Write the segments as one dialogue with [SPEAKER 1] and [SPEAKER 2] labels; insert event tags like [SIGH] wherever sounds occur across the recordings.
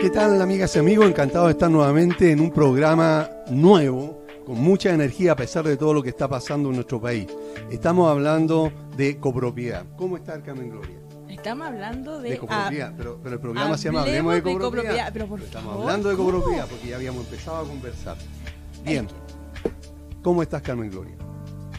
[SPEAKER 1] ¿Qué tal amigas y amigos? Encantado de estar nuevamente en un programa nuevo, con mucha energía a pesar de todo lo que está pasando en nuestro país. Estamos hablando de copropiedad. ¿Cómo está Carmen Gloria?
[SPEAKER 2] Estamos hablando de...
[SPEAKER 1] De copropiedad, pero, pero el programa se llama Hablemos de
[SPEAKER 2] de
[SPEAKER 1] copropiedad.
[SPEAKER 2] copropiedad, pero por
[SPEAKER 1] estamos
[SPEAKER 2] favor,
[SPEAKER 1] hablando de
[SPEAKER 2] ¿cómo?
[SPEAKER 1] copropiedad porque ya habíamos empezado a conversar. Bien. ¿Cómo estás Carmen Gloria?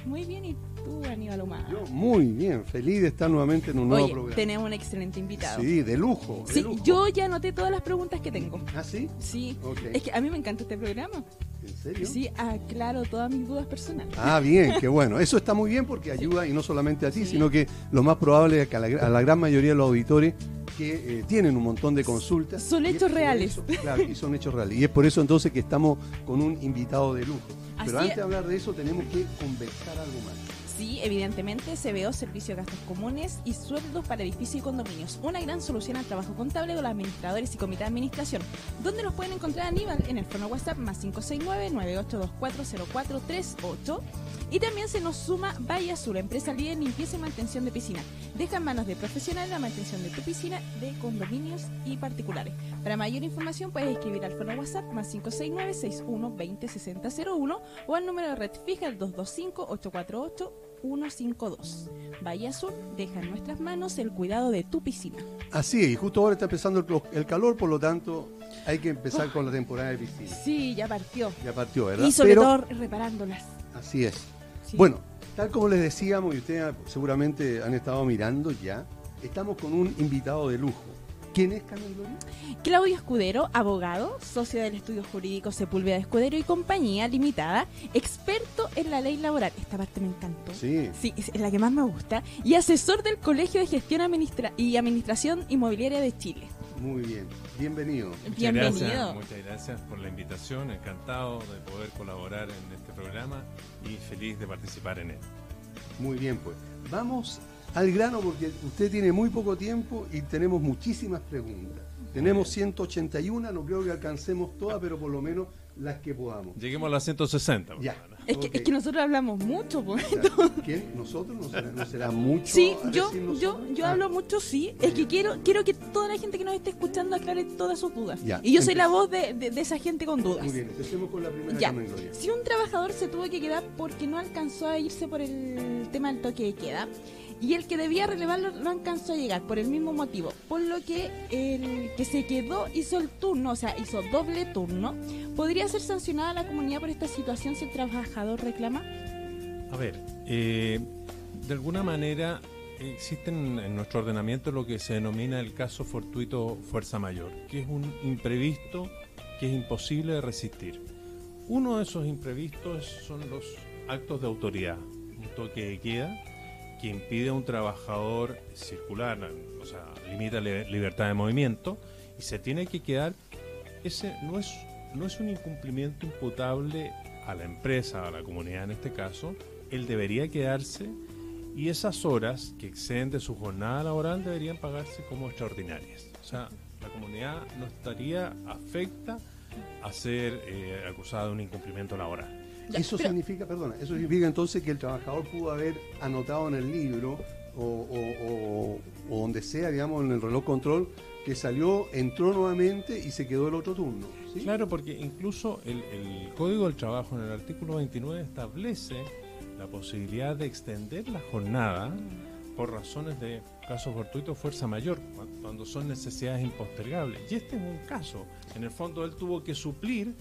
[SPEAKER 2] Muy bien, ¿y tú, Aníbal Humada?
[SPEAKER 1] Yo muy bien, feliz de estar nuevamente en un nuevo
[SPEAKER 2] Oye,
[SPEAKER 1] programa.
[SPEAKER 2] tenemos un excelente invitado.
[SPEAKER 1] Sí, de lujo. de
[SPEAKER 2] Sí,
[SPEAKER 1] lujo.
[SPEAKER 2] yo ya anoté todas las preguntas que tengo.
[SPEAKER 1] ¿Ah, sí?
[SPEAKER 2] Sí, es que a mí me encanta este programa.
[SPEAKER 1] ¿En serio?
[SPEAKER 2] Sí, aclaro todas mis dudas personales.
[SPEAKER 1] Ah, bien, qué bueno. Eso está muy bien porque ayuda, y no solamente a ti, sino que lo más probable es que a la, a la gran mayoría de los auditores que eh, tienen un montón de consultas.
[SPEAKER 2] Son hechos reales.
[SPEAKER 1] eso- claro, y son hechos reales. Y es por eso entonces que estamos con un invitado de lujo. Pero
[SPEAKER 2] Así
[SPEAKER 1] antes
[SPEAKER 2] es.
[SPEAKER 1] de hablar de eso tenemos que conversar algo más.
[SPEAKER 2] Sí, evidentemente, CBO, Servicio de Gastos Comunes y Sueldos para Edificios y Condominios. Una gran solución al trabajo contable de los administradores y comité de administración. ¿Dónde nos pueden encontrar Aníbal? En el fono WhatsApp más 569-98240438. Y también se nos suma Valle Azul, empresa líder en limpieza y mantención de piscina. Deja en manos de profesionales la mantención de tu piscina, de condominios y particulares. Para mayor información puedes escribir al fono WhatsApp más 569-6120-6001 o al número de red fija el 225-848-152. Valle Azul deja en nuestras manos el cuidado de tu piscina.
[SPEAKER 1] Así es, y justo ahora está empezando el, el calor, por lo tanto hay que empezar con la temporada de piscina.
[SPEAKER 2] Sí, ya partió.
[SPEAKER 1] Ya partió, ¿verdad?
[SPEAKER 2] Y sobre
[SPEAKER 1] Pero
[SPEAKER 2] todo reparándolas.
[SPEAKER 1] así es.
[SPEAKER 2] Sí.
[SPEAKER 1] Bueno, tal como les decíamos, y ustedes seguramente han estado mirando ya, estamos con un invitado de lujo. ¿Quién es Carmen Gloria?
[SPEAKER 2] Claudio Escudero, abogado, socio del estudio jurídico Sepúlveda Escudero y Compañía Limitada, experto en la ley laboral. Esta parte me encantó.
[SPEAKER 1] Sí.
[SPEAKER 2] Sí, es la que más me gusta. Y asesor del Colegio de Gestión Administra- y Administración Inmobiliaria de Chile.
[SPEAKER 1] Muy bien, bienvenido.
[SPEAKER 3] Muchas
[SPEAKER 2] Bienvenido.
[SPEAKER 3] Gracias, muchas gracias por la invitación, encantado de poder colaborar en este programa y feliz de participar en él.
[SPEAKER 1] Muy bien, pues. Vamos al grano porque usted tiene muy poco tiempo y tenemos muchísimas preguntas. Tenemos 181, no creo que alcancemos todas, pero por lo menos las que podamos.
[SPEAKER 3] Lleguemos a las 160. por
[SPEAKER 1] Ya.
[SPEAKER 2] Es, que,
[SPEAKER 1] Ok.
[SPEAKER 2] es que nosotros hablamos mucho, pues.
[SPEAKER 1] Sea, ¿Quién? ¿Nosotros? ¿No será, no será mucho?
[SPEAKER 2] Sí, yo, yo, yo
[SPEAKER 1] Ah,
[SPEAKER 2] hablo mucho, sí. Es que quiero, quiero que toda la gente que nos esté escuchando aclare todas sus dudas.
[SPEAKER 1] Ya,
[SPEAKER 2] y yo soy la voz de, de- de esa gente con dudas.
[SPEAKER 1] Muy bien, empecemos con la primera
[SPEAKER 2] Ya. Si un trabajador se tuvo que quedar porque no alcanzó a irse por el tema del toque de queda y el que debía relevarlo no alcanzó a llegar por el mismo motivo, por lo que el que se quedó hizo el turno, o sea, hizo doble turno, ¿podría ser sancionada la comunidad por esta situación si el trabajador reclama?
[SPEAKER 3] A ver, eh, de alguna manera existen en nuestro ordenamiento lo que se denomina el caso fortuito fuerza mayor, que es un imprevisto que es imposible de resistir. Uno de esos imprevistos son los actos de autoridad, un toque de queda que impide a un trabajador circular, o sea, limita libertad de movimiento y se tiene que quedar. Ese no es, no es un incumplimiento imputable a la empresa, a la comunidad en este caso, él debería quedarse y esas horas que exceden de su jornada laboral deberían pagarse como extraordinarias. O sea, la comunidad no estaría afecta a ser eh, acusada de un incumplimiento laboral.
[SPEAKER 2] Ya,
[SPEAKER 1] Eso
[SPEAKER 2] pero-
[SPEAKER 1] significa, perdona, eso significa entonces que el trabajador pudo haber anotado en el libro o, o- o- o donde sea, digamos, en el reloj control, que salió, entró nuevamente y se quedó el otro turno. ¿sí?
[SPEAKER 3] Claro, porque incluso el, el Código del Trabajo en el artículo 29 establece la posibilidad de extender la jornada por razones de caso fortuito fuerza mayor, cu- cuando son necesidades impostergables. Y este es un caso. En el fondo él tuvo que suplir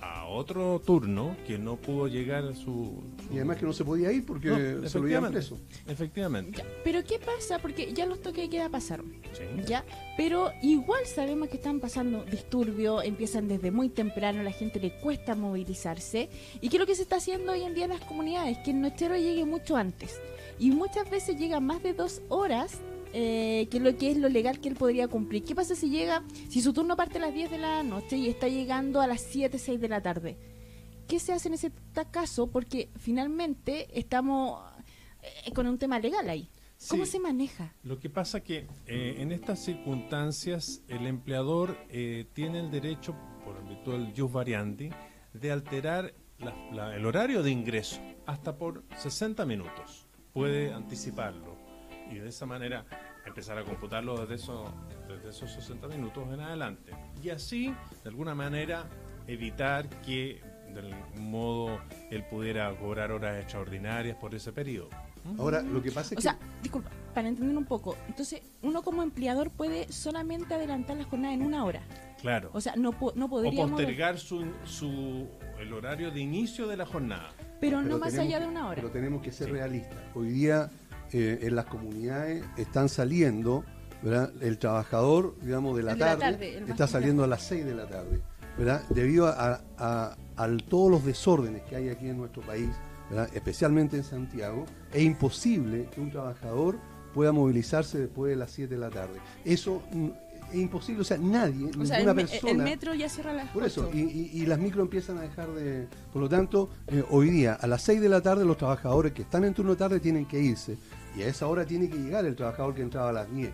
[SPEAKER 3] a, otro turno que no pudo llegar a su... su-
[SPEAKER 1] Y además que no se podía ir porque
[SPEAKER 3] No,
[SPEAKER 1] se lo
[SPEAKER 3] efectivamente.
[SPEAKER 1] preso.
[SPEAKER 3] Efectivamente.
[SPEAKER 2] Ya, Pero ¿qué pasa? Porque ya los toques de queda pasaron.
[SPEAKER 3] Sí.
[SPEAKER 2] ¿Ya? Pero igual sabemos que están pasando disturbios, empiezan desde muy temprano, a la gente le cuesta movilizarse. ¿Y qué es lo que se está haciendo hoy en día en las comunidades? Que el nochero llegue mucho antes. Y muchas veces llega más de dos horas, eh, que lo que es lo legal que él podría cumplir. ¿Qué pasa si llega, si su turno parte a las 10 de la noche y está llegando a las 7, 6 de la tarde? ¿Qué se hace en ese caso? Porque finalmente estamos eh, con un tema legal ahí. ¿Cómo
[SPEAKER 3] Sí.
[SPEAKER 2] se maneja?
[SPEAKER 3] Lo que pasa que eh, en estas circunstancias el empleador eh, tiene el derecho, por virtud del jus variandi, de alterar la- la- el horario de ingreso hasta por 60 minutos. Puede anticiparlo y de esa manera empezar a computarlo desde, eso, desde esos 60 minutos en adelante. Y así, de alguna manera, evitar que de algún modo él pudiera cobrar horas extraordinarias por ese periodo.
[SPEAKER 1] Ahora, lo que pasa es
[SPEAKER 2] O sea, disculpa, para entender un poco, entonces uno como empleador puede solamente adelantar la jornada en una hora.
[SPEAKER 3] Claro.
[SPEAKER 2] O sea, no, no
[SPEAKER 3] o
[SPEAKER 2] podríamos...
[SPEAKER 3] postergar su, su, el horario de inicio de la jornada.
[SPEAKER 2] Pero,
[SPEAKER 1] Pero
[SPEAKER 2] no más
[SPEAKER 1] tenemos-
[SPEAKER 2] allá de una hora.
[SPEAKER 1] Pero tenemos que ser
[SPEAKER 3] Sí.
[SPEAKER 1] realistas. Hoy día eh, en las comunidades están saliendo, ¿verdad? El trabajador, digamos, de la tarde, está saliendo a las 6 de la tarde, ¿verdad? Debido a, a- a todos los desórdenes que hay aquí en nuestro país, ¿verdad? especialmente en Santiago, es imposible que un trabajador pueda movilizarse después de las 7 de la tarde. Eso mm, es imposible, o sea, nadie,
[SPEAKER 2] o sea,
[SPEAKER 1] ninguna
[SPEAKER 2] el,
[SPEAKER 1] persona...
[SPEAKER 2] el metro ya cierra las
[SPEAKER 1] Por eso, y, y- y las micro empiezan a dejar de... Por lo tanto, eh, hoy día a las 6 de la tarde los trabajadores que están en turno de tarde tienen que irse. Y a esa hora tiene que llegar el trabajador que entraba a las 10.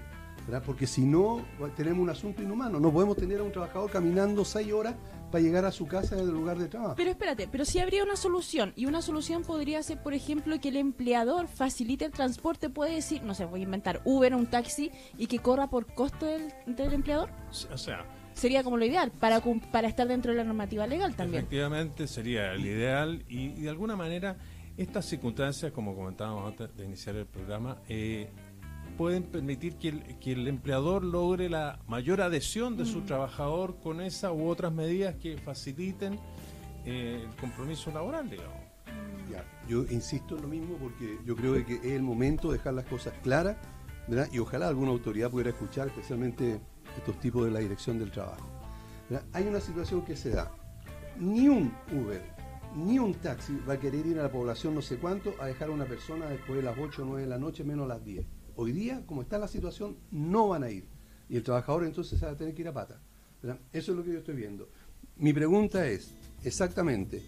[SPEAKER 1] ¿verdad? Porque si no, tenemos un asunto inhumano. No podemos tener a un trabajador caminando 6 horas para llegar a su casa desde el lugar de trabajo.
[SPEAKER 2] Pero espérate, pero sí habría una solución. Y una solución podría ser, por ejemplo, que el empleador facilite el transporte. Puede decir, no sé, voy a inventar Uber o un taxi y que corra por costo del, del empleador.
[SPEAKER 3] O sea,
[SPEAKER 2] Sería como lo ideal, para, para estar dentro de la normativa legal también.
[SPEAKER 3] Efectivamente sería el ideal y, y de alguna manera estas circunstancias, como comentábamos antes de iniciar el programa, eh, pueden permitir que el, que el empleador logre la mayor adhesión de su trabajador con esa u otras medidas que faciliten eh, el compromiso laboral, digamos.
[SPEAKER 1] Ya, yo insisto en lo mismo porque yo creo que es el momento de dejar las cosas claras ¿verdad? y ojalá alguna autoridad pudiera escuchar, especialmente estos tipos de la dirección del trabajo. ¿verdad? Hay una situación que se da. Ni un Uber, ni un taxi va a querer ir a la población no sé cuánto a dejar a una persona después de las 8 o 9 de la noche, menos las 10. Hoy día, como está la situación, no van a ir. Y el trabajador entonces va a tener que ir a pata. Eso es lo que yo estoy viendo. Mi pregunta es, exactamente,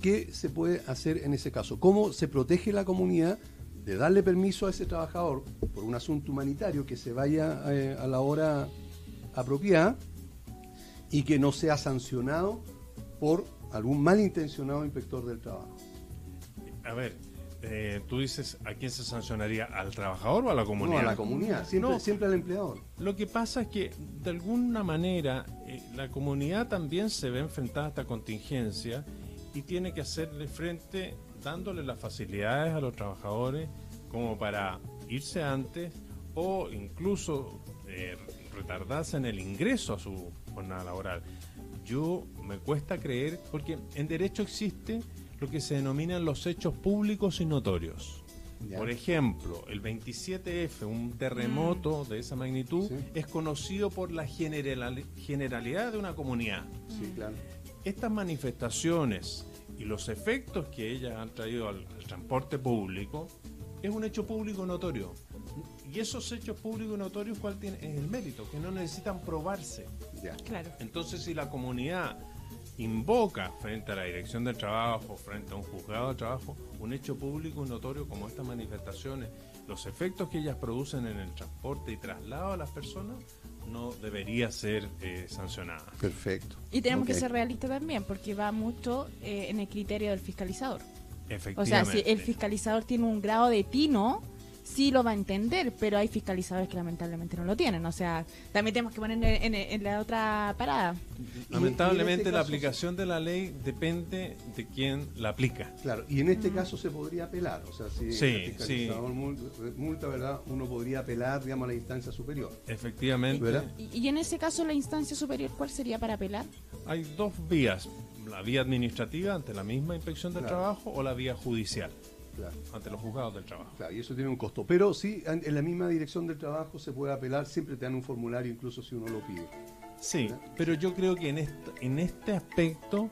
[SPEAKER 1] ¿qué se puede hacer en ese caso? ¿Cómo se protege la comunidad de darle permiso a ese trabajador por un asunto humanitario que se vaya eh, a la hora apropiada y que no sea sancionado por algún malintencionado inspector del trabajo?
[SPEAKER 3] A ver, eh, tú dices, ¿a quién se sancionaría? ¿Al trabajador o a la comunidad?
[SPEAKER 1] No, a la comunidad, siempre,
[SPEAKER 3] No.
[SPEAKER 1] siempre al empleador.
[SPEAKER 3] Lo que pasa es que de alguna manera eh, la comunidad también se ve enfrentada a esta contingencia y tiene que hacerle frente dándole las facilidades a los trabajadores como para irse antes o incluso eh, retardarse en el ingreso a su jornada laboral. Yo me cuesta creer porque en derecho existe lo que se denominan los hechos públicos y notorios.
[SPEAKER 1] Ya.
[SPEAKER 3] Por ejemplo, el 27F, un terremoto de esa magnitud,
[SPEAKER 1] Sí.
[SPEAKER 3] es conocido por la general- generalidad de una comunidad.
[SPEAKER 1] Sí, claro.
[SPEAKER 3] Estas manifestaciones y los efectos que ellas han traído al, al transporte público es un hecho público notorio. Y esos hechos públicos notorios, ¿cuál tiene? Es el mérito, que no necesitan probarse.
[SPEAKER 1] Ya.
[SPEAKER 2] Claro.
[SPEAKER 3] Entonces, si la comunidad invoca frente a la dirección del trabajo, frente a un juzgado de trabajo, un hecho público y notorio como estas manifestaciones, los efectos que ellas producen en el transporte y traslado a las personas, no debería ser eh, sancionada.
[SPEAKER 1] Perfecto.
[SPEAKER 2] Y tenemos que ser realistas también, porque va mucho eh, en el criterio del fiscalizador. O sea,
[SPEAKER 3] Efectivamente.
[SPEAKER 2] si el fiscalizador tiene un grado de tino, sí lo va a entender, pero hay fiscalizadores que lamentablemente no lo tienen. O sea, también tenemos que poner en, en- en la otra parada.
[SPEAKER 3] Lamentablemente
[SPEAKER 1] este
[SPEAKER 3] la
[SPEAKER 1] caso-
[SPEAKER 3] aplicación de la ley depende de quién la aplica.
[SPEAKER 1] Claro, y en este caso se podría apelar, o sea, si
[SPEAKER 3] Sí,
[SPEAKER 1] el fiscalizador mul- multa, ¿verdad? Uno podría apelar, digamos, a la instancia superior.
[SPEAKER 3] Efectivamente,
[SPEAKER 1] ¿Verdad?
[SPEAKER 2] Y, y en ese caso, la instancia superior, ¿cuál sería para apelar?
[SPEAKER 3] hay dos vías, la vía administrativa ante la misma inspección del
[SPEAKER 1] Claro.
[SPEAKER 3] trabajo o la vía judicial
[SPEAKER 1] Claro,
[SPEAKER 3] ante los juzgados del trabajo.
[SPEAKER 1] claro, y eso tiene un costo. Pero sí, en en la misma dirección del trabajo se puede apelar, siempre te dan un formulario, incluso si uno lo pide.
[SPEAKER 3] Sí, pero yo creo que en este, en este aspecto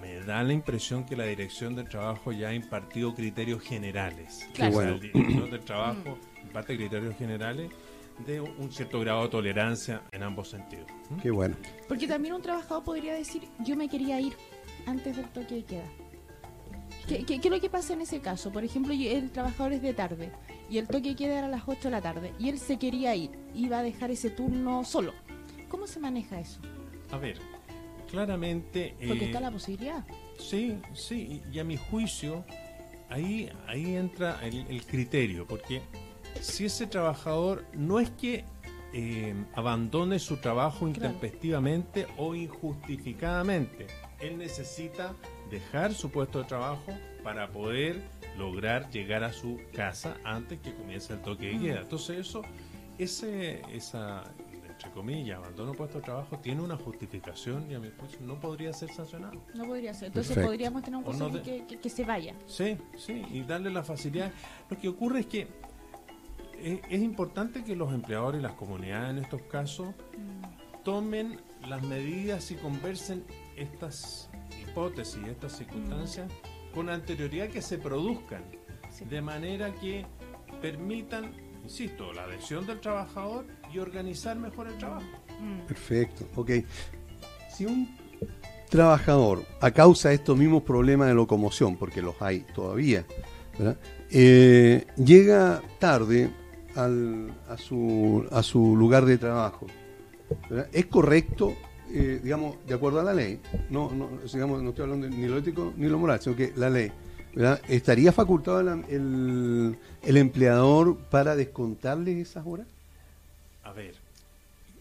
[SPEAKER 3] me da la impresión que la dirección del trabajo ya ha impartido criterios generales.
[SPEAKER 2] Claro.
[SPEAKER 1] Bueno.
[SPEAKER 3] El director del trabajo imparte criterios generales de un cierto grado de tolerancia en ambos sentidos. ¿Mm?
[SPEAKER 1] Qué bueno.
[SPEAKER 2] Porque también un trabajador podría decir, yo me quería ir antes del toque de queda. ¿Qué, qué, qué es lo que pasa en ese caso? Por ejemplo, el trabajador es de tarde y el toque queda era a las 8 de la tarde y él se quería ir, iba a dejar ese turno solo. ¿Cómo se maneja eso?
[SPEAKER 3] A ver, claramente...
[SPEAKER 2] Porque
[SPEAKER 3] eh,
[SPEAKER 2] está la posibilidad.
[SPEAKER 3] Sí, sí, y a mi juicio, ahí, ahí entra el, el criterio, porque si ese trabajador no es que eh, abandone su trabajo intempestivamente o injustificadamente, él necesita dejar su puesto de trabajo para poder lograr llegar a su casa antes que comience el toque de queda. Entonces eso, ese, esa, entre comillas, abandono puesto de trabajo tiene una justificación y a mi juicio no podría ser sancionado.
[SPEAKER 2] No podría ser. Entonces podríamos tener un consejo que, se vaya.
[SPEAKER 3] Sí, sí, y darle la facilidad. Lo que ocurre es que es, importante que los empleadores y las comunidades en estos casos mm. tomen las medidas y conversen estas hipótesis, estas circunstancias mm. con anterioridad que se produzcan, de manera que permitan, insisto, la adhesión del trabajador y organizar mejor el trabajo.
[SPEAKER 1] Mm. Perfecto, ok. Si un trabajador, a causa de estos mismos problemas de locomoción, porque los hay todavía, eh, llega tarde al, a, su, a su lugar de trabajo, ¿es correcto eh, digamos, de acuerdo a la ley, no, no, digamos, no estoy hablando ni lo ético ni lo moral, sino que la ley, ¿estaría facultado el, el, empleador para descontarle esas horas?
[SPEAKER 3] A ver,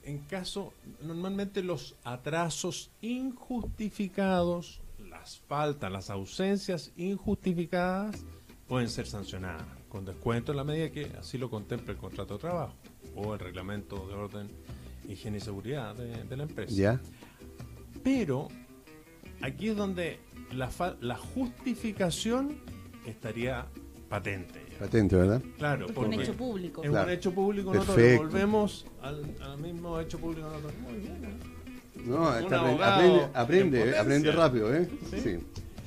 [SPEAKER 3] en caso, normalmente los atrasos injustificados, las faltas, las ausencias injustificadas pueden ser sancionadas con descuento en la medida que así lo contemple el contrato de trabajo o el reglamento de orden higiene y seguridad de, la empresa.
[SPEAKER 1] ¿Ya?
[SPEAKER 3] Pero aquí es donde la, la justificación estaría patente.
[SPEAKER 1] Patente, ¿verdad?
[SPEAKER 3] Claro,
[SPEAKER 2] porque, un hecho público.
[SPEAKER 3] Es un hecho público notorio. Volvemos al, mismo hecho público notorio. Muy bien. ¿eh?
[SPEAKER 1] No, aprende, aprende, aprende, rápido, ¿eh? Sí.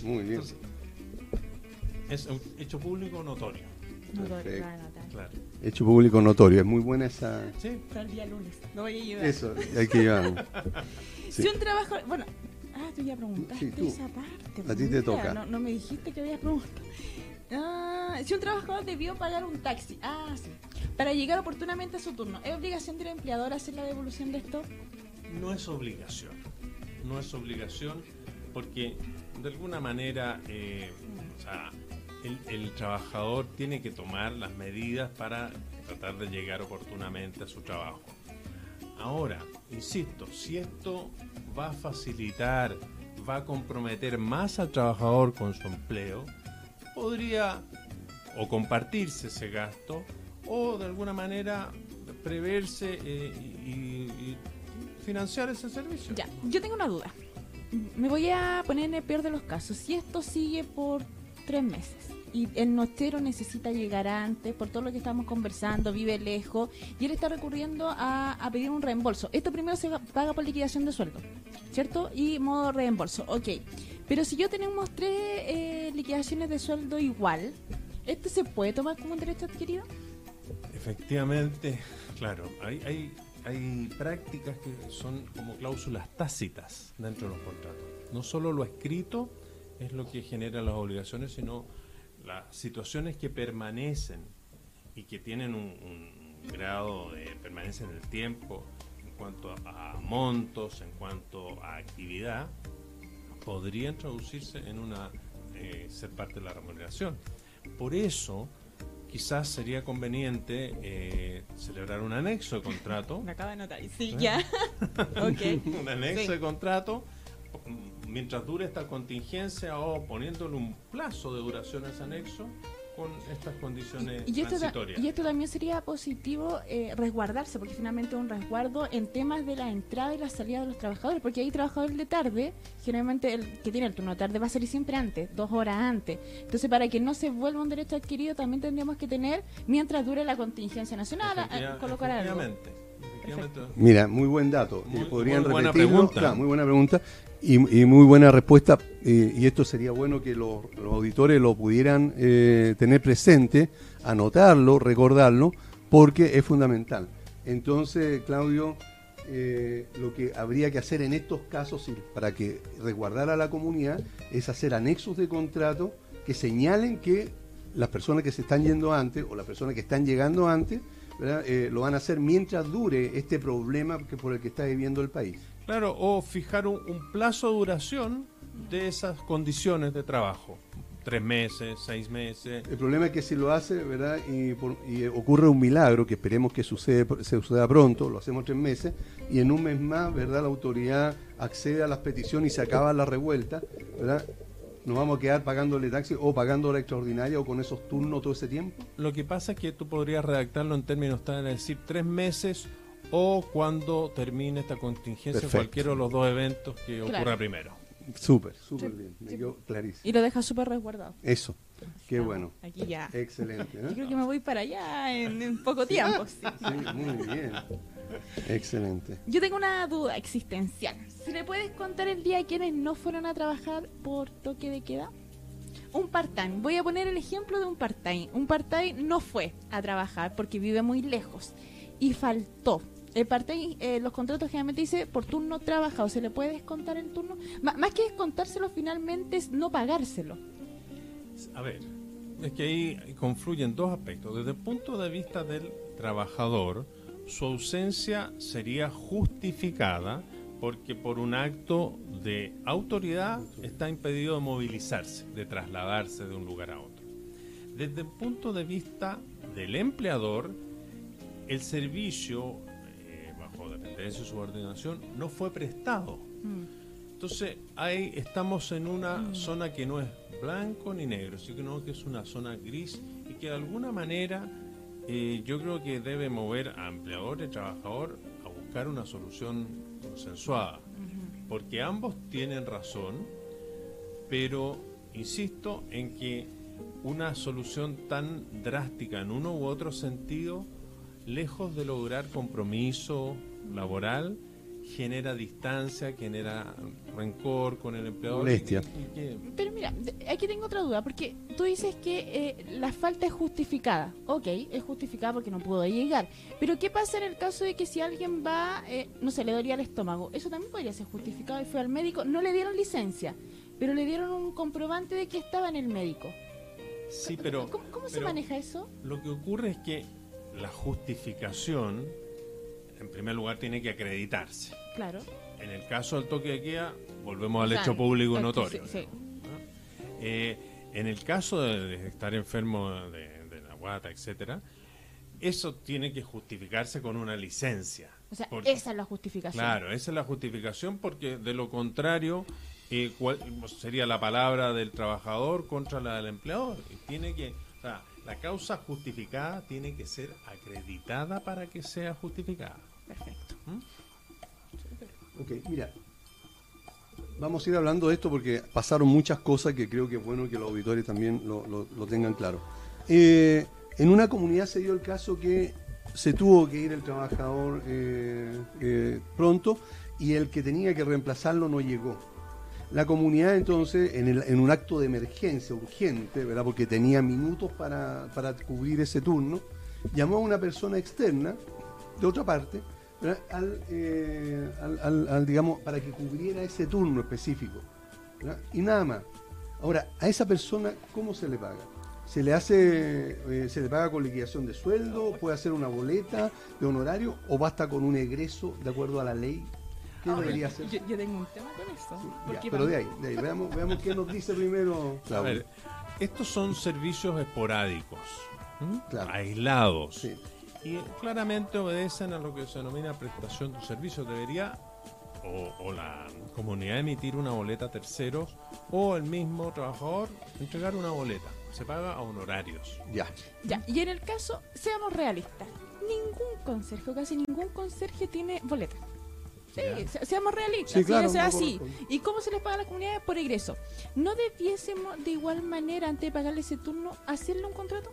[SPEAKER 1] Muy bien.
[SPEAKER 3] es un hecho público notorio.
[SPEAKER 1] Claro. Hecho público notorio, es muy buena esa.
[SPEAKER 2] Sí. Para el día lunes. No voy a llevar.
[SPEAKER 1] Eso, hay que llevar. [LAUGHS]
[SPEAKER 2] Si un trabajo. Bueno, ah, tú ya preguntaste esa parte.
[SPEAKER 1] A ti te toca.
[SPEAKER 2] No, no, me dijiste que habías preguntado. Ah, si un trabajador debió pagar un taxi, ah, sí, para llegar oportunamente a su turno, ¿es obligación del empleador hacer la devolución de esto?
[SPEAKER 3] No es obligación, no es obligación porque de alguna manera eh, o sea, el, trabajador tiene que tomar las medidas para tratar de llegar oportunamente a su trabajo. Ahora, insisto, si esto va a facilitar, va a comprometer más al trabajador con su empleo, podría o compartirse ese gasto o de alguna manera preverse eh, y, financiar ese servicio.
[SPEAKER 2] Ya, yo tengo una duda. Me voy a poner en el peor de los casos. Si esto sigue por tres meses, y el notero necesita llegar antes por todo lo que estamos conversando, vive lejos y él está recurriendo a, pedir un reembolso. Esto primero se paga por liquidación de sueldo, ¿cierto? Y modo reembolso, ok. Pero si yo tenemos tres eh, liquidaciones de sueldo igual, ¿esto se puede tomar como un derecho adquirido?
[SPEAKER 3] Efectivamente, claro, hay, hay, hay prácticas que son como cláusulas tácitas dentro de los contratos. No solo lo escrito es lo que genera las obligaciones, sino las situaciones que permanecen y que tienen un, grado de permanencia en el tiempo en cuanto a, montos, en cuanto a actividad, podrían traducirse en una eh, ser parte de la remuneración. Por eso, quizás sería conveniente eh, celebrar un anexo de contrato. [LAUGHS]
[SPEAKER 2] Me acaba de notar, sí, ¿Eh? ya. [LAUGHS]
[SPEAKER 3] un anexo de contrato mientras dure esta contingencia o poniéndole un plazo de duración a ese anexo con estas condiciones y, esto transitorias.
[SPEAKER 2] y esto también sería positivo eh, resguardarse, porque finalmente un resguardo en temas de la entrada y la salida de los trabajadores, porque hay trabajadores de tarde, generalmente el que tiene el turno de tarde va a salir siempre antes, dos horas antes. Entonces, para que no se vuelva un derecho adquirido, también tendríamos que tener, mientras dure la contingencia nacional, a, colocar algo.
[SPEAKER 1] Mira, muy buen dato. Muy, ¿Podrían muy buena pregunta. muy buena pregunta. Y, muy buena respuesta, eh, y esto sería bueno que los, auditores lo pudieran eh, tener presente, anotarlo, recordarlo, porque es fundamental. Entonces, Claudio, eh, lo que habría que hacer en estos casos, para que resguardar a la comunidad, es hacer anexos de contrato que señalen que las personas que se están yendo antes o las personas que están llegando antes, lo van a hacer mientras dure este problema que por el que está viviendo el país.
[SPEAKER 3] Claro, o fijar un, plazo de duración de esas condiciones de trabajo. tres meses, seis meses.
[SPEAKER 1] El problema es que si lo hace, ¿verdad? Y, por- y ocurre un milagro, que esperemos que sucede, se suceda pronto, lo hacemos tres meses, y en un mes más, ¿verdad? La autoridad accede a las peticiones y se acaba la revuelta, ¿verdad? Nos vamos a quedar pagándole taxi o pagando la extraordinaria o con esos turnos todo ese tiempo.
[SPEAKER 3] Lo que pasa es que tú podrías redactarlo en términos tales, es decir, tres meses o cuando termine esta contingencia,
[SPEAKER 1] Perfecto.
[SPEAKER 3] cualquiera de los dos eventos que
[SPEAKER 2] Claro.
[SPEAKER 3] ocurra primero.
[SPEAKER 1] Súper, súper
[SPEAKER 2] Sí,
[SPEAKER 1] bien, me
[SPEAKER 2] sí.
[SPEAKER 1] quedó clarísimo.
[SPEAKER 2] Y lo deja súper resguardado.
[SPEAKER 1] Eso, qué
[SPEAKER 2] Ah,
[SPEAKER 1] bueno,
[SPEAKER 2] Aquí ya.
[SPEAKER 1] excelente. ¿eh?
[SPEAKER 2] Yo creo que me voy para allá en, en poco tiempo. sí.
[SPEAKER 1] Sí, muy bien, excelente.
[SPEAKER 2] Yo tengo una duda existencial. ¿Se le puedes contar el día a quienes no fueron a trabajar por toque de queda? Un part-time. Voy a poner el ejemplo de un part-time. Un part-time no fue a trabajar porque vive muy lejos y faltó. El part-time, eh, los contratos generalmente dice por turno trabajado. ¿Se le puede descontar el turno? Más que descontárselo finalmente es no pagárselo.
[SPEAKER 3] A ver, es que ahí confluyen dos aspectos. Desde el punto de vista del trabajador, su ausencia sería justificada porque por un acto de autoridad está impedido de movilizarse, de trasladarse de un lugar a otro. Desde el punto de vista del empleador, el servicio, eh, dependencia y subordinación, no fue prestado. Entonces, ahí estamos en una zona que no es blanco ni negro, sino que es una zona gris y que de alguna manera eh, yo creo que debe mover a empleador y trabajador a buscar una solución consensuada. Porque ambos tienen razón, pero insisto en que una solución tan drástica en uno u otro sentido, lejos de lograr compromiso laboral, genera distancia, genera rencor con el empleador.
[SPEAKER 1] Molestia.
[SPEAKER 3] y- y que-
[SPEAKER 2] Pero mira, aquí tengo otra duda, porque tú dices que eh, la falta es justificada. Ok, es justificada porque no pudo llegar. Pero ¿qué pasa en el caso de que si alguien va, eh, no sé, le dolía el estómago? Eso también podría ser justificado y fue al médico. No le dieron licencia, pero le dieron un comprobante de que estaba en el médico.
[SPEAKER 3] sí, pero,
[SPEAKER 2] ¿Cómo, cómo se maneja eso?
[SPEAKER 3] Lo que ocurre es que la justificación, en primer lugar, tiene que acreditarse.
[SPEAKER 2] Claro.
[SPEAKER 3] En el caso del toque de queda, volvemos al
[SPEAKER 2] Claro.
[SPEAKER 3] hecho público notorio.
[SPEAKER 2] sí, sí.
[SPEAKER 3] Eh, en el caso de, estar enfermo de, de la guata, etcétera, eso tiene que justificarse con una licencia.
[SPEAKER 2] O sea,
[SPEAKER 3] Porque-
[SPEAKER 2] esa es la justificación.
[SPEAKER 3] Claro, esa es la justificación porque de lo contrario eh, cuál- sería la palabra del trabajador contra la del empleador. Y tiene que, o sea, la causa justificada tiene que ser acreditada para que sea justificada.
[SPEAKER 2] Perfecto.
[SPEAKER 1] Ok, mira, vamos a ir hablando de esto porque pasaron muchas cosas que creo que es bueno que los auditores también lo, lo- lo tengan claro. Eh, en una comunidad se dio el caso que se tuvo que ir el trabajador eh, eh, pronto y el que tenía que reemplazarlo no llegó. La comunidad entonces, en, el- en un acto de emergencia urgente, ¿verdad? porque tenía minutos para, para cubrir ese turno, llamó a una persona externa, de otra parte. Al, eh, al- al- al, digamos, para que cubriera ese turno específico. ¿verdad? Y nada más. Ahora, a esa persona, ¿cómo se le paga? ¿Se le hace, eh, se le paga con liquidación de sueldo? ¿Puede hacer una boleta de honorario? ¿O basta con un egreso de acuerdo a la ley? ¿Qué
[SPEAKER 2] Ahora,
[SPEAKER 1] debería hacer?
[SPEAKER 2] Yo, yo tengo un tema con eso.
[SPEAKER 1] Sí, ya, pero de ahí, de ahí, veamos, veamos qué nos dice primero
[SPEAKER 3] A ver, estos son servicios esporádicos, aislados.
[SPEAKER 1] Sí.
[SPEAKER 3] Y claramente obedecen a lo que se denomina prestación de servicios. Debería o, o la comunidad emitir una boleta a terceros o el mismo trabajador entregar una boleta. Se paga a honorarios.
[SPEAKER 1] Ya.
[SPEAKER 2] Ya, y en el caso, seamos realistas, ningún conserje, o casi ningún conserje tiene boleta. Sí, se- seamos realistas,
[SPEAKER 1] Sí, claro,
[SPEAKER 2] sea, así. ¿Y cómo se les paga a las comunidades? Por egreso. ¿No debiésemos de igual manera, antes de pagarle ese turno, hacerle un contrato?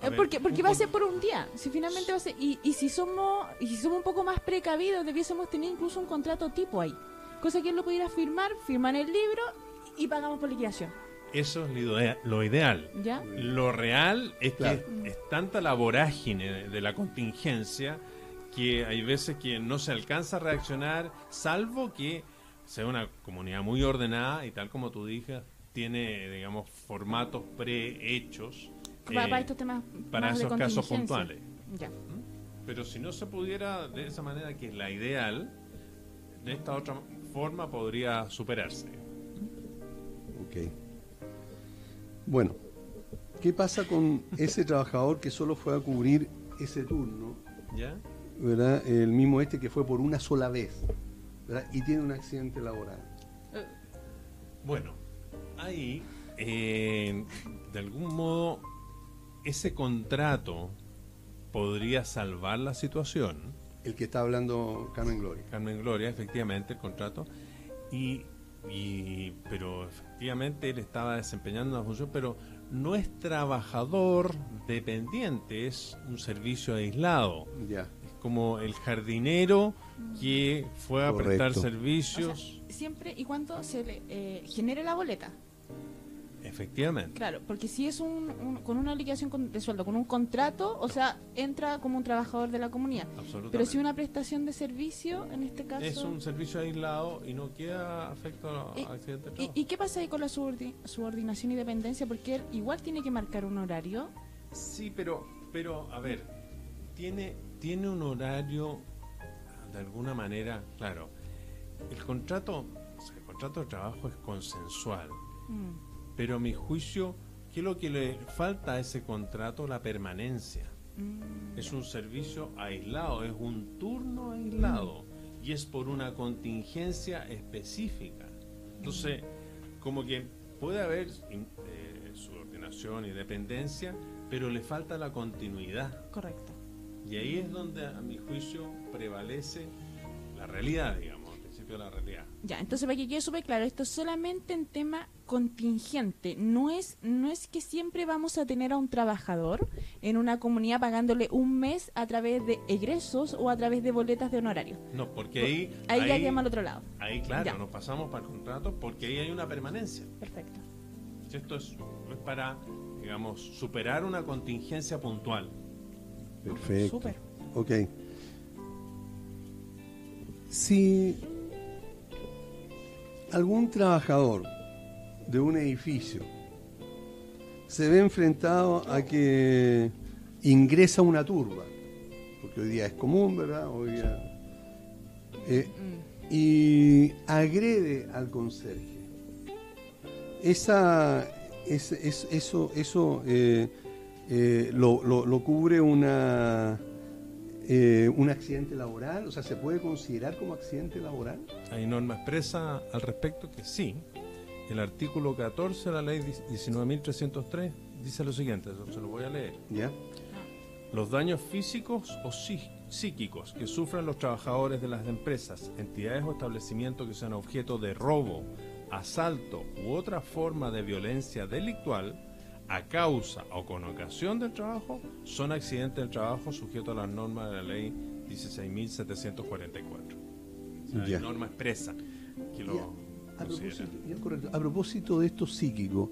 [SPEAKER 3] A
[SPEAKER 2] porque porque va a ser por un día. Si finalmente va a ser. Y, y si somos y si somos un poco más precavidos, debiésemos tener incluso un contrato tipo ahí. Cosa que él lo pudiera firmar, firmar el libro y pagamos por liquidación.
[SPEAKER 3] Eso es lo idea- lo ideal.
[SPEAKER 2] ¿Ya?
[SPEAKER 3] Lo real es
[SPEAKER 1] Claro.
[SPEAKER 3] que es tanta la vorágine de la contingencia que hay veces que no se alcanza a reaccionar, salvo que sea una comunidad muy ordenada y tal como tú dices, tiene, digamos, formatos prehechos
[SPEAKER 2] Para,
[SPEAKER 3] eh,
[SPEAKER 2] para estos temas.
[SPEAKER 3] para
[SPEAKER 2] más de
[SPEAKER 3] esos casos
[SPEAKER 2] contingencia.
[SPEAKER 3] puntuales.
[SPEAKER 2] Ya.
[SPEAKER 3] Pero si no se pudiera de esa manera, que es la ideal, de esta otra forma podría superarse.
[SPEAKER 1] Ok. Bueno, ¿qué pasa con ese trabajador que solo fue a cubrir ese turno?
[SPEAKER 3] ¿Ya?
[SPEAKER 1] ¿Verdad? El mismo este que fue por una sola vez. ¿verdad? Y tiene un accidente laboral.
[SPEAKER 3] Bueno, ahí, eh, de algún modo, ese contrato podría salvar la situación.
[SPEAKER 1] El que está hablando Carmen Gloria.
[SPEAKER 3] Carmen Gloria, efectivamente, el contrato. Y, y- pero efectivamente él estaba desempeñando una función, pero no es trabajador dependiente, es un servicio aislado.
[SPEAKER 1] Ya.
[SPEAKER 3] Es como el jardinero que fue a prestar
[SPEAKER 1] Correcto.
[SPEAKER 2] O sea,
[SPEAKER 3] servicios.
[SPEAKER 2] siempre y cuando se le eh, genere la boleta.
[SPEAKER 3] Efectivamente.
[SPEAKER 2] Claro, porque si es un, un- con una obligación con- de sueldo, con un contrato, o sea, entra como un trabajador de la comunidad.
[SPEAKER 3] Absolutamente.
[SPEAKER 2] Pero si una prestación de servicio, en este caso...
[SPEAKER 3] es un servicio aislado y no queda afecto a
[SPEAKER 2] ¿Y-
[SPEAKER 3] accidente de
[SPEAKER 2] ¿Y,
[SPEAKER 3] trabajo.
[SPEAKER 2] y qué pasa ahí con la subordi- subordinación y dependencia? Porque él igual tiene que marcar un horario.
[SPEAKER 3] Sí, pero, pero a ver, tiene, tiene un horario de alguna manera, claro. El contrato, o sea, el contrato de trabajo es consensual,
[SPEAKER 2] Mm,
[SPEAKER 3] pero a mi juicio, ¿qué es lo que le falta a ese contrato? La permanencia.
[SPEAKER 2] mm,
[SPEAKER 3] Es un servicio aislado, es un turno aislado y es por una contingencia específica. Entonces, como que puede haber eh, subordinación y dependencia, pero le falta la continuidad.
[SPEAKER 2] correcto.
[SPEAKER 3] Y ahí es donde, a mi juicio, prevalece la realidad, digamos, principio de la realidad.
[SPEAKER 2] Ya, entonces para que quede súper claro, esto es solamente en tema contingente. No es, no es que siempre vamos a tener a un trabajador en una comunidad pagándole un mes a través de egresos o a través de boletas de honorario.
[SPEAKER 3] No, porque ahí...
[SPEAKER 2] Ahí, ya quedamos al otro lado.
[SPEAKER 3] Ahí, claro,
[SPEAKER 2] Ya.
[SPEAKER 3] nos pasamos para el contrato porque ahí hay una permanencia.
[SPEAKER 2] Perfecto.
[SPEAKER 3] Esto es, es para, digamos, superar una contingencia puntual.
[SPEAKER 1] Perfecto.
[SPEAKER 2] Súper.
[SPEAKER 1] Ok. Si algún trabajador de un edificio se ve enfrentado a que ingresa una turba, porque hoy día es común, ¿verdad? Hoy día, eh,
[SPEAKER 2] Mm,
[SPEAKER 1] y agrede al conserje. Esa, es, es- eso, eso eh, eh, lo, lo- lo cubre una, eh, un accidente laboral, o sea, ¿se puede considerar como accidente laboral?
[SPEAKER 3] Hay norma expresa al respecto que sí. El artículo 14 de la ley 19.303 dice lo siguiente, se lo voy a leer.
[SPEAKER 1] ¿Ya?
[SPEAKER 3] Los daños físicos o psí- psíquicos que sufran los trabajadores de las empresas, entidades o establecimientos que sean objeto de robo, asalto u otra forma de violencia delictual a causa o con ocasión del trabajo son accidentes del trabajo sujetos a las normas de la ley 16.744. O sea, hay
[SPEAKER 1] Ya.
[SPEAKER 3] norma expresa que lo
[SPEAKER 1] A propósito, correcto. A propósito de esto psíquico,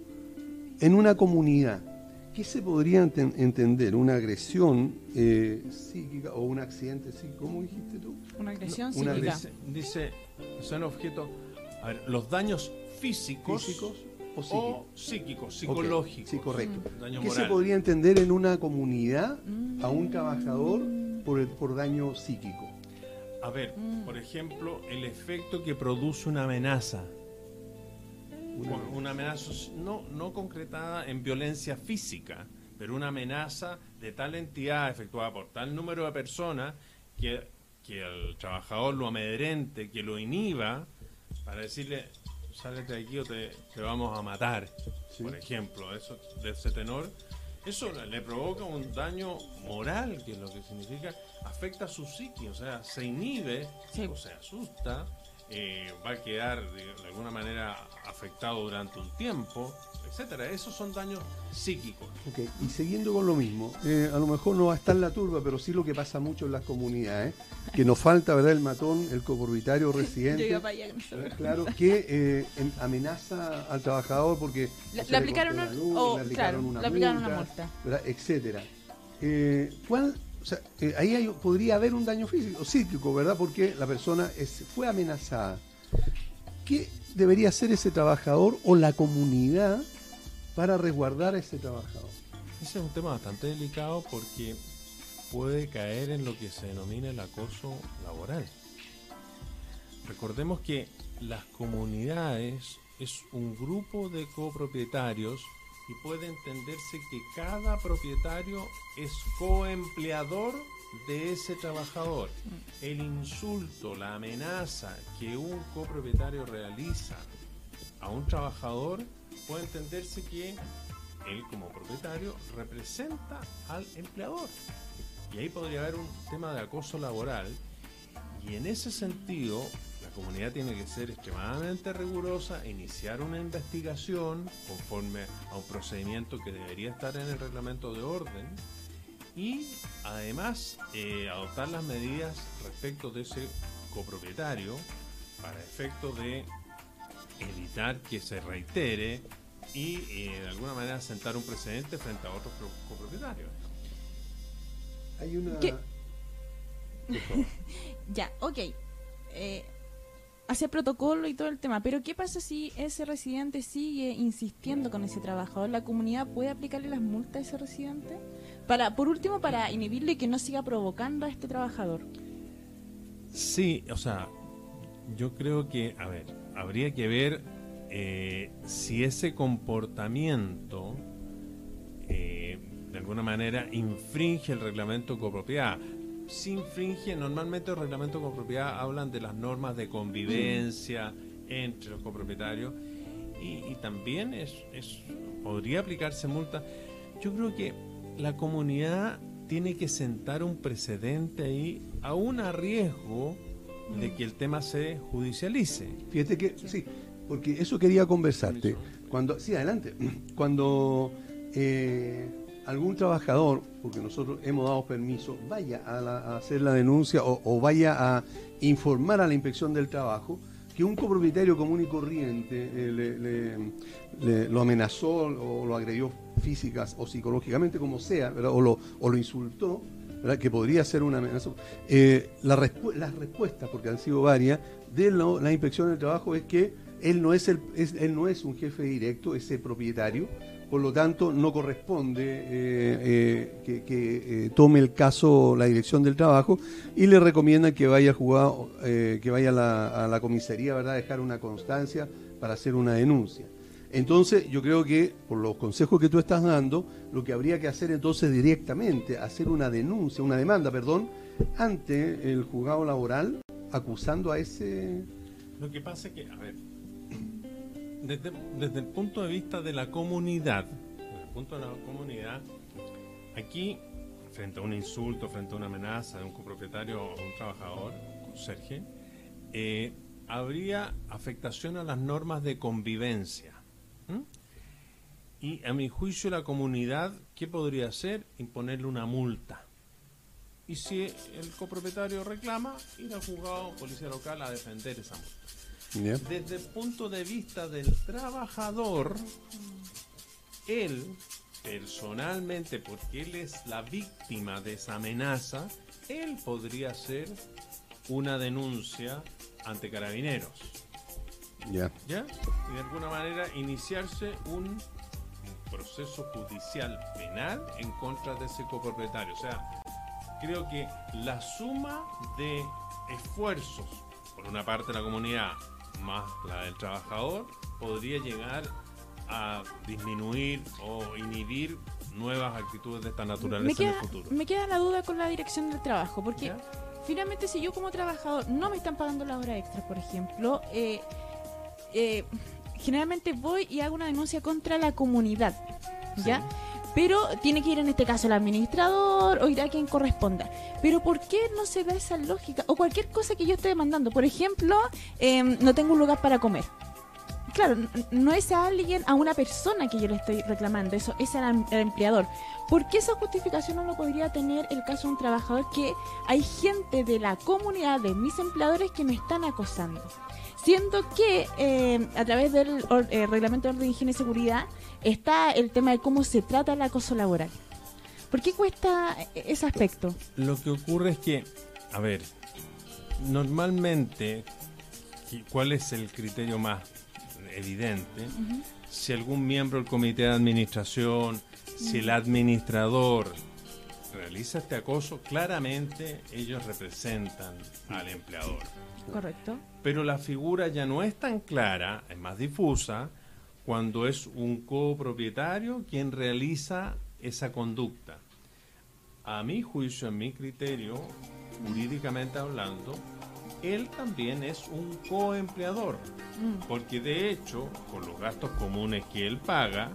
[SPEAKER 1] en una comunidad, ¿qué se podría enten- entender? ¿Una agresión eh, psíquica o un accidente psíquico? ¿Cómo dijiste tú?
[SPEAKER 2] Una agresión
[SPEAKER 1] Una
[SPEAKER 2] psíquica.
[SPEAKER 3] Dice, dice, son objetos, a ver, los daños físicos,
[SPEAKER 1] ¿Físicos o psíquicos?
[SPEAKER 3] o psíquicos,
[SPEAKER 1] Ok,
[SPEAKER 3] psicológicos.
[SPEAKER 1] Sí, correcto.
[SPEAKER 3] Daño
[SPEAKER 1] ¿Qué se podría entender en una comunidad
[SPEAKER 2] Mm.
[SPEAKER 1] a un trabajador por, el, por daño psíquico?
[SPEAKER 3] A ver,
[SPEAKER 2] Mm.
[SPEAKER 3] por ejemplo, el efecto que produce una amenaza.
[SPEAKER 1] Una-
[SPEAKER 3] Una amenaza no, no concretada en violencia física, pero una amenaza de tal entidad efectuada por tal número de personas que, que el trabajador lo amedrente, que lo inhiba, para decirle, sálete de aquí o te, te vamos a matar,
[SPEAKER 1] Sí.
[SPEAKER 3] por ejemplo, eso de ese tenor. Eso le- provoca un daño moral, que es lo que significa, afecta su psique, o sea, se inhibe
[SPEAKER 2] Sí.
[SPEAKER 3] o se asusta, eh, va a quedar de, de alguna manera afectado durante un tiempo, etcétera. Esos son daños psíquicos.
[SPEAKER 1] Ok, y siguiendo con lo mismo, eh, a lo mejor no va a estar la turba, pero sí lo que pasa mucho en las comunidades, que nos falta, ¿verdad? El matón, el copropietario residente. [LAUGHS]
[SPEAKER 2] Yo iba para allá con eso.
[SPEAKER 1] ¿verdad? Claro, que eh, amenaza al trabajador porque
[SPEAKER 2] Le- aplicaron
[SPEAKER 1] cortó
[SPEAKER 2] un-
[SPEAKER 1] la luz,
[SPEAKER 2] o,
[SPEAKER 1] le aplicaron
[SPEAKER 2] claro,
[SPEAKER 1] una
[SPEAKER 2] le aplicaron una
[SPEAKER 1] multa, etcétera. Eh, ¿cuál, o sea, eh, ahí hay- podría haber un daño físico, psíquico, ¿verdad? Porque la persona fue amenazada. ¿Qué debería hacer ese trabajador o la comunidad para resguardar a ese trabajador?
[SPEAKER 3] Ese es un tema bastante delicado porque puede caer en lo que se denomina el acoso laboral. Recordemos que las comunidades es un grupo de copropietarios y puede entenderse que cada propietario es coempleador de ese trabajador. El insulto, la amenaza que un copropietario realiza a un trabajador puede entenderse que él como propietario representa al empleador. Y ahí podría haber un tema de acoso laboral. Y en ese sentido, comunidad tiene que ser extremadamente rigurosa, iniciar una investigación conforme a un procedimiento que debería estar en el reglamento de orden y además eh, adoptar las medidas respecto de ese copropietario para efecto de evitar que se reitere y eh, de alguna manera sentar un precedente frente a otros copropietarios.
[SPEAKER 1] Hay una... [LAUGHS]
[SPEAKER 2] ya, ok. Eh, hace protocolo y todo el tema, pero ¿qué pasa si ese residente sigue insistiendo con ese trabajador? ¿La comunidad puede aplicarle las multas a ese residente? Para, por último, para inhibirle que no siga provocando a este trabajador.
[SPEAKER 3] Sí, o sea, yo creo que, a ver, habría que ver eh, si ese comportamiento eh, de alguna manera infringe el reglamento copropiedad. Si infringe, normalmente el reglamento copropiedad hablan de las normas de convivencia entre los copropietarios y, también es, es, podría aplicarse multa. Yo creo que la comunidad tiene que sentar un precedente ahí, aún a riesgo de que el tema se judicialice.
[SPEAKER 1] Fíjate que, sí, porque eso quería conversarte. Cuando, sí, adelante. [CLEARS THROAT] Cuando eh, algún trabajador, porque nosotros hemos dado permiso, vaya a, hacer la denuncia o, vaya a informar a la inspección del trabajo que un copropietario común y corriente eh, lo amenazó o lo agredió físicas o psicológicamente, como sea, o lo, o lo insultó, que podría ser una amenaza. Eh, las respuestas, porque han sido varias, de la inspección del trabajo es que él no es, el, él no es un jefe directo, es el propietario, por lo tanto no corresponde eh, eh, que, tome el caso la dirección del trabajo y le recomiendan que vaya a jugar, que vaya a la, a la comisaría, ¿verdad? a dejar una constancia para hacer una denuncia. Entonces, yo creo que por los consejos que tú estás dando, lo que habría que hacer entonces directamente, hacer una denuncia, una demanda, perdón, ante el juzgado laboral acusando a ese...
[SPEAKER 3] Lo que pasa es que, a ver, desde, el punto de vista de la comunidad, desde el punto de la comunidad, aquí, frente a un insulto, frente a una amenaza de un copropietario o un trabajador, conserje, eh, habría afectación a las normas de convivencia. Y a mi juicio la comunidad, ¿qué podría hacer? Imponerle una multa. Y si el copropietario reclama, ir al juzgado policía local a defender esa multa. Desde el punto de vista del trabajador, él personalmente, porque él es la víctima de esa amenaza, él podría hacer una denuncia ante carabineros.
[SPEAKER 1] Ya.
[SPEAKER 3] ¿Ya? Y de alguna manera iniciarse un proceso judicial penal en contra de ese copropietario. O sea, creo que la suma de esfuerzos, por una parte la comunidad más la del trabajador, podría llegar a disminuir o inhibir nuevas actitudes de esta naturaleza en el futuro.
[SPEAKER 2] Me queda la duda con la dirección del trabajo, porque finalmente si yo como trabajador no me están pagando la hora extra, por ejemplo, eh, eh, generalmente voy y hago una denuncia contra la comunidad, ¿ya? Pero tiene que ir en este caso el administrador o irá a quien corresponda. Pero ¿por qué no se da esa lógica? O cualquier cosa que yo esté demandando. Por ejemplo, em, no tengo un lugar para comer. Claro, no es a alguien, a una persona que yo le estoy reclamando, eso es al, empleador. ¿Por qué esa justificación no lo podría tener el caso de un trabajador que hay gente de la comunidad, de mis empleadores, que me están acosando? Siendo que eh, a través del eh, Reglamento de Orden, Higiene y Seguridad está el tema de cómo se trata el acoso laboral. ¿Por qué cuesta ese aspecto?
[SPEAKER 3] Lo que ocurre es que, a ver, normalmente, ¿cuál es el criterio más evidente? Si algún miembro del comité de administración, si el administrador realiza este acoso, claramente ellos representan al empleador.
[SPEAKER 2] Correcto.
[SPEAKER 3] Pero la figura ya no es tan clara, es más difusa, cuando es un copropietario quien realiza esa conducta. A mi juicio, a mi criterio, jurídicamente hablando, él también es un coempleador,
[SPEAKER 2] Mm.
[SPEAKER 3] porque de hecho, con los gastos comunes que él paga,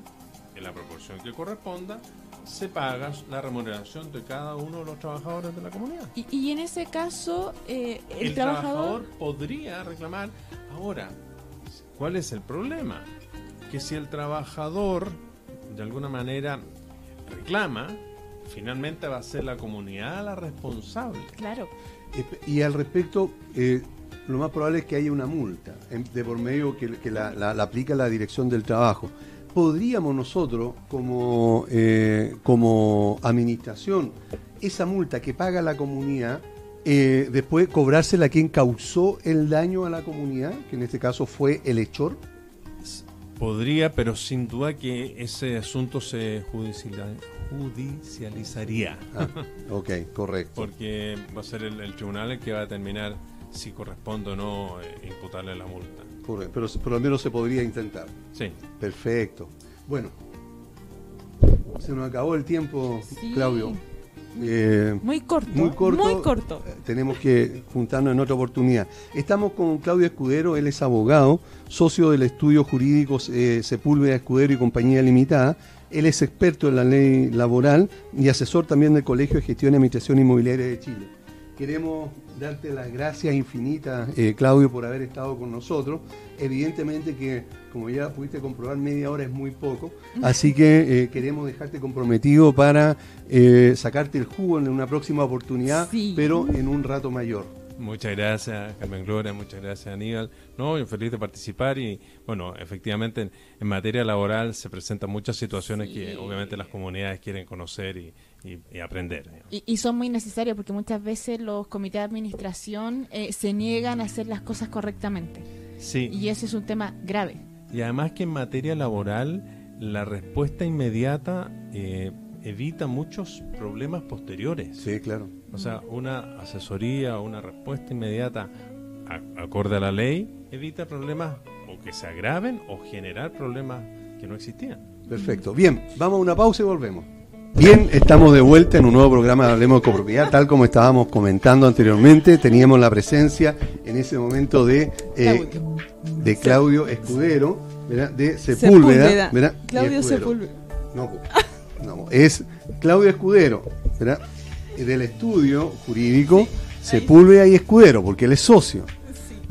[SPEAKER 3] en la proporción que corresponda, se paga la remuneración de cada uno de los trabajadores de la comunidad.
[SPEAKER 2] Y, y en ese caso, eh, el,
[SPEAKER 3] El,
[SPEAKER 2] trabajador...
[SPEAKER 3] trabajador podría reclamar. Ahora, ¿cuál es el problema? Que si el trabajador de alguna manera reclama, finalmente va a ser la comunidad la responsable.
[SPEAKER 2] Claro.
[SPEAKER 1] Y al respecto, eh, lo más probable es que haya una multa en- de por medio que, que la, la- la aplica la Dirección del Trabajo. ¿Podríamos nosotros, como, eh, como administración, esa multa que paga la comunidad, eh, después cobrársela a quien causó el daño a la comunidad, que en este caso fue el hechor?
[SPEAKER 3] Podría, pero sin duda que ese asunto se judicial- judicializaría.
[SPEAKER 1] Ah, ok, correcto.
[SPEAKER 3] Porque va a ser el, el tribunal el que va a determinar si corresponde o no eh, imputarle la multa.
[SPEAKER 1] Pero por lo menos se podría intentar.
[SPEAKER 3] Sí.
[SPEAKER 1] Perfecto. Bueno, se nos acabó el tiempo,
[SPEAKER 2] Sí.
[SPEAKER 1] Claudio. Eh,
[SPEAKER 2] Muy corto.
[SPEAKER 1] muy corto.
[SPEAKER 2] Muy corto.
[SPEAKER 1] eh, Tenemos que juntarnos en otra oportunidad. Estamos con Claudio Escudero, él es abogado, socio del estudio jurídico eh, Sepúlveda Escudero y Compañía Limitada. Él es experto en la ley laboral y asesor también del Colegio de Gestión y Administración Inmobiliaria de Chile. Queremos darte las gracias infinitas, eh, Claudio, por haber estado con nosotros. Evidentemente que, como ya pudiste comprobar, media hora es muy poco, así que eh, queremos dejarte comprometido para eh, sacarte el jugo en una próxima oportunidad,
[SPEAKER 2] Sí.
[SPEAKER 1] pero en un rato mayor.
[SPEAKER 3] Muchas gracias, Carmen Gloria, muchas gracias, Aníbal. No, yo feliz de participar y, bueno, efectivamente en, en materia laboral se presentan muchas situaciones
[SPEAKER 2] Sí.
[SPEAKER 3] que obviamente las comunidades quieren conocer y, y- y aprender.
[SPEAKER 2] Y, y son muy necesarios porque muchas veces los comités de administración eh, se niegan a hacer las cosas correctamente.
[SPEAKER 3] Sí,
[SPEAKER 2] Y ese es un tema grave.
[SPEAKER 3] y además que en materia laboral la respuesta inmediata eh, evita muchos problemas posteriores.
[SPEAKER 1] Sí, claro.
[SPEAKER 3] O sea, una asesoría o una respuesta inmediata a- acorde a la ley evita problemas o que se agraven o generar problemas que no existían.
[SPEAKER 1] Perfecto. Bien, vamos a una pausa y volvemos. Bien, estamos de vuelta en un nuevo programa de Hablemos de Copropiedad, tal como estábamos comentando anteriormente. Teníamos la presencia en ese momento de, eh,
[SPEAKER 2] Claudio.
[SPEAKER 1] de Claudio Escudero, ¿verdad? de Sepúlveda.
[SPEAKER 2] Claudio
[SPEAKER 1] Escudero.
[SPEAKER 2] Sepúlveda.
[SPEAKER 1] No, po. no, es Claudio Escudero, ¿verdad? del estudio jurídico Sepúlveda y Escudero, porque él es socio.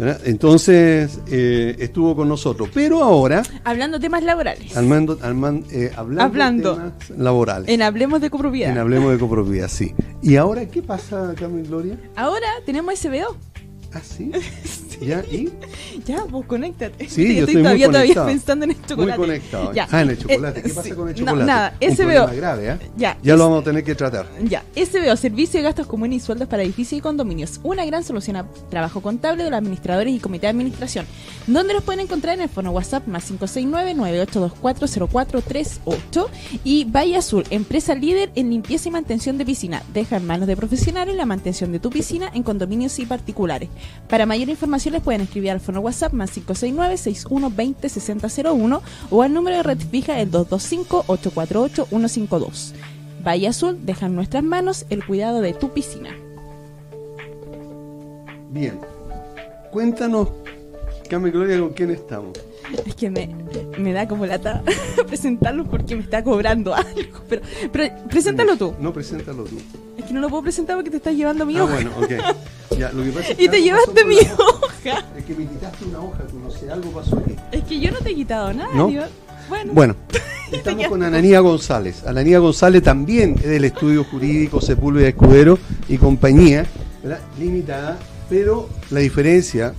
[SPEAKER 1] ¿Verdad? Entonces eh, estuvo con nosotros. Pero ahora,
[SPEAKER 2] Hablando temas laborales.
[SPEAKER 1] al mando- al man- eh, hablando,
[SPEAKER 2] Hablando.
[SPEAKER 1] temas laborales.
[SPEAKER 2] En Hablemos de Copropiedad.
[SPEAKER 1] En Hablemos de Copropiedad, sí. ¿Y ahora qué pasa, Carmen Gloria?
[SPEAKER 2] Ahora tenemos SBO.
[SPEAKER 1] ¿Ah, sí? [LAUGHS] ¿Ya? ¿Y? [LAUGHS]
[SPEAKER 2] Ya, pues conéctate.
[SPEAKER 1] Sí, yo estoy muy
[SPEAKER 2] todavía, todavía pensando en el chocolate.
[SPEAKER 1] Muy conectado.
[SPEAKER 2] Ya.
[SPEAKER 1] Ah, en el chocolate.
[SPEAKER 2] Eh,
[SPEAKER 1] ¿Qué pasa
[SPEAKER 2] sí.
[SPEAKER 1] con el
[SPEAKER 2] No,
[SPEAKER 1] chocolate?
[SPEAKER 2] nada,
[SPEAKER 1] Un
[SPEAKER 2] SBO.
[SPEAKER 1] grave, ¿eh?
[SPEAKER 2] Ya.
[SPEAKER 1] Ya lo vamos a tener que tratar.
[SPEAKER 2] Ya, SBO, Servicio de Gastos Comunes y Sueldos para Edificios y Condominios. Una gran solución a trabajo contable de los administradores y comité de administración. ¿Dónde los pueden encontrar? En el fono WhatsApp más 569-9824-0438 y Valle Azul, empresa líder en limpieza y mantención de piscina. Deja en manos de profesionales la mantención de tu piscina en condominios y particulares. Para mayor información les pueden escribir al fono WhatsApp más 569-6120-6001 o al número de red fija el 225-848-152. Valle Azul deja en nuestras manos el cuidado de tu piscina.
[SPEAKER 1] Bien. Cuéntanos, Carmen Gloria, con quién estamos.
[SPEAKER 2] Es que me, me da como lata [LAUGHS] presentarlo porque me está cobrando algo. Pero, pero preséntalo tú.
[SPEAKER 1] No, preséntalo tú.
[SPEAKER 2] Es que no lo puedo presentar porque te estás llevando mi
[SPEAKER 1] Ah,
[SPEAKER 2] hoja.
[SPEAKER 1] bueno, ok. Ya, lo que pasa es [LAUGHS] que
[SPEAKER 2] Y te llevaste mi [LAUGHS] hoja.
[SPEAKER 1] Es que me quitaste una hoja, tú no sé, algo pasó aquí.
[SPEAKER 2] Es que yo no te he quitado nada,
[SPEAKER 1] ¿No?
[SPEAKER 2] Bueno,
[SPEAKER 1] Bueno, estamos con Ananía González. Ananía González también es del estudio jurídico Sepúlveda Escudero y compañía, ¿verdad? limitada, pero la diferencia,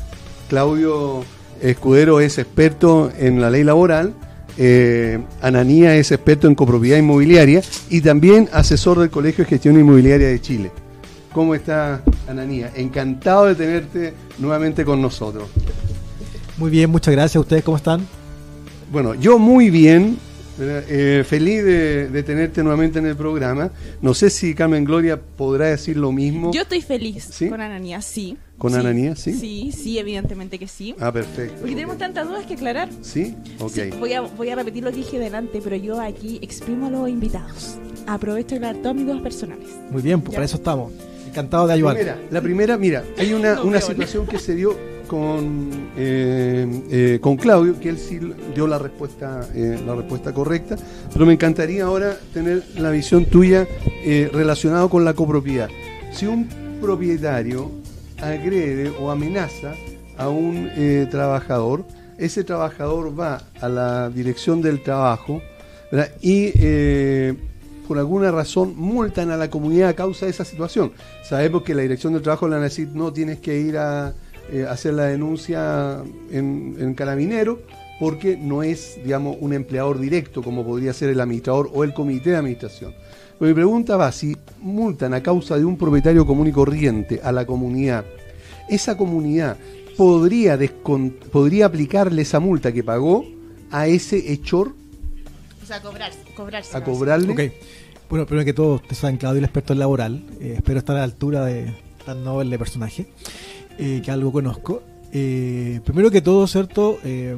[SPEAKER 1] Claudio Escudero es experto en la ley laboral, eh, Ananía es experto en copropiedad inmobiliaria y también asesor del Colegio de Gestión Inmobiliaria de Chile. ¿Cómo está Ananía? Encantado de tenerte nuevamente con nosotros.
[SPEAKER 4] Muy bien, muchas gracias. ¿Ustedes cómo están?
[SPEAKER 1] Bueno, yo muy bien. Eh, feliz de, de tenerte nuevamente en el programa. No sé si Carmen Gloria podrá decir lo mismo.
[SPEAKER 2] yo estoy feliz
[SPEAKER 1] ¿Sí?
[SPEAKER 2] con Ananía, sí.
[SPEAKER 1] ¿Con
[SPEAKER 2] Sí.
[SPEAKER 1] Ananías? Sí.
[SPEAKER 2] Sí, sí, evidentemente que sí.
[SPEAKER 1] Ah, perfecto.
[SPEAKER 2] Porque tenemos tantas dudas que aclarar.
[SPEAKER 1] ¿Sí? Ok.
[SPEAKER 2] Sí, voy, a, voy a repetir lo que dije delante, pero yo aquí exprimo a los invitados. Aprovecho de hablar todas mis dudas personales.
[SPEAKER 4] Muy bien, pues
[SPEAKER 2] Ya.
[SPEAKER 4] para eso estamos. Encantado de
[SPEAKER 1] La
[SPEAKER 4] ayudar.
[SPEAKER 1] primera, la primera, mira, hay una, [LAUGHS]
[SPEAKER 2] No,
[SPEAKER 1] una
[SPEAKER 2] peor.
[SPEAKER 1] situación que se dio con, eh, eh, con Claudio, que él sí dio la respuesta, eh, la respuesta correcta, pero me encantaría ahora tener la visión tuya eh, relacionado con la copropiedad. Si un propietario agrede o amenaza a un eh, trabajador, ese trabajador va a la dirección del trabajo y eh, por alguna razón multan a la comunidad a causa de esa situación. Sabemos que la dirección del trabajo le van a decir no tienes que ir a eh, hacer la denuncia en, en carabinero porque no es, digamos, un empleador directo como podría ser el administrador o el comité de administración. Pero mi pregunta va, si multan a causa de un propietario común y corriente a la comunidad, esa comunidad podría, podría aplicarle esa multa que pagó a ese hechor
[SPEAKER 2] O sea, cobrar, cobrarse.
[SPEAKER 1] a cobrarle.
[SPEAKER 4] Ok. Bueno, primero que todo, ustedes saben, Claudio, el experto en laboral. Eh, espero estar a la altura de tan noble personaje, eh, que algo conozco. Eh, primero que todo, ¿cierto? Eh,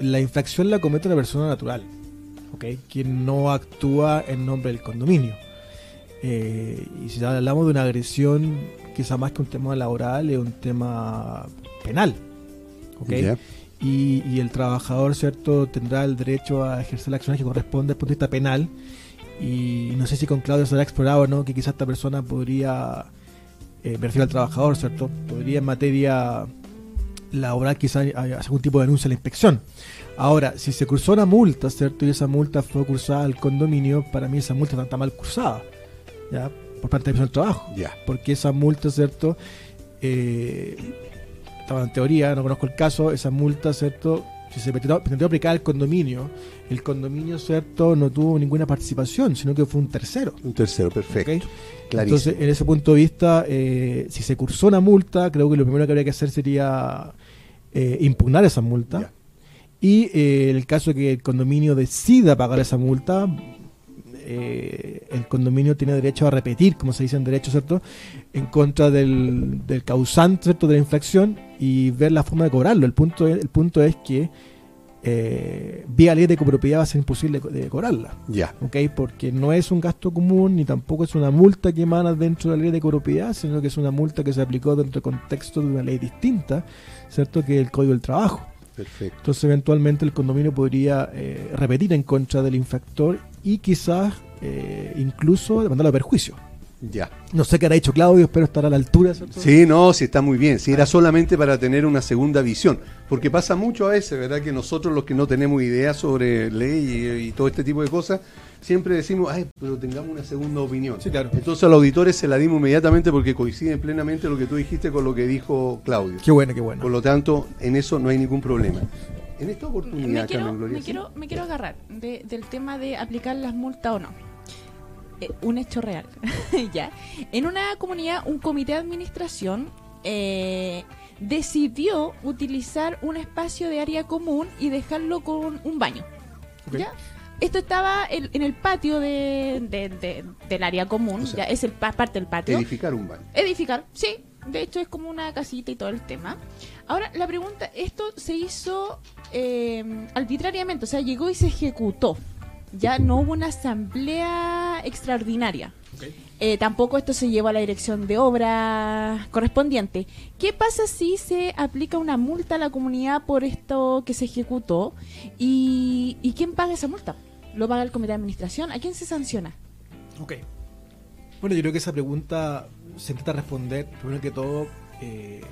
[SPEAKER 4] la infracción la comete una persona natural, ¿ok? Quien no actúa en nombre del condominio. Eh, y si hablamos de una agresión, quizá más que un tema laboral, es un tema penal, ¿ok?
[SPEAKER 1] Ya.
[SPEAKER 4] y, y el trabajador, ¿cierto?, tendrá el derecho a ejercer la acción que corresponde desde el punto de vista penal. Y no sé si con Claudio se habrá explorado no, que quizás esta persona podría, eh, me refiero al trabajador, ¿cierto?, podría en materia laboral quizás algún tipo de denuncia a la inspección. Ahora, si se cursó una multa, ¿cierto?, y esa multa fue cursada al condominio, para mí esa multa está mal cursada, ¿ya?, por parte del trabajo
[SPEAKER 1] Ya.
[SPEAKER 4] porque esa multa, ¿cierto? Eh, estaba en teoría, no conozco el caso, esa multa, ¿cierto? Si se pretendió, pretendió aplicar al condominio, el condominio, ¿cierto? No tuvo ninguna participación, sino que fue un tercero.
[SPEAKER 1] Un tercero, perfecto. Clarísimo.
[SPEAKER 4] Entonces, en ese punto de vista, eh, si se cursó una multa, creo que lo primero que habría que hacer sería eh, impugnar esa multa. Y eh, el caso de que el condominio decida pagar esa multa, eh, el condominio tiene derecho a repetir, como se dice en derecho, ¿cierto? En contra del, del causante, ¿cierto? De la infracción y ver la forma de cobrarlo. El punto es, el punto es que eh, vía ley de copropiedad va a ser imposible de cobrarla.
[SPEAKER 1] Ya.
[SPEAKER 4] ¿ok? Porque no es un gasto común ni tampoco es una multa que emana dentro de la ley de copropiedad, sino que es una multa que se aplicó dentro del contexto de una ley distinta, ¿cierto? Que el Código del Trabajo.
[SPEAKER 1] Perfecto.
[SPEAKER 4] Entonces, eventualmente el condominio podría eh, repetir en contra del infractor y quizás eh, incluso demandarlo a perjuicio.
[SPEAKER 1] Ya.
[SPEAKER 4] No sé qué hará dicho Claudio, espero estar a la altura, ¿cierto?
[SPEAKER 1] Sí, no, sí está muy bien. Sí, era solamente para tener una segunda visión. Porque pasa mucho a veces, ¿verdad? Que nosotros los que no tenemos idea sobre ley y, y todo este tipo de cosas, siempre decimos, ay, pero tengamos una segunda opinión.
[SPEAKER 4] Sí, claro.
[SPEAKER 1] Entonces a los auditores se la dimos inmediatamente porque coincide plenamente lo que tú dijiste con lo que dijo Claudio.
[SPEAKER 4] Qué bueno, qué bueno.
[SPEAKER 1] Por lo tanto, en eso no hay ningún problema. En esta
[SPEAKER 2] Me
[SPEAKER 1] oportunidad,
[SPEAKER 2] quiero,
[SPEAKER 1] Carmen Gloria,
[SPEAKER 2] me
[SPEAKER 1] ¿sí?
[SPEAKER 2] quiero, me quiero agarrar de- del tema de aplicar las multas o no. Eh, un hecho real. [LAUGHS] ya. En una comunidad, un comité de administración eh, decidió utilizar un espacio de área común y dejarlo con un baño. ¿Ya? Esto estaba en, en el patio de, de- de- del área común,
[SPEAKER 1] O sea,
[SPEAKER 2] ya es el pa- parte del patio.
[SPEAKER 1] edificar un baño.
[SPEAKER 2] Edificar, sí. De hecho es como una casita y todo el tema. Ahora, la pregunta, esto se hizo eh, arbitrariamente, o sea, llegó y se ejecutó. Ya no hubo una asamblea extraordinaria. Eh, tampoco esto se llevó a la dirección de obra correspondiente. ¿Qué pasa si se aplica una multa a la comunidad por esto que se ejecutó? ¿Y, y quién paga esa multa? ¿Lo paga el comité de administración? ¿A quién se sanciona?
[SPEAKER 4] Ok. Bueno, yo creo que esa pregunta se intenta responder, primero que todo, eh,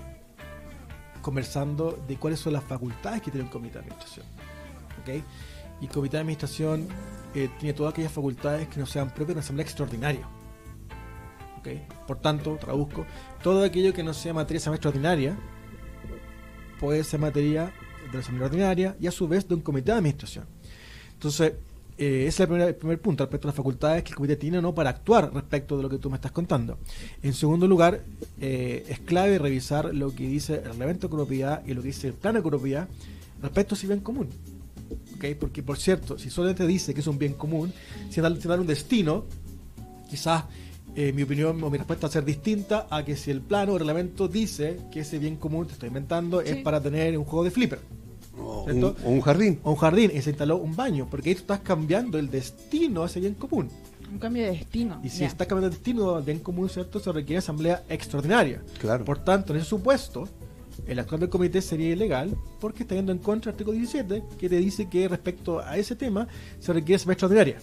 [SPEAKER 4] conversando de cuáles son las facultades que tiene un comité de administración. ¿Ok? Y el comité de administración eh, tiene todas aquellas facultades que no sean propias de una asamblea extraordinaria. ¿Ok? Por tanto, traduzco, todo aquello que no sea materia de asamblea extraordinaria puede ser materia de la asamblea ordinaria y a su vez de un comité de administración. Entonces, eh, ese es el primer, el primer punto respecto a las facultades que el comité tiene o no para actuar respecto de lo que tú me estás contando. En segundo lugar, eh, es clave revisar lo que dice el reglamento de y lo que dice el plan de respecto a ese bien común. ¿Ok? Porque, por cierto, si solamente dice que es un bien común, sin dar, sin dar un destino, quizás eh, mi opinión o mi respuesta va a ser distinta a que si el plano o reglamento dice que ese bien común, te estoy inventando, es
[SPEAKER 2] Sí.
[SPEAKER 4] para tener un juego de flipper
[SPEAKER 1] O un,
[SPEAKER 4] ¿Cierto?
[SPEAKER 1] o un jardín.
[SPEAKER 4] o un jardín y se instaló un baño, porque ahí tú estás cambiando el destino a ese bien común.
[SPEAKER 2] Un cambio de destino.
[SPEAKER 4] Y si
[SPEAKER 2] ya.
[SPEAKER 4] está cambiando el destino del bien común, ¿cierto? Se requiere asamblea extraordinaria.
[SPEAKER 1] Claro.
[SPEAKER 4] Por tanto, en ese supuesto, el actual del comité sería ilegal porque está yendo en contra del artículo 17 que te dice que respecto a ese tema se requiere asamblea extraordinaria.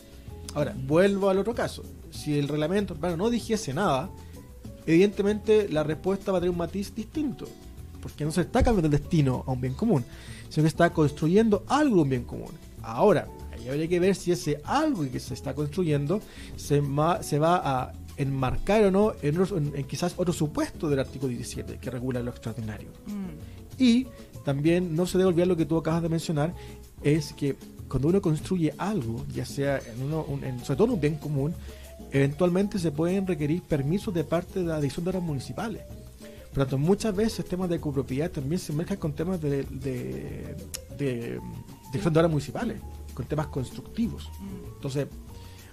[SPEAKER 4] Ahora, vuelvo al otro caso. Si el reglamento bueno, no dijese nada, evidentemente la respuesta va a tener un matiz distinto. Porque no se está cambiando el destino a un bien común, sino que está construyendo algo un bien común. Ahora, ahí habría que ver si ese algo que se está construyendo se va a enmarcar o no en, otros- en- en quizás otro supuesto del artículo 17 que regula lo extraordinario.
[SPEAKER 2] Mm.
[SPEAKER 4] Y también no se debe olvidar lo que tú acabas de mencionar, es que cuando uno construye algo, ya sea en uno, un- en- sobre todo en un bien común, eventualmente se pueden requerir permisos de parte de la dirección de obras municipales. Por lo tanto, muchas veces temas de copropiedad también se mezclan con temas de, de, de dirección de obras municipales, con temas constructivos.
[SPEAKER 2] Mm.
[SPEAKER 4] Entonces,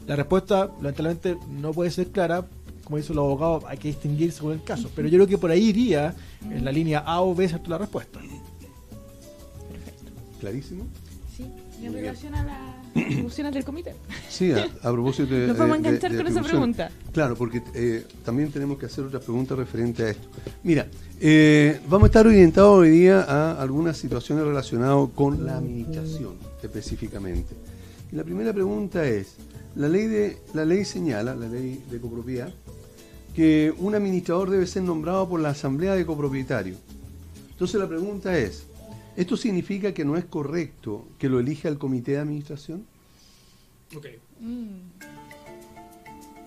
[SPEAKER 4] la respuesta, lamentablemente, no puede ser clara. Como dicen los abogados, hay que distinguir según el caso. Pero yo creo que por ahí iría en la línea A o B, ¿cierto? La respuesta.
[SPEAKER 2] Perfecto.
[SPEAKER 1] ¿Clarísimo?
[SPEAKER 2] Sí. Y
[SPEAKER 1] Muy
[SPEAKER 2] en
[SPEAKER 1] bien.
[SPEAKER 2] relación a las atribuciones del comité.
[SPEAKER 1] Sí, a, a propósito de. [LAUGHS]
[SPEAKER 2] Nos vamos a
[SPEAKER 1] de- de-
[SPEAKER 2] enganchar
[SPEAKER 1] de
[SPEAKER 2] con esa pregunta.
[SPEAKER 1] Claro, porque eh, también tenemos que hacer otra pregunta referente a esto. Mira, eh, vamos a estar orientados hoy día a algunas situaciones relacionadas con la administración específicamente. Y la primera pregunta es, la ley, de, la ley señala, la ley de copropiedad, que un administrador debe ser nombrado por la asamblea de copropietarios. Entonces la pregunta es, ¿esto significa que no es correcto que lo elija el comité de administración?
[SPEAKER 2] Mm.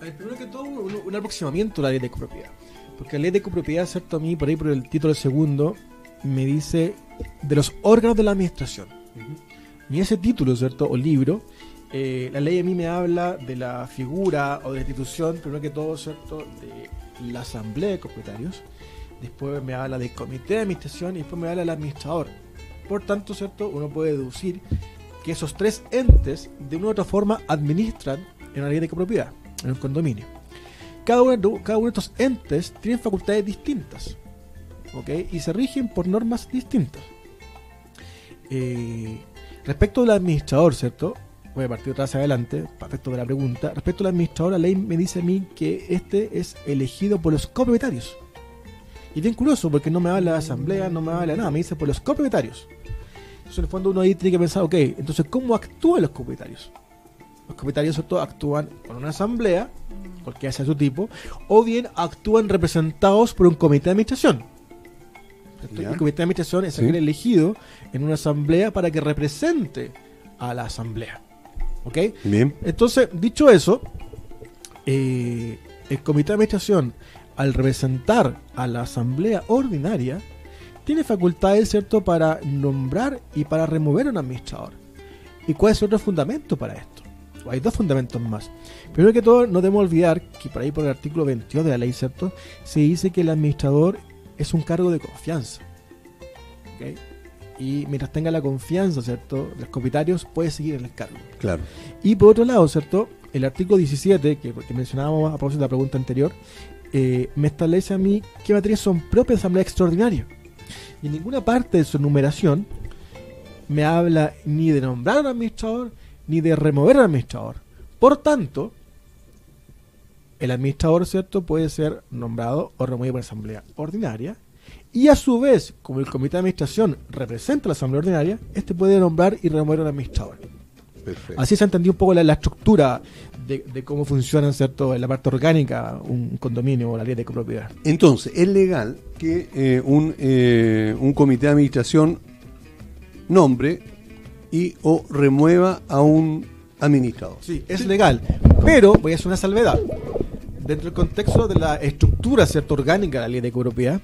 [SPEAKER 4] A ver, primero que todo, un, un aproximamiento a la ley de copropiedad. Porque la ley de copropiedad, ¿cierto? A mí, por ahí por el título segundo, me dice de los órganos de la administración. Y ese título, ¿cierto? O libro, eh, la ley a mí me habla de la figura o de la institución, primero que todo, ¿cierto? De la asamblea de propietarios. Después me habla del comité de administración y después me habla del administrador. Por tanto, ¿cierto? Uno puede deducir que esos tres entes, de una u otra forma, administran en una ley de copropiedad, en un condominio. Cada uno, cada uno de estos entes tiene facultades distintas, ¿ok? Y se rigen por normas distintas. Eh, respecto del administrador, ¿cierto? Voy a partir atrás adelante, respecto de la pregunta. Respecto al administrador, la ley me dice a mí que este es elegido por los copropietarios. Y bien curioso, porque no me habla de asamblea, no me habla de nada, me dice por los copropietarios. Entonces, en el fondo, uno ahí tiene que pensar, ok, entonces, ¿cómo actúan los copropietarios? Los copropietarios, ¿cierto? Actúan con una asamblea, cualquiera sea su tipo, o bien actúan representados por un comité de administración. El comité de administración es
[SPEAKER 1] Sí.
[SPEAKER 4] aquel elegido en una asamblea para que represente a la asamblea. ¿Ok?
[SPEAKER 1] Bien.
[SPEAKER 4] Entonces, dicho eso, eh, el comité de administración, al representar a la asamblea ordinaria, tiene facultades, ¿cierto?, para nombrar y para remover a un administrador. ¿Y cuál es otro fundamento para esto? Hay dos fundamentos más. Primero que todo, no debemos olvidar que por ahí por el artículo 22 de la ley, ¿cierto?, se dice que el administrador es un cargo de confianza. ¿Ok? Y mientras tenga la confianza, ¿cierto?, de los comitarios, puede seguir en el cargo.
[SPEAKER 1] Claro.
[SPEAKER 4] Y por otro lado, ¿cierto? El artículo 17, que, que mencionábamos a propósito de la pregunta anterior, eh, me establece a mí qué materias son propias de asamblea extraordinaria. Y en ninguna parte de su enumeración me habla ni de nombrar al administrador ni de remover al administrador. Por tanto, el administrador, ¿cierto?, puede ser nombrado o removido por asamblea ordinaria. Y a su vez, como el comité de administración representa a la asamblea ordinaria, este puede nombrar y remover al administrador.
[SPEAKER 1] Perfecto.
[SPEAKER 4] Así se entendió un poco la, la estructura de, de cómo funciona, ¿cierto?, en la parte orgánica un condominio o la ley de copropiedad.
[SPEAKER 1] Entonces, es legal que eh, un, eh, un comité de administración nombre y o remueva a un administrador.
[SPEAKER 4] Sí, es legal. Pero voy a hacer una salvedad. Dentro del contexto de la estructura cierto orgánica de la ley de copropiedad,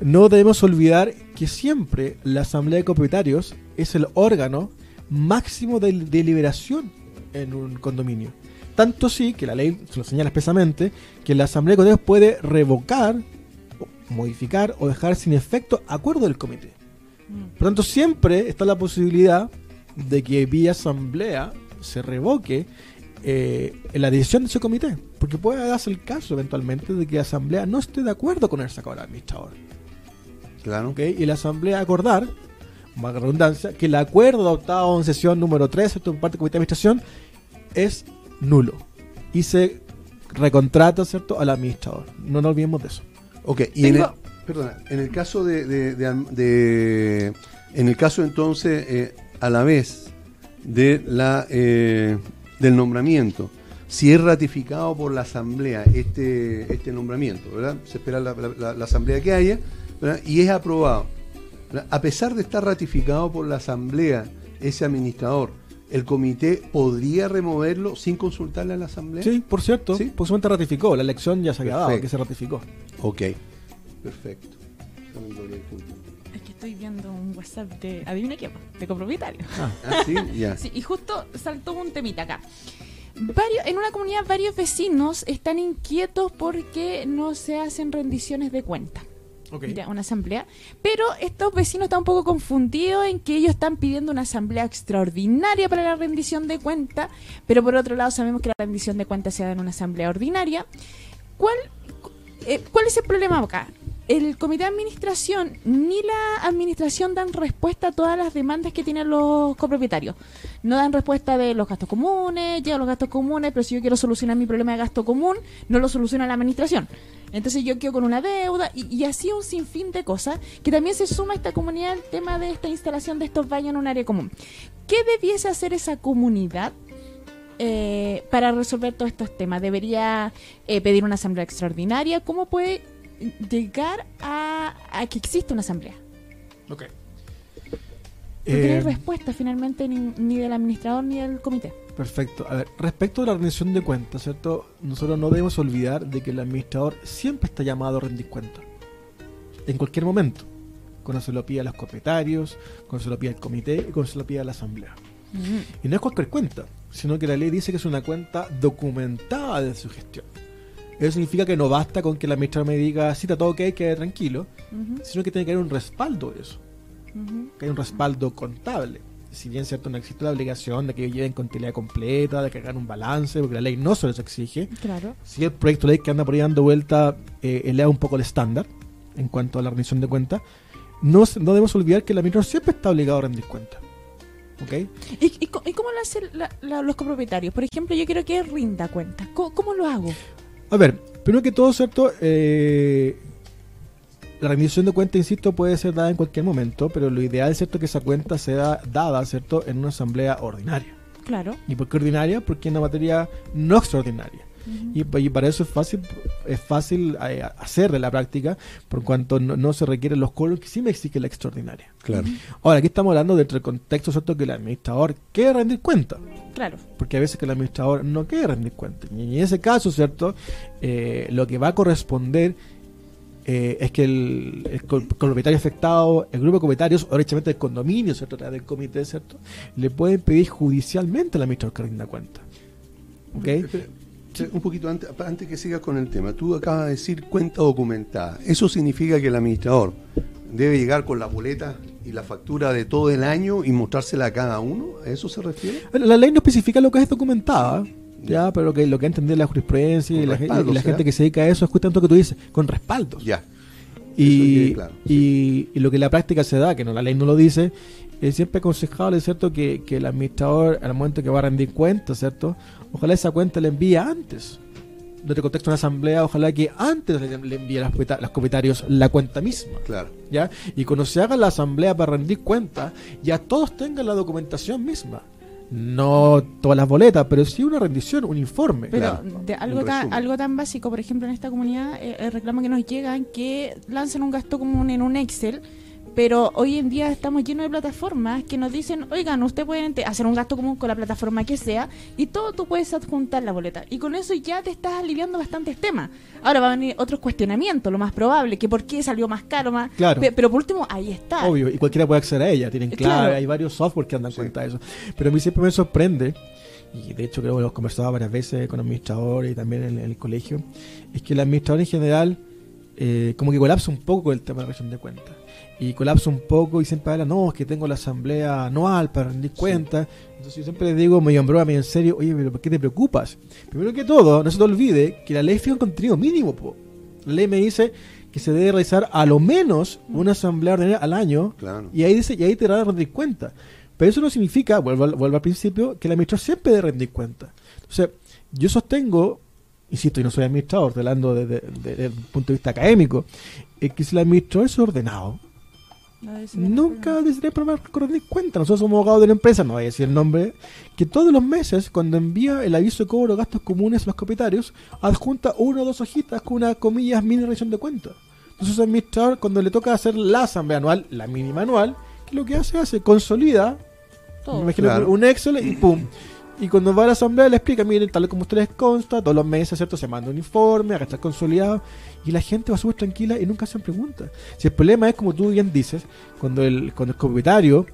[SPEAKER 4] no debemos olvidar que siempre la asamblea de copropietarios es el órgano máximo de deliberación en un condominio. Tanto sí que la ley se lo señala expresamente que la asamblea de copropietarios puede revocar, modificar o dejar sin efecto acuerdo del comité. Por tanto, siempre está la posibilidad de que vía asamblea se revoque eh, la decisión de ese comité. Porque puede darse el caso eventualmente de que la asamblea no esté de acuerdo con el sacado del administrador.
[SPEAKER 1] Claro.
[SPEAKER 4] ¿ok? Y la asamblea acordar, más redundancia, que el acuerdo adoptado en sesión número 3, ¿cierto? por parte del comité de administración, es nulo. Y se recontrata, ¿cierto?, al administrador. No nos olvidemos de eso.
[SPEAKER 1] Ok, y en el, perdona, en el caso de, de- de- de- en el caso entonces eh, a la vez de la eh, del nombramiento, si es ratificado por la asamblea este este nombramiento, ¿verdad? Se espera la, la- la- la asamblea que haya, ¿verdad? Y es aprobado. ¿verdad? A pesar de estar ratificado por la asamblea ese administrador, el comité podría removerlo sin consultarle a la asamblea.
[SPEAKER 4] Sí, por cierto,
[SPEAKER 1] ¿Sí?
[SPEAKER 4] por supuesto ratificó. La elección ya se había dado, que se ratificó.
[SPEAKER 1] Ok, perfecto.
[SPEAKER 2] Es que estoy viendo un WhatsApp de. Adivina quién, de copropietario.
[SPEAKER 1] Ah, sí, ya.
[SPEAKER 2] Sí, y justo saltó un temita acá. Varios, en una comunidad varios vecinos están inquietos porque no se hacen rendiciones de cuenta. Ya, una asamblea. Pero estos vecinos están un poco confundidos en que ellos están pidiendo una asamblea extraordinaria para la rendición de cuenta, pero por otro lado sabemos que la rendición de cuenta se da en una asamblea ordinaria. ¿Cuál, eh, ¿Cuál es el problema acá? El comité de administración ni la administración dan respuesta a todas las demandas que tienen los copropietarios. No dan respuesta de los gastos comunes, llegan los gastos comunes, pero si yo quiero solucionar mi problema de gasto común, no lo soluciona la administración. Entonces yo quedo con una deuda y, y así un sinfín de cosas que también se suma a esta comunidad el tema de esta instalación de estos baños en un área común. ¿Qué debiese hacer esa comunidad eh, para resolver todos estos temas? ¿Debería eh, pedir una asamblea extraordinaria? ¿Cómo puede llegar a, a que exista una asamblea?
[SPEAKER 4] Ok.
[SPEAKER 2] No hay
[SPEAKER 4] Eh,
[SPEAKER 2] respuesta finalmente ni, ni del administrador ni del comité.
[SPEAKER 4] Perfecto. A ver, respecto a la rendición de cuentas, ¿cierto? Nosotros no debemos olvidar de que el administrador siempre está llamado a rendir cuentas. En cualquier momento. Cuando se lo pide a los propietarios, cuando se lo pide al comité y cuando se lo pide a la asamblea. Y no es cualquier cuenta, sino que la ley dice que es una cuenta documentada de su gestión. Eso significa que no basta con que el administrador me diga, sí, está todo ok, quede tranquilo, sino que tiene que haber un respaldo de eso, que hay un respaldo contable. Si bien cierto no existe la obligación de que ellos lleven contabilidad completa, de que hagan un balance, porque la ley no se les exige,
[SPEAKER 2] Claro.
[SPEAKER 4] si el proyecto de ley que anda por ahí dando vuelta eh, eleva un poco el estándar en cuanto a la rendición de cuentas, no, no debemos olvidar que el administrador siempre está obligado a rendir cuentas. ¿Ok?
[SPEAKER 2] ¿Y, y y cómo lo hacen la- la- los copropietarios? Por ejemplo, yo quiero que rinda cuenta. ¿Cómo, cómo lo hago?
[SPEAKER 4] A ver, primero que todo, ¿cierto? Eh, la rendición de cuenta, insisto, puede ser dada en cualquier momento, pero lo ideal es cierto que esa cuenta sea dada, ¿cierto?, en una asamblea ordinaria.
[SPEAKER 2] Claro.
[SPEAKER 4] ¿Y por qué ordinaria? Porque es una materia no extraordinaria. Y, pa- y para eso es fácil es fácil eh, hacer de la práctica, por cuanto no, no se requieren los coros que sí me exige la extraordinaria.
[SPEAKER 1] Claro.
[SPEAKER 4] Ahora, aquí estamos hablando dentro del contexto, ¿cierto?, que el administrador quiere rendir cuenta
[SPEAKER 2] Claro.
[SPEAKER 4] porque a veces que el administrador no quiere rendir cuenta. Y en ese caso, ¿cierto? Eh, lo que va a corresponder eh, es que el, el propietario afectado, el grupo de propietarios, o derechamente el condominio, ¿cierto? A del comité, ¿cierto? Le pueden pedir judicialmente al administrador que rinda cuenta. ¿Ok?
[SPEAKER 1] Un poquito antes, antes que sigas con el tema, tú acabas de decir cuenta documentada. ¿Eso significa que el administrador debe llegar con la boleta y la factura de todo el año y mostrársela a cada uno? ¿A eso se refiere?
[SPEAKER 4] La ley no especifica lo que es documentada, ya, pero que lo que entender la jurisprudencia y la, y la gente que se dedica a eso es justamente lo que tú dices, con respaldos.
[SPEAKER 1] Ya.
[SPEAKER 4] Y,
[SPEAKER 1] claro,
[SPEAKER 4] y, y lo que en la práctica se da, que no la ley no lo dice, es siempre aconsejable, ¿cierto? Que, que el administrador, al momento que va a rendir cuentas, ¿cierto? Ojalá esa cuenta le envíe antes. El contexto de una asamblea, ojalá que antes le, envíe a los, propieta- los propietarios la cuenta misma,
[SPEAKER 1] Claro.
[SPEAKER 4] ¿ya? Y cuando se haga la asamblea para rendir cuentas, ya todos tengan la documentación misma. No todas las boletas, pero sí una rendición, un informe.
[SPEAKER 2] Pero
[SPEAKER 1] Claro.
[SPEAKER 2] de algo
[SPEAKER 1] Un
[SPEAKER 2] tan, algo tan básico, por ejemplo, en esta comunidad, eh, el reclamo que nos llegan que lancen un gasto común en un Excel, pero hoy en día estamos llenos de plataformas que nos dicen, oigan, usted puede hacer un gasto común con la plataforma que sea y todo tú puedes adjuntar la boleta. Y con eso ya te estás aliviando bastantes temas. Ahora van a venir otros cuestionamientos, lo más probable, que por qué salió más caro, más...
[SPEAKER 4] Claro.
[SPEAKER 2] Pe- pero por último, ahí está.
[SPEAKER 4] Obvio, y cualquiera puede acceder a ella, tienen clave,
[SPEAKER 2] Claro.
[SPEAKER 4] hay varios software que andan
[SPEAKER 1] Sí.
[SPEAKER 4] cuenta de eso. Pero a mí siempre me sorprende, y de hecho creo que lo hemos conversado varias veces con administradores y también en, en el colegio, es que el administrador en general eh, como que colapsa un poco el tema de la rendición de cuentas. Y colapsa un poco y siempre habla, no, es que tengo la asamblea anual para rendir cuentas. Entonces yo siempre le digo, medio en broma, medio en serio, oye, pero ¿por qué te preocupas? Primero que todo, no se te olvide que la ley fija un contenido mínimo. Po. La ley me dice que se debe realizar a lo menos una asamblea ordinaria al año
[SPEAKER 1] Claro.
[SPEAKER 4] y ahí dice y ahí te van a rendir cuenta. Pero eso no significa, vuelvo, al- vuelvo al principio, que el administrador siempre debe rendir cuenta. Entonces, yo sostengo, insisto, y no soy administrador, hablando desde, desde el punto de vista académico, es que si el administrador es ordenado, nunca debería probar con rendir cuenta. Nosotros somos abogados de la empresa, no voy a decir el nombre, que todos los meses, cuando envía el aviso de cobro de gastos comunes a los propietarios, adjunta una o dos hojitas con una comillas mini rendición de cuentas. Entonces el administrador, cuando le toca hacer la asamblea anual, la mínima anual, ¿qué es lo que hace? Hace, consolida,
[SPEAKER 2] Todo.
[SPEAKER 4] me imagino
[SPEAKER 1] Claro.
[SPEAKER 4] un Excel y pum. Y cuando va a la asamblea le explica, miren, tal como ustedes consta, todos los meses, ¿cierto? Se manda un informe, acá está consolidado. Y la gente va súper tranquila y nunca hacen preguntas. Si el problema es, como tú bien dices, cuando el, cuando el propietario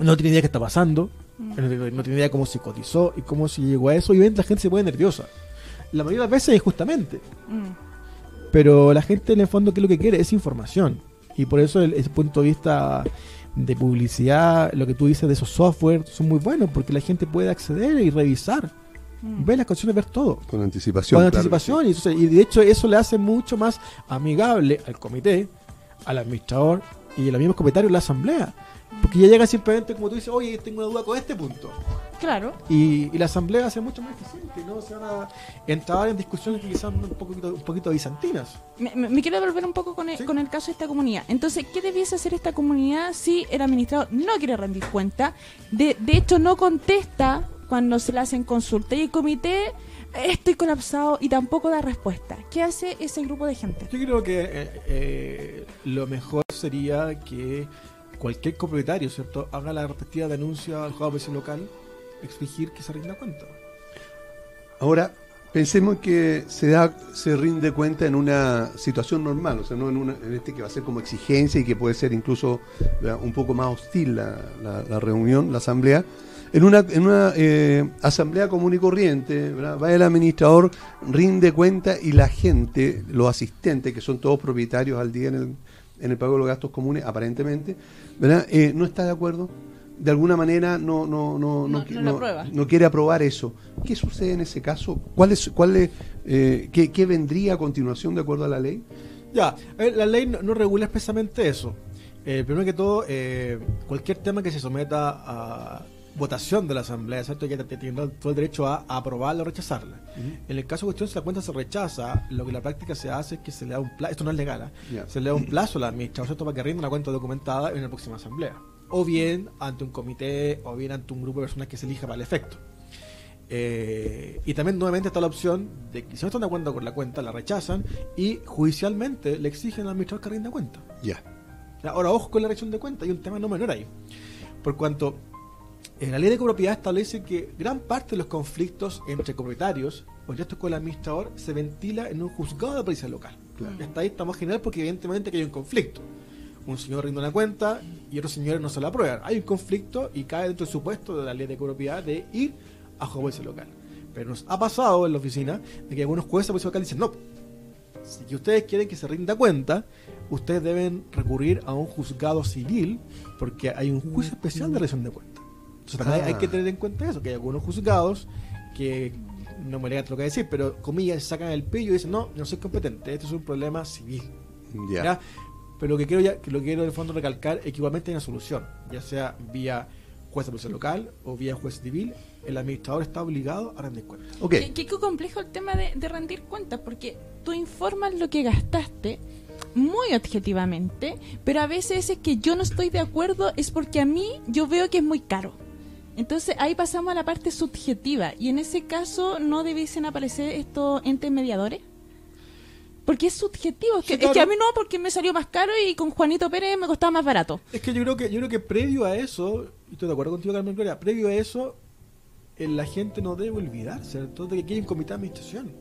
[SPEAKER 4] no tiene idea qué está pasando,
[SPEAKER 2] Mm.
[SPEAKER 4] no tiene- no tiene idea cómo se cotizó y cómo se llegó a eso, y ven, la gente se pone nerviosa. La mayoría de las veces injustamente.
[SPEAKER 2] Mm.
[SPEAKER 4] Pero la gente en el fondo, ¿qué es lo que quiere? Es información. Y por eso el- ese punto de vista de publicidad, lo que tú dices de esos software, son muy buenos porque la gente puede acceder y revisar,
[SPEAKER 2] Mm.
[SPEAKER 4] ver las canciones, ver todo.
[SPEAKER 1] Con anticipación.
[SPEAKER 4] Con
[SPEAKER 1] claro.
[SPEAKER 4] anticipación. Y, entonces- y de hecho eso le hace mucho más amigable al comité, al administrador y a los mismos comentarios la asamblea. Porque ya llega simplemente como tú dices, oye, tengo una duda con este punto.
[SPEAKER 2] Claro.
[SPEAKER 4] Y, y la asamblea hace mucho más eficiente, no se van a entrar en discusiones que quizás un poquito, un poquito bizantinas.
[SPEAKER 2] Me, me- me quiero devolver un poco con el,
[SPEAKER 4] Sí.
[SPEAKER 2] con el caso de esta comunidad. Entonces, ¿qué debiese hacer esta comunidad si el administrador no quiere rendir cuenta? De, de hecho, no contesta cuando se le hacen consulta y el comité eh, estoy colapsado y tampoco da respuesta. ¿Qué hace ese grupo de gente?
[SPEAKER 4] Yo creo que eh, eh, lo mejor sería que cualquier copropietario, ¿cierto?, haga la respectiva denuncia al juzgado de local, exigir que se rinda cuenta.
[SPEAKER 1] Ahora, pensemos que se da, se rinde cuenta en una situación normal, o sea, no en, una, en este que va a ser como exigencia y que puede ser incluso un poco más hostil la reunión, la asamblea. En una, en una eh, asamblea común y corriente, ¿verdad? va el administrador, rinde cuenta y la gente, los asistentes, que son todos propietarios al día en el, en el pago de los gastos comunes, aparentemente, ¿verdad? Eh, no está de acuerdo. De alguna manera no, no, no,
[SPEAKER 2] No- no
[SPEAKER 1] quiere aprobar eso. ¿Qué sucede en ese caso? ¿Cuál es, cuál es, eh, qué, qué vendría a continuación de acuerdo a la ley?
[SPEAKER 4] Ya, a ver, la ley no, no regula expresamente eso. Eh, primero que todo, eh, cualquier tema que se someta a votación de la Asamblea, ¿cierto? Ya te- tiene todo el derecho a, a aprobarla o rechazarla. En el caso de cuestión, si la cuenta se rechaza, lo que en la práctica se hace es que se le da un plazo, esto no es legal, ¿ah?
[SPEAKER 1] Ya.
[SPEAKER 4] se le da un [CLEARS THROAT] plazo a la administración ¿cierto? para que rinda una cuenta documentada en la próxima Asamblea. O bien ante un comité, o bien ante un grupo de personas que se elija para el efecto. Eh, y también nuevamente está la opción de que si no están de acuerdo con la cuenta, la rechazan y judicialmente le exigen al administrador que rinda cuenta.
[SPEAKER 1] Ya.
[SPEAKER 4] Ahora, ojo con la rendición de cuenta, hay un tema no menor ahí. Por cuanto la ley de copropiedad establece que gran parte de los conflictos entre copropietarios o directos con el administrador se ventila en un juzgado de policía local.
[SPEAKER 1] Claro.
[SPEAKER 4] Hasta ahí estamos general porque evidentemente que hay un conflicto. Un señor rinde una cuenta y otros señores no se la aprueban. Hay un conflicto y cae dentro del supuesto de la ley de copropiedad de ir a juzgado de policía local. Pero nos ha pasado en la oficina de que algunos jueces de policía local dicen no. Si ustedes quieren que se rinda cuenta, ustedes deben recurrir a un juzgado civil porque hay un juicio especial de rendición de cuenta. Entonces también hay- hay
[SPEAKER 1] Ah.
[SPEAKER 4] que tener en cuenta eso, que hay algunos juzgados que no me legan lo que decir, pero comillas sacan el pillo y dicen, no, no soy competente, esto es un problema civil. Pero lo que quiero ya, que lo que quiero en el fondo recalcar es que igualmente hay una solución, ya sea vía juez de policía local o vía juez civil, el administrador está obligado a rendir cuenta.
[SPEAKER 1] Ok.
[SPEAKER 2] Qué, qué complejo el tema de, de rendir cuentas, porque tú informas lo que gastaste muy objetivamente, pero a veces es que yo no estoy de acuerdo es porque a mí yo veo que es muy caro. Entonces ahí pasamos a la parte subjetiva y en ese caso no debiesen aparecer estos entes mediadores. Porque es subjetivo, es que,
[SPEAKER 4] Sí,
[SPEAKER 2] es que a mí no, porque me salió más caro y con Juanito Pérez me costaba más barato.
[SPEAKER 4] Es que yo creo que yo creo que previo a eso, y estoy de acuerdo contigo Carmen Gloria, previo a eso eh, la gente no debe olvidar, ¿cierto? De que hay un comité de administración.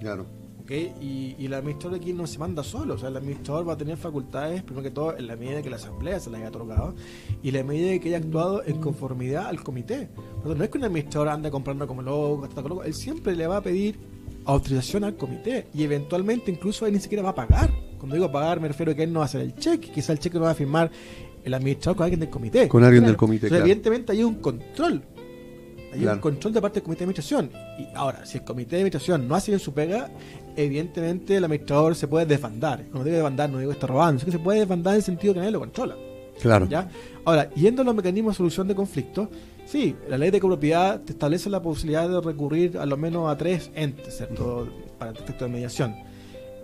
[SPEAKER 1] Claro.
[SPEAKER 4] ¿Ok? Y, y el administrador aquí no se manda solo, o sea, el administrador va a tener facultades, primero que todo, en la medida que la asamblea se le haya otorgado y en la medida que haya actuado en conformidad al comité. Entonces, no es que un administrador ande comprando como loco, gastando como loco, él siempre le va a pedir autorización al comité y eventualmente incluso él ni siquiera va a pagar. Cuando digo pagar me refiero a que él no va a hacer el cheque, quizá el cheque lo va a firmar el administrador con alguien del comité.
[SPEAKER 1] Con alguien
[SPEAKER 2] Claro.
[SPEAKER 1] del comité, claro.
[SPEAKER 4] evidentemente hay un control. Hay
[SPEAKER 1] Claro.
[SPEAKER 4] un control de parte del comité de administración. Y ahora, si el comité de administración no hace bien su pega, evidentemente el administrador se puede desbandar. Cuando digo desbandar, no digo que está robando, sino que se puede desbandar en el sentido que nadie lo controla.
[SPEAKER 1] Claro.
[SPEAKER 4] ¿ya? Ahora, yendo a los mecanismos de solución de conflictos, sí, la ley de copropiedad te establece la posibilidad de recurrir a lo menos a tres entes, ¿cierto? Para el efecto de mediación,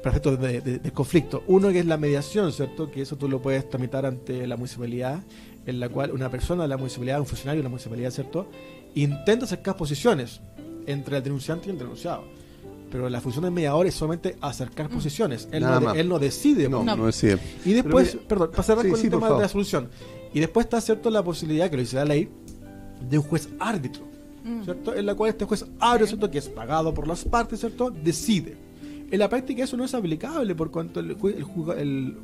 [SPEAKER 4] para efectos de, de- de conflicto. Uno que es la mediación, ¿cierto? Que eso tú lo puedes tramitar ante la municipalidad, en la cual una persona de la municipalidad, un funcionario de la municipalidad, ¿cierto? Intenta acercar posiciones entre el denunciante y el denunciado. Pero la función del mediador es solamente acercar posiciones. Él,
[SPEAKER 1] Nada
[SPEAKER 4] no, de-
[SPEAKER 1] más.
[SPEAKER 4] él no decide.
[SPEAKER 1] No,
[SPEAKER 2] No.
[SPEAKER 1] no es cierto.
[SPEAKER 4] Y después,
[SPEAKER 1] Pero
[SPEAKER 4] perdón, para cerrar
[SPEAKER 1] Sí,
[SPEAKER 4] con
[SPEAKER 1] sí,
[SPEAKER 4] el tema
[SPEAKER 1] favor.
[SPEAKER 4] de la solución. Y después está cierto la posibilidad, que lo dice la ley, de un juez árbitro,
[SPEAKER 2] Mm.
[SPEAKER 4] ¿cierto? En la cual este juez árbitro, ¿cierto? Que es pagado por las partes, ¿cierto? Decide. En la práctica eso no es aplicable por cuanto el, el el-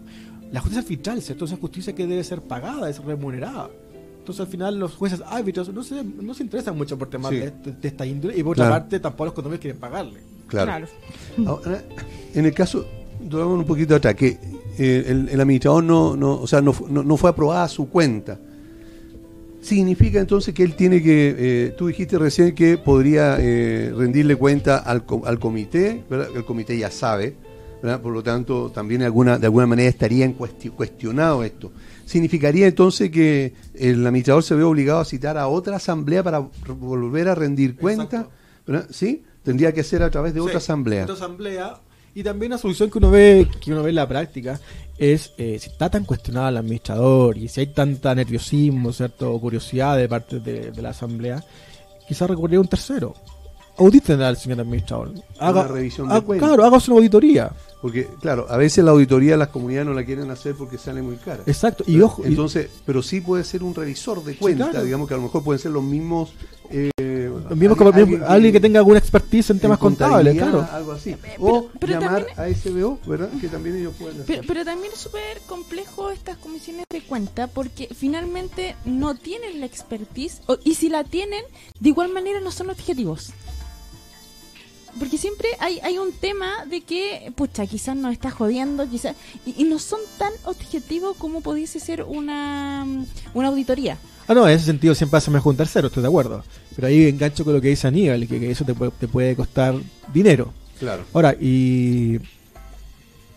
[SPEAKER 4] la justicia arbitral, ¿cierto? Esa justicia que debe ser pagada, es remunerada. Entonces al final los jueces árbitros no se, no se interesan mucho por temas
[SPEAKER 1] Sí.
[SPEAKER 4] de, de- de esta índole y por otra parte tampoco los condominios quieren pagarle.
[SPEAKER 1] Claro. Ahora, en el caso, volvamos un poquito atrás, que eh, el, el administrador no, no, o sea, no, no, no fue aprobada su cuenta. Significa entonces que él tiene que, eh, tú dijiste recién que podría eh, rendirle cuenta al, al comité, ¿verdad? el comité ya sabe, ¿verdad? por lo tanto también de alguna, de alguna manera estaría en cuesti- cuestionado esto. Significaría entonces que el administrador se ve obligado a citar a otra asamblea para volver a rendir cuenta. ¿Sí? Tendría que ser a través de
[SPEAKER 4] Sí,
[SPEAKER 1] otra asamblea.
[SPEAKER 4] otra asamblea. Y también una solución que uno ve, que uno ve en la práctica es eh, si está tan cuestionado el administrador y si hay tanta nerviosismo, ¿cierto? O curiosidad de parte de, de la asamblea, quizás recurrir a un tercero. Auditen al señor administrador.
[SPEAKER 1] Una revisión de
[SPEAKER 4] haga-
[SPEAKER 1] cuentas.
[SPEAKER 4] Claro, haga una auditoría.
[SPEAKER 1] Porque, claro, a veces la auditoría las comunidades no la quieren hacer porque sale muy cara.
[SPEAKER 4] Exacto. Y ojo, y-
[SPEAKER 1] Entonces, pero sí puede ser un revisor de cuentas,
[SPEAKER 4] claro.
[SPEAKER 1] digamos que a lo mejor pueden ser los mismos. Eh,
[SPEAKER 4] mismo como alguien, alguien que tenga alguna expertise en temas contables, claro.
[SPEAKER 1] Algo así.
[SPEAKER 2] Pero-
[SPEAKER 1] o
[SPEAKER 2] pero
[SPEAKER 1] llamar
[SPEAKER 2] también-
[SPEAKER 1] a SBO, ¿verdad? Que también ellos pueden hacer.
[SPEAKER 2] Pero, pero también es súper complejo estas comisiones de cuenta porque finalmente no tienen la expertise o- y si la tienen, de igual manera no son objetivos. Porque siempre hay, hay un tema de que, pucha, quizás nos está jodiendo, quizás, y, y no son tan objetivos como pudiese ser una, una auditoría.
[SPEAKER 4] Ah, no, en ese sentido siempre hacemos un tercero, estoy de acuerdo. Pero ahí engancho con lo que dice Aníbal, que, que eso te puede, te puede costar dinero.
[SPEAKER 1] Claro.
[SPEAKER 4] Ahora, y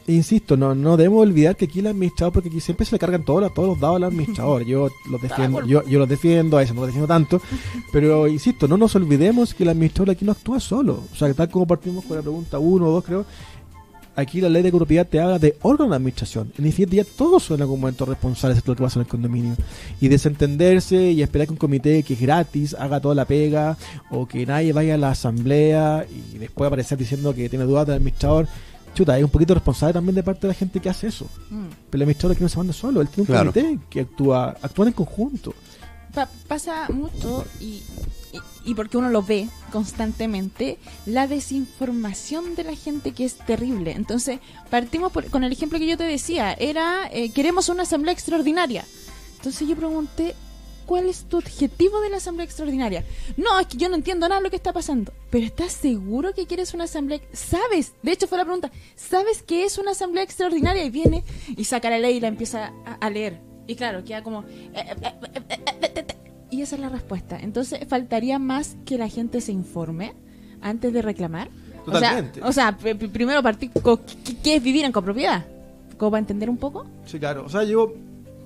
[SPEAKER 4] insisto, no, no debemos olvidar que aquí el administrador, porque aquí siempre se le cargan todos, los- todos los dados al administrador. Yo los defiendo, yo, yo los defiendo, a veces no los defiendo tanto, pero insisto, no nos olvidemos que el administrador aquí no actúa solo. O sea, tal como partimos con la pregunta uno o dos, creo, aquí la ley de propiedad te habla de órgano de administración. En definitiva, todos son en algún momento responsables de lo que pasa en el condominio. Y desentenderse y esperar que un comité que es gratis haga toda la pega, o que nadie vaya a la asamblea y después aparecer diciendo que tiene dudas del administrador. Chuta, es un poquito responsable también de parte de la gente que hace eso.
[SPEAKER 2] Mm.
[SPEAKER 4] Pero el administrador aquí no se manda solo, él tiene un
[SPEAKER 1] Claro.
[SPEAKER 4] comité que actúa, actúan en conjunto.
[SPEAKER 2] Pa- pasa mucho y, y, porque uno lo ve constantemente, la desinformación de la gente que es terrible. Entonces, partimos por- con el ejemplo que yo te decía, era, eh, queremos una asamblea extraordinaria. Entonces yo pregunté, ¿cuál es tu objetivo de la asamblea extraordinaria? No, es que yo no entiendo nada de lo que está pasando. Pero ¿estás seguro que quieres una asamblea? ¿Sabes? De hecho fue la pregunta, ¿sabes qué es una asamblea extraordinaria? Y viene y saca la ley y la empieza a, a leer. Y claro, queda como... eh, eh, Y esa es la respuesta. Entonces, faltaría más que la gente se informe antes de reclamar.
[SPEAKER 4] Totalmente.
[SPEAKER 2] O sea, o sea pr- pr- primero partir con qué, es vivir en copropiedad. ¿Cómo va a entender un poco?
[SPEAKER 4] Sí, claro. O sea, yo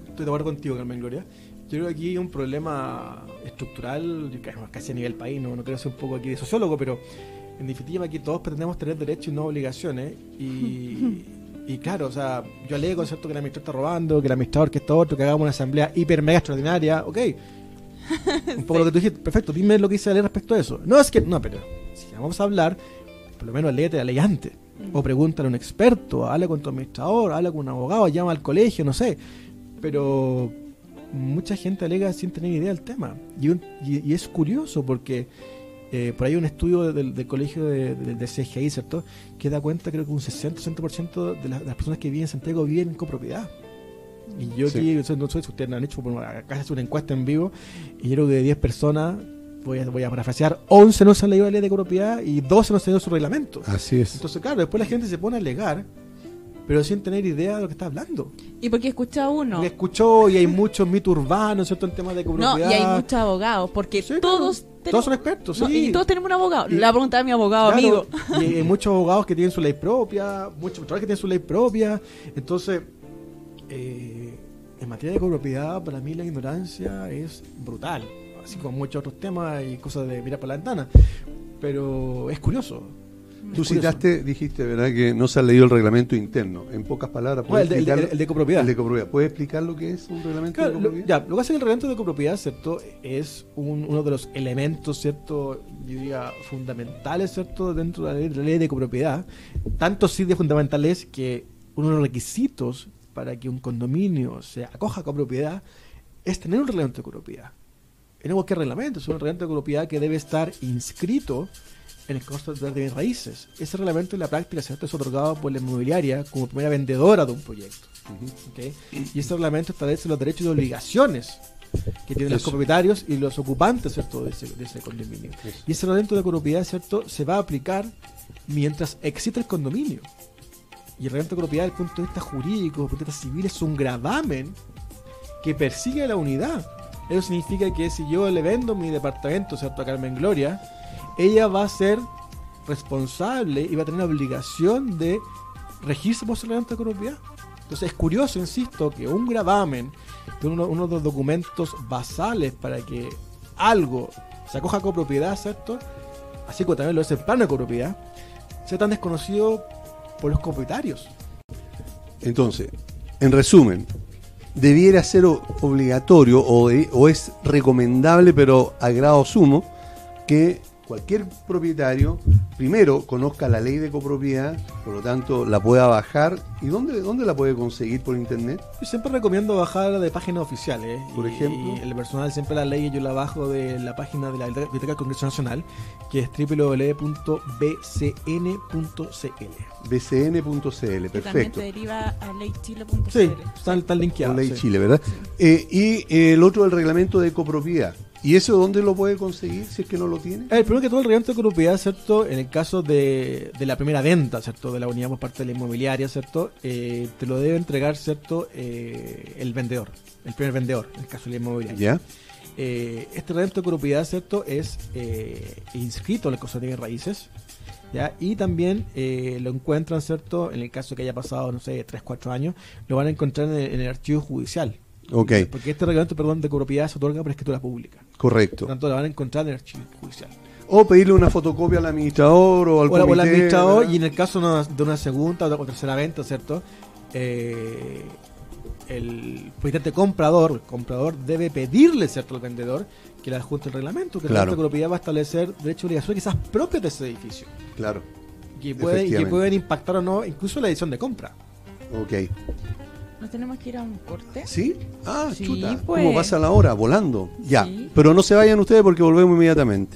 [SPEAKER 4] estoy de acuerdo contigo, Carmen Gloria. Yo creo que aquí hay un problema estructural, casi a nivel país, no, no quiero ser un poco aquí de sociólogo, pero en definitiva aquí todos pretendemos tener derechos y no obligaciones. Y, [LAUGHS] y claro, o sea, yo alego, ¿cierto?, que el administrador está robando, que el administrador que está otro, que hagamos una asamblea hiper mega extraordinaria, ok. [LAUGHS] Un poco lo que tú dijiste, perfecto, dime lo que dice la ley respecto a eso. No, es que, no, pero si vamos a hablar, por lo menos léete la ley antes. O pregúntale a un experto, habla con tu administrador, habla con un abogado, llama al colegio, no sé. Pero mucha gente alega sin tener idea del tema. Y, un- y- y es curioso porque eh, por ahí hay un estudio del, del colegio de, de- del CGI, ¿cierto? Que da cuenta, creo que un 60-60% de, las- de las personas que viven en Santiago viven en copropiedad. Y yo
[SPEAKER 1] Sí.
[SPEAKER 4] aquí, no sé si ustedes han hecho, bueno, acá hace una encuesta en vivo, y yo creo que de 10 personas, voy a, voy a parafrasear, 11 no se han leído la ley de copropiedad y 12 no se han leído su reglamento.
[SPEAKER 1] Así es.
[SPEAKER 4] Entonces, claro, después la gente se pone a alegar, pero sin tener idea de lo que está hablando.
[SPEAKER 2] Y porque escucha uno.
[SPEAKER 4] Porque escuchó y hay muchos mitos urbanos, ¿cierto? En temas de
[SPEAKER 2] No,
[SPEAKER 4] copropiedad.
[SPEAKER 2] y hay muchos abogados, porque
[SPEAKER 4] Sí, claro.
[SPEAKER 2] todos
[SPEAKER 4] Todos son expertos,
[SPEAKER 2] No,
[SPEAKER 4] sí.
[SPEAKER 2] y todos tenemos un abogado.
[SPEAKER 4] Y-
[SPEAKER 2] La pregunta de mi abogado
[SPEAKER 4] Claro,
[SPEAKER 2] amigo.
[SPEAKER 4] Y hay muchos abogados que tienen su ley propia, muchos que tienen su ley propia. Entonces, eh, en materia de copropiedad, para mí la ignorancia es brutal. Así como muchos otros temas y cosas de mirar por la ventana. Pero es curioso.
[SPEAKER 1] Tú
[SPEAKER 4] Es curioso.
[SPEAKER 1] citaste, dijiste, ¿verdad?, que no se ha leído el reglamento interno. En pocas palabras,
[SPEAKER 4] Bueno,
[SPEAKER 1] ¿puedes
[SPEAKER 4] el, de, el de-
[SPEAKER 1] explicarlo?
[SPEAKER 4] el de copropiedad.
[SPEAKER 1] El de copropiedad. ¿Puedes explicar lo que es un reglamento
[SPEAKER 4] Claro,
[SPEAKER 1] de
[SPEAKER 4] lo,
[SPEAKER 1] copropiedad?
[SPEAKER 4] ya, lo que hace el reglamento de copropiedad, ¿cierto? Es un- uno de los elementos, ¿cierto? Yo diría fundamentales, ¿cierto? Dentro de la ley de, la ley de copropiedad. Tanto sí de fundamental es que uno de los requisitos para que un condominio se acoja a copropiedad es tener un reglamento de copropiedad. Y no cualquier reglamento, es un reglamento de copropiedad que debe estar inscrito en el costo de bienes raíces. Ese reglamento en la práctica, ¿cierto? Es otorgado por la inmobiliaria como primera vendedora de un proyecto. ¿ok? Y ese reglamento establece los derechos y obligaciones que tienen los copropietarios y los ocupantes ¿cierto? De, ese, de ese condominio.
[SPEAKER 1] Eso.
[SPEAKER 4] Y ese reglamento de copropiedad ¿cierto? se va a aplicar mientras existe el condominio. Y el reglamento de copropiedad, desde el punto de vista jurídico, desde el punto de vista civil, es un gravamen que persigue a la unidad. Eso significa que si yo le vendo mi departamento ¿cierto? a Carmen Gloria, ella va a ser responsable y va a tener la obligación de regirse por ese reglamento de copropiedad. Entonces es curioso, insisto, que un gravamen, que uno, uno de los documentos basales para que algo se acoja a copropiedad, ¿cierto? Así como también lo es el plano de copropiedad, sea tan desconocido por los copropietarios.
[SPEAKER 1] Entonces, en resumen, debiera ser obligatorio o, o es recomendable, pero a grado sumo, que cualquier propietario primero conozca la ley de copropiedad, por lo tanto la pueda bajar. ¿Y dónde, dónde la puede conseguir por internet?
[SPEAKER 4] Yo siempre recomiendo bajar de páginas oficiales.
[SPEAKER 1] Por
[SPEAKER 4] Y-
[SPEAKER 1] ejemplo.
[SPEAKER 4] y el personal siempre la ley yo la bajo de la página de la Biblioteca del Congreso Nacional, que es www.bcn.cl.
[SPEAKER 1] bcn.cl,
[SPEAKER 2] Que también
[SPEAKER 1] perfecto.
[SPEAKER 2] te deriva a leychile.cl.
[SPEAKER 4] Sí, están, están linkeados.
[SPEAKER 1] Con ley
[SPEAKER 4] sí.
[SPEAKER 1] Chile, ¿verdad? Eh, y eh, el otro, el reglamento de copropiedad. ¿Y eso dónde lo puede conseguir si es que no lo tiene?
[SPEAKER 4] El primero que todo el reglamento de copropiedad, ¿cierto? En el caso de, de la primera venta, ¿cierto? De la unidad por parte de la inmobiliaria, ¿cierto? Eh, te lo debe entregar, ¿cierto? Eh, el vendedor, el primer vendedor, en el caso de la inmobiliaria.
[SPEAKER 1] ¿Ya?
[SPEAKER 4] Eh, este reglamento de copropiedad, ¿cierto? Es eh, inscrito en el Consejo de Raíces, ¿ya? Y también eh, lo encuentran, ¿cierto? En el caso que haya pasado, no sé, 3, 4 años, lo van a encontrar en el, en el archivo judicial.
[SPEAKER 1] Ok,
[SPEAKER 4] Porque este reglamento, perdón, de copropiedad se otorga por escritura pública. Por
[SPEAKER 1] correcto.
[SPEAKER 4] lo tanto, lo van a encontrar en el archivo judicial.
[SPEAKER 1] O pedirle una fotocopia al administrador o al
[SPEAKER 4] o, la- o
[SPEAKER 1] comité,
[SPEAKER 4] administrador
[SPEAKER 1] ¿verdad?
[SPEAKER 4] y en el caso de una, de una segunda o tercera venta, ¿cierto? Eh, el propietario comprador, el comprador debe pedirle, ¿cierto?, al vendedor que le adjunte el reglamento, que
[SPEAKER 1] Claro.
[SPEAKER 4] de propiedad va a establecer derechos y obligaciones quizás propios de ese edificio,
[SPEAKER 1] Claro,
[SPEAKER 4] que pueden, y que pueden impactar o no incluso la edición de compra.
[SPEAKER 1] ok.
[SPEAKER 2] Nos tenemos que ir a un corte.
[SPEAKER 1] ¿Sí? Ah,
[SPEAKER 2] Sí,
[SPEAKER 1] chuta.
[SPEAKER 2] pues.
[SPEAKER 1] ¿Cómo pasa la hora? Volando. Ya.
[SPEAKER 2] Sí.
[SPEAKER 1] Pero no se vayan ustedes porque volvemos inmediatamente.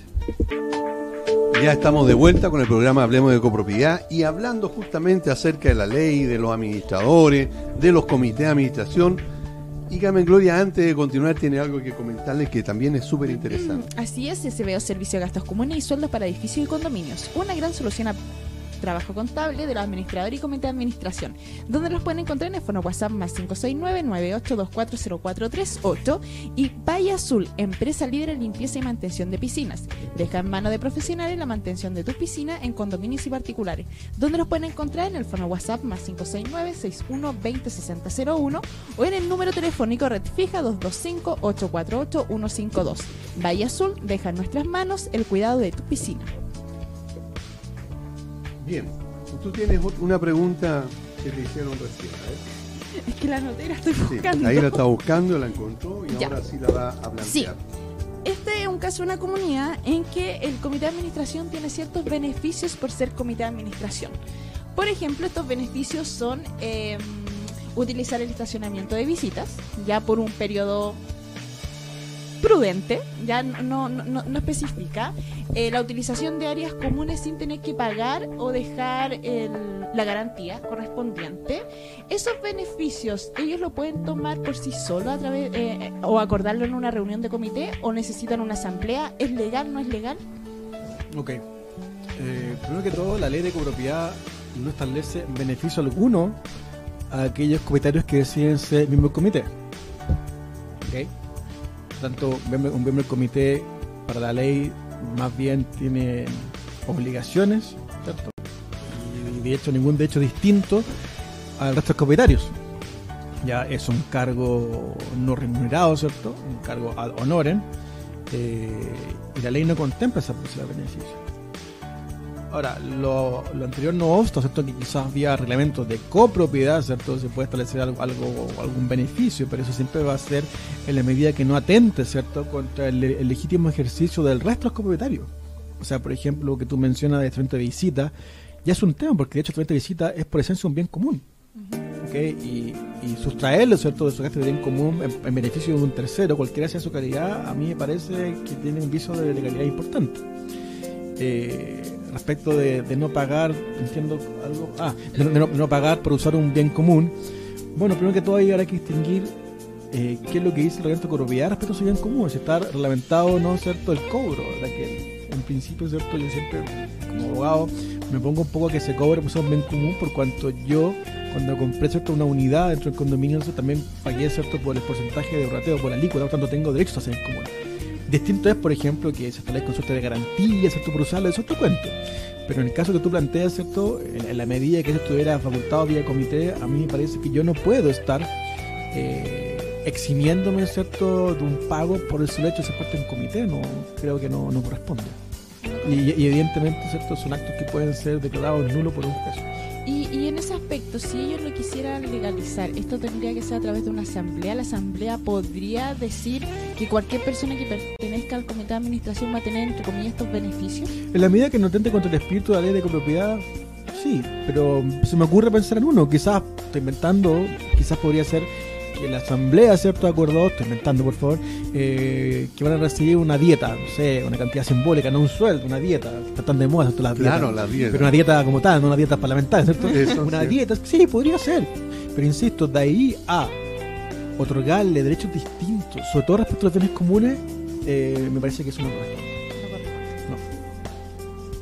[SPEAKER 1] Ya estamos de vuelta con el programa Hablemos de Copropiedad y hablando justamente acerca de la ley, de los administradores, de los comités de administración. Y Carmen Gloria, antes de continuar, tiene algo que comentarles que también es súper interesante.
[SPEAKER 2] Así es, SBO Servicio de Gastos Comunes y Sueldos para Edificios y Condominios. Una gran solución a trabajo contable de los administradores y comité de administración, donde los pueden encontrar en el fono WhatsApp más 569-98240438 y Valle Azul, empresa líder en limpieza y mantención de piscinas. Deja en mano de profesionales la mantención de tu piscina en condominios y particulares, donde los pueden encontrar en el fono WhatsApp más 569-6120-6001 o en el número telefónico red fija 225-848-152. Valle Azul deja en nuestras manos el cuidado de tu piscina.
[SPEAKER 1] Bien. Tú tienes una pregunta que te hicieron recién. ver.
[SPEAKER 2] Es que la notera estoy
[SPEAKER 1] Sí,
[SPEAKER 2] buscando.
[SPEAKER 1] ahí la está buscando, la encontró y
[SPEAKER 2] Ya.
[SPEAKER 1] ahora sí la va a plantear.
[SPEAKER 2] Sí. Este es un caso de una comunidad en que el comité de administración tiene ciertos beneficios por ser comité de administración. Por ejemplo, estos beneficios son eh, utilizar el estacionamiento de visitas, ya por un periodo prudente, ya no, no, no, no especifica, eh, la utilización de áreas comunes sin tener que pagar o dejar el, la garantía correspondiente. Esos beneficios, ¿ellos lo pueden tomar por sí solos a través, eh, o acordarlo en una reunión de comité o necesitan una asamblea? ¿Es legal, no es legal?
[SPEAKER 4] Ok. Eh, primero que todo, la ley de copropiedad no establece beneficio alguno a aquellos comitarios que deciden ser miembros del comité. ¿Ok? Tanto, un miembro, del comité para la ley más bien tiene obligaciones, ¿cierto? Y de hecho ningún derecho distinto al resto de los. Ya es un cargo no remunerado, ¿cierto? Un cargo ad honorem. eh, y la ley no contempla esa posibilidad de beneficio. Ahora, lo, lo anterior no obsta, ¿cierto? Que quizás vía reglamentos de copropiedad, ¿cierto? Se puede establecer algo, algo algún beneficio, pero eso siempre va a ser en la medida que no atente, ¿cierto? Contra el, legítimo ejercicio del resto de los copropietarios. O sea, por ejemplo, lo que tú mencionas de instrumento de visita, ya es un tema, porque de hecho instrumento de visita es por esencia un bien común. ¿ok? Y, y sustraerlo, ¿cierto?, de su carácter de bien común en, en beneficio de un tercero, cualquiera sea su calidad, a mí me parece que tiene un viso de legalidad importante. Eh, respecto de, no pagar, entiendo algo, ah, de no, pagar por usar un bien común. Bueno, primero que todo ahí habrá que distinguir eh, qué es lo que dice el reglamento copropiedad respecto a su bien común, si está reglamentado o no, ¿cierto?, el cobro, ¿verdad? Que en principio, ¿cierto?, yo siempre, como abogado, me pongo un poco a que se cobre por un bien común, por cuanto yo, cuando compré, ¿cierto?, una unidad dentro del condominio, también pagué, ¿cierto?, por el porcentaje de rateo, por la alícuota, por tanto tengo derechos a bien común. Distinto es, por ejemplo, que se establezca un suerte de garantía, ¿cierto? Por usarlo, eso es otro cuento. Pero en el caso que tú planteas, ¿cierto? En, la medida que eso estuviera facultado vía comité, a mí me parece que yo no puedo estar eh, eximiéndome, ¿cierto? De un pago por el solo hecho de ser parte de un comité. No, creo que no, no corresponde. Y, y evidentemente, ¿cierto? Son actos que pueden ser declarados nulos por un juez.
[SPEAKER 2] Y, en ese aspecto, si ellos lo quisieran legalizar, esto tendría que ser a través de una asamblea. La asamblea podría decir que cualquier persona que pertenezca al comité de administración va a tener, entre comillas, estos beneficios.
[SPEAKER 4] En la medida que no tente contra el espíritu de la ley de copropiedad, sí, pero se me ocurre pensar en uno, quizás, estoy inventando, quizás podría ser que la asamblea, ¿cierto? Acordó, estoy inventando por favor, eh, que van a recibir una dieta, no sé, una cantidad simbólica, no un sueldo, una dieta, está tan de moda ¿cierto? las
[SPEAKER 1] Claro,
[SPEAKER 4] dietas.
[SPEAKER 1] la dieta.
[SPEAKER 4] Pero una dieta como tal, no una dieta parlamentaria, ¿cierto?
[SPEAKER 1] Eso, [LAUGHS]
[SPEAKER 4] una
[SPEAKER 1] sí.
[SPEAKER 4] dieta, sí, podría ser. Pero insisto, de ahí a otorgarle derechos distintos, sobre todo respecto a los bienes comunes, eh, me parece que eso no corresponde.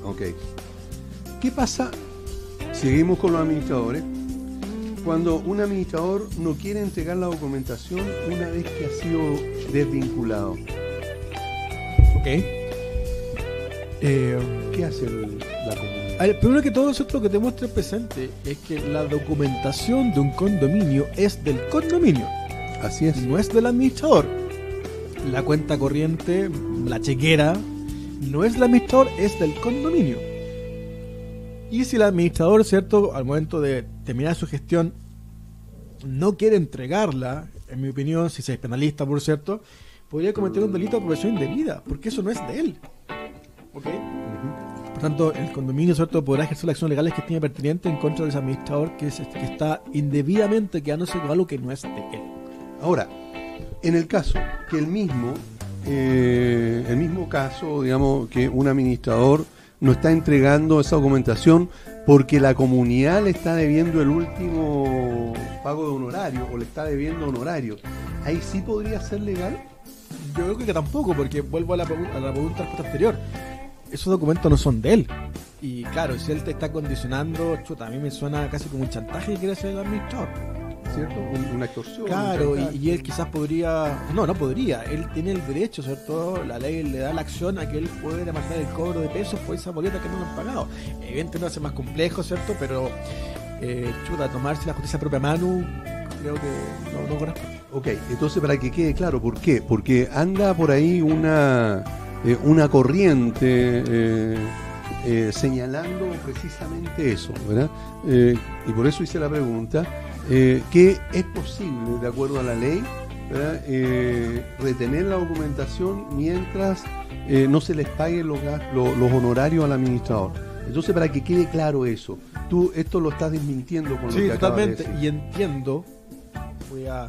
[SPEAKER 1] Ok. ¿Qué pasa? Seguimos con los administradores. Cuando un administrador no quiere entregar la documentación una vez que ha sido desvinculado,
[SPEAKER 4] Ok. Eh,
[SPEAKER 1] ¿qué hace el- la comunidad?
[SPEAKER 4] ver, primero que todo, nosotros lo que que tener presente es que la documentación de un condominio es del condominio,
[SPEAKER 1] Así es.
[SPEAKER 4] no es del administrador. La cuenta corriente, la chequera, no es del administrador, es del condominio. Y si el administrador, ¿cierto?, al momento de terminar su gestión, no quiere entregarla, en mi opinión, si se es penalista, por cierto, podría cometer un delito de apropiación indebida, porque eso no es de él. ¿Ok?
[SPEAKER 1] Ujú.
[SPEAKER 4] Por tanto, el condominio ¿cierto? podrá ejercer las acciones legales que tiene pertinente en contra del administrador que, es- que está indebidamente quedándose con algo que no es de él.
[SPEAKER 1] Ahora, en el caso que el mismo, eh, el mismo caso, digamos, que un administrador no está entregando esa documentación porque la comunidad le está debiendo el último pago de honorario o le está debiendo honorario, ahí sí podría ser legal.
[SPEAKER 4] Yo creo que tampoco, porque vuelvo a la, a la pregunta anterior. Esos documentos no son de él. Y claro, si él te está condicionando, chuta, a mí me suena casi como un chantaje que quiere hacer el administrador.
[SPEAKER 1] ¿Cierto? Un- una extorsión.
[SPEAKER 4] Claro,
[SPEAKER 1] un
[SPEAKER 4] y, él quizás podría. No, no podría. Él tiene el derecho, ¿cierto? La ley le da la acción a que él puede demandar el cobro de pesos por esa boleta que no han pagado. Evidentemente no hace más complejo, ¿cierto? Pero, eh, chuta, tomarse la justicia a propia mano, creo que no, no corresponde.
[SPEAKER 1] Ok, entonces para que quede claro, ¿por qué? Porque anda por ahí una, eh, una corriente eh, eh, señalando precisamente eso, ¿verdad? Eh, y por eso hice la pregunta, eh, que es posible, de acuerdo a la ley. Eh, retener la documentación mientras eh, no se les paguen los, gas- lo- los honorarios al administrador. Entonces, para que quede claro eso, tú esto lo estás desmintiendo con lo
[SPEAKER 4] Sí,
[SPEAKER 1] que de
[SPEAKER 4] totalmente.
[SPEAKER 1] decir.
[SPEAKER 4] Y entiendo, voy a,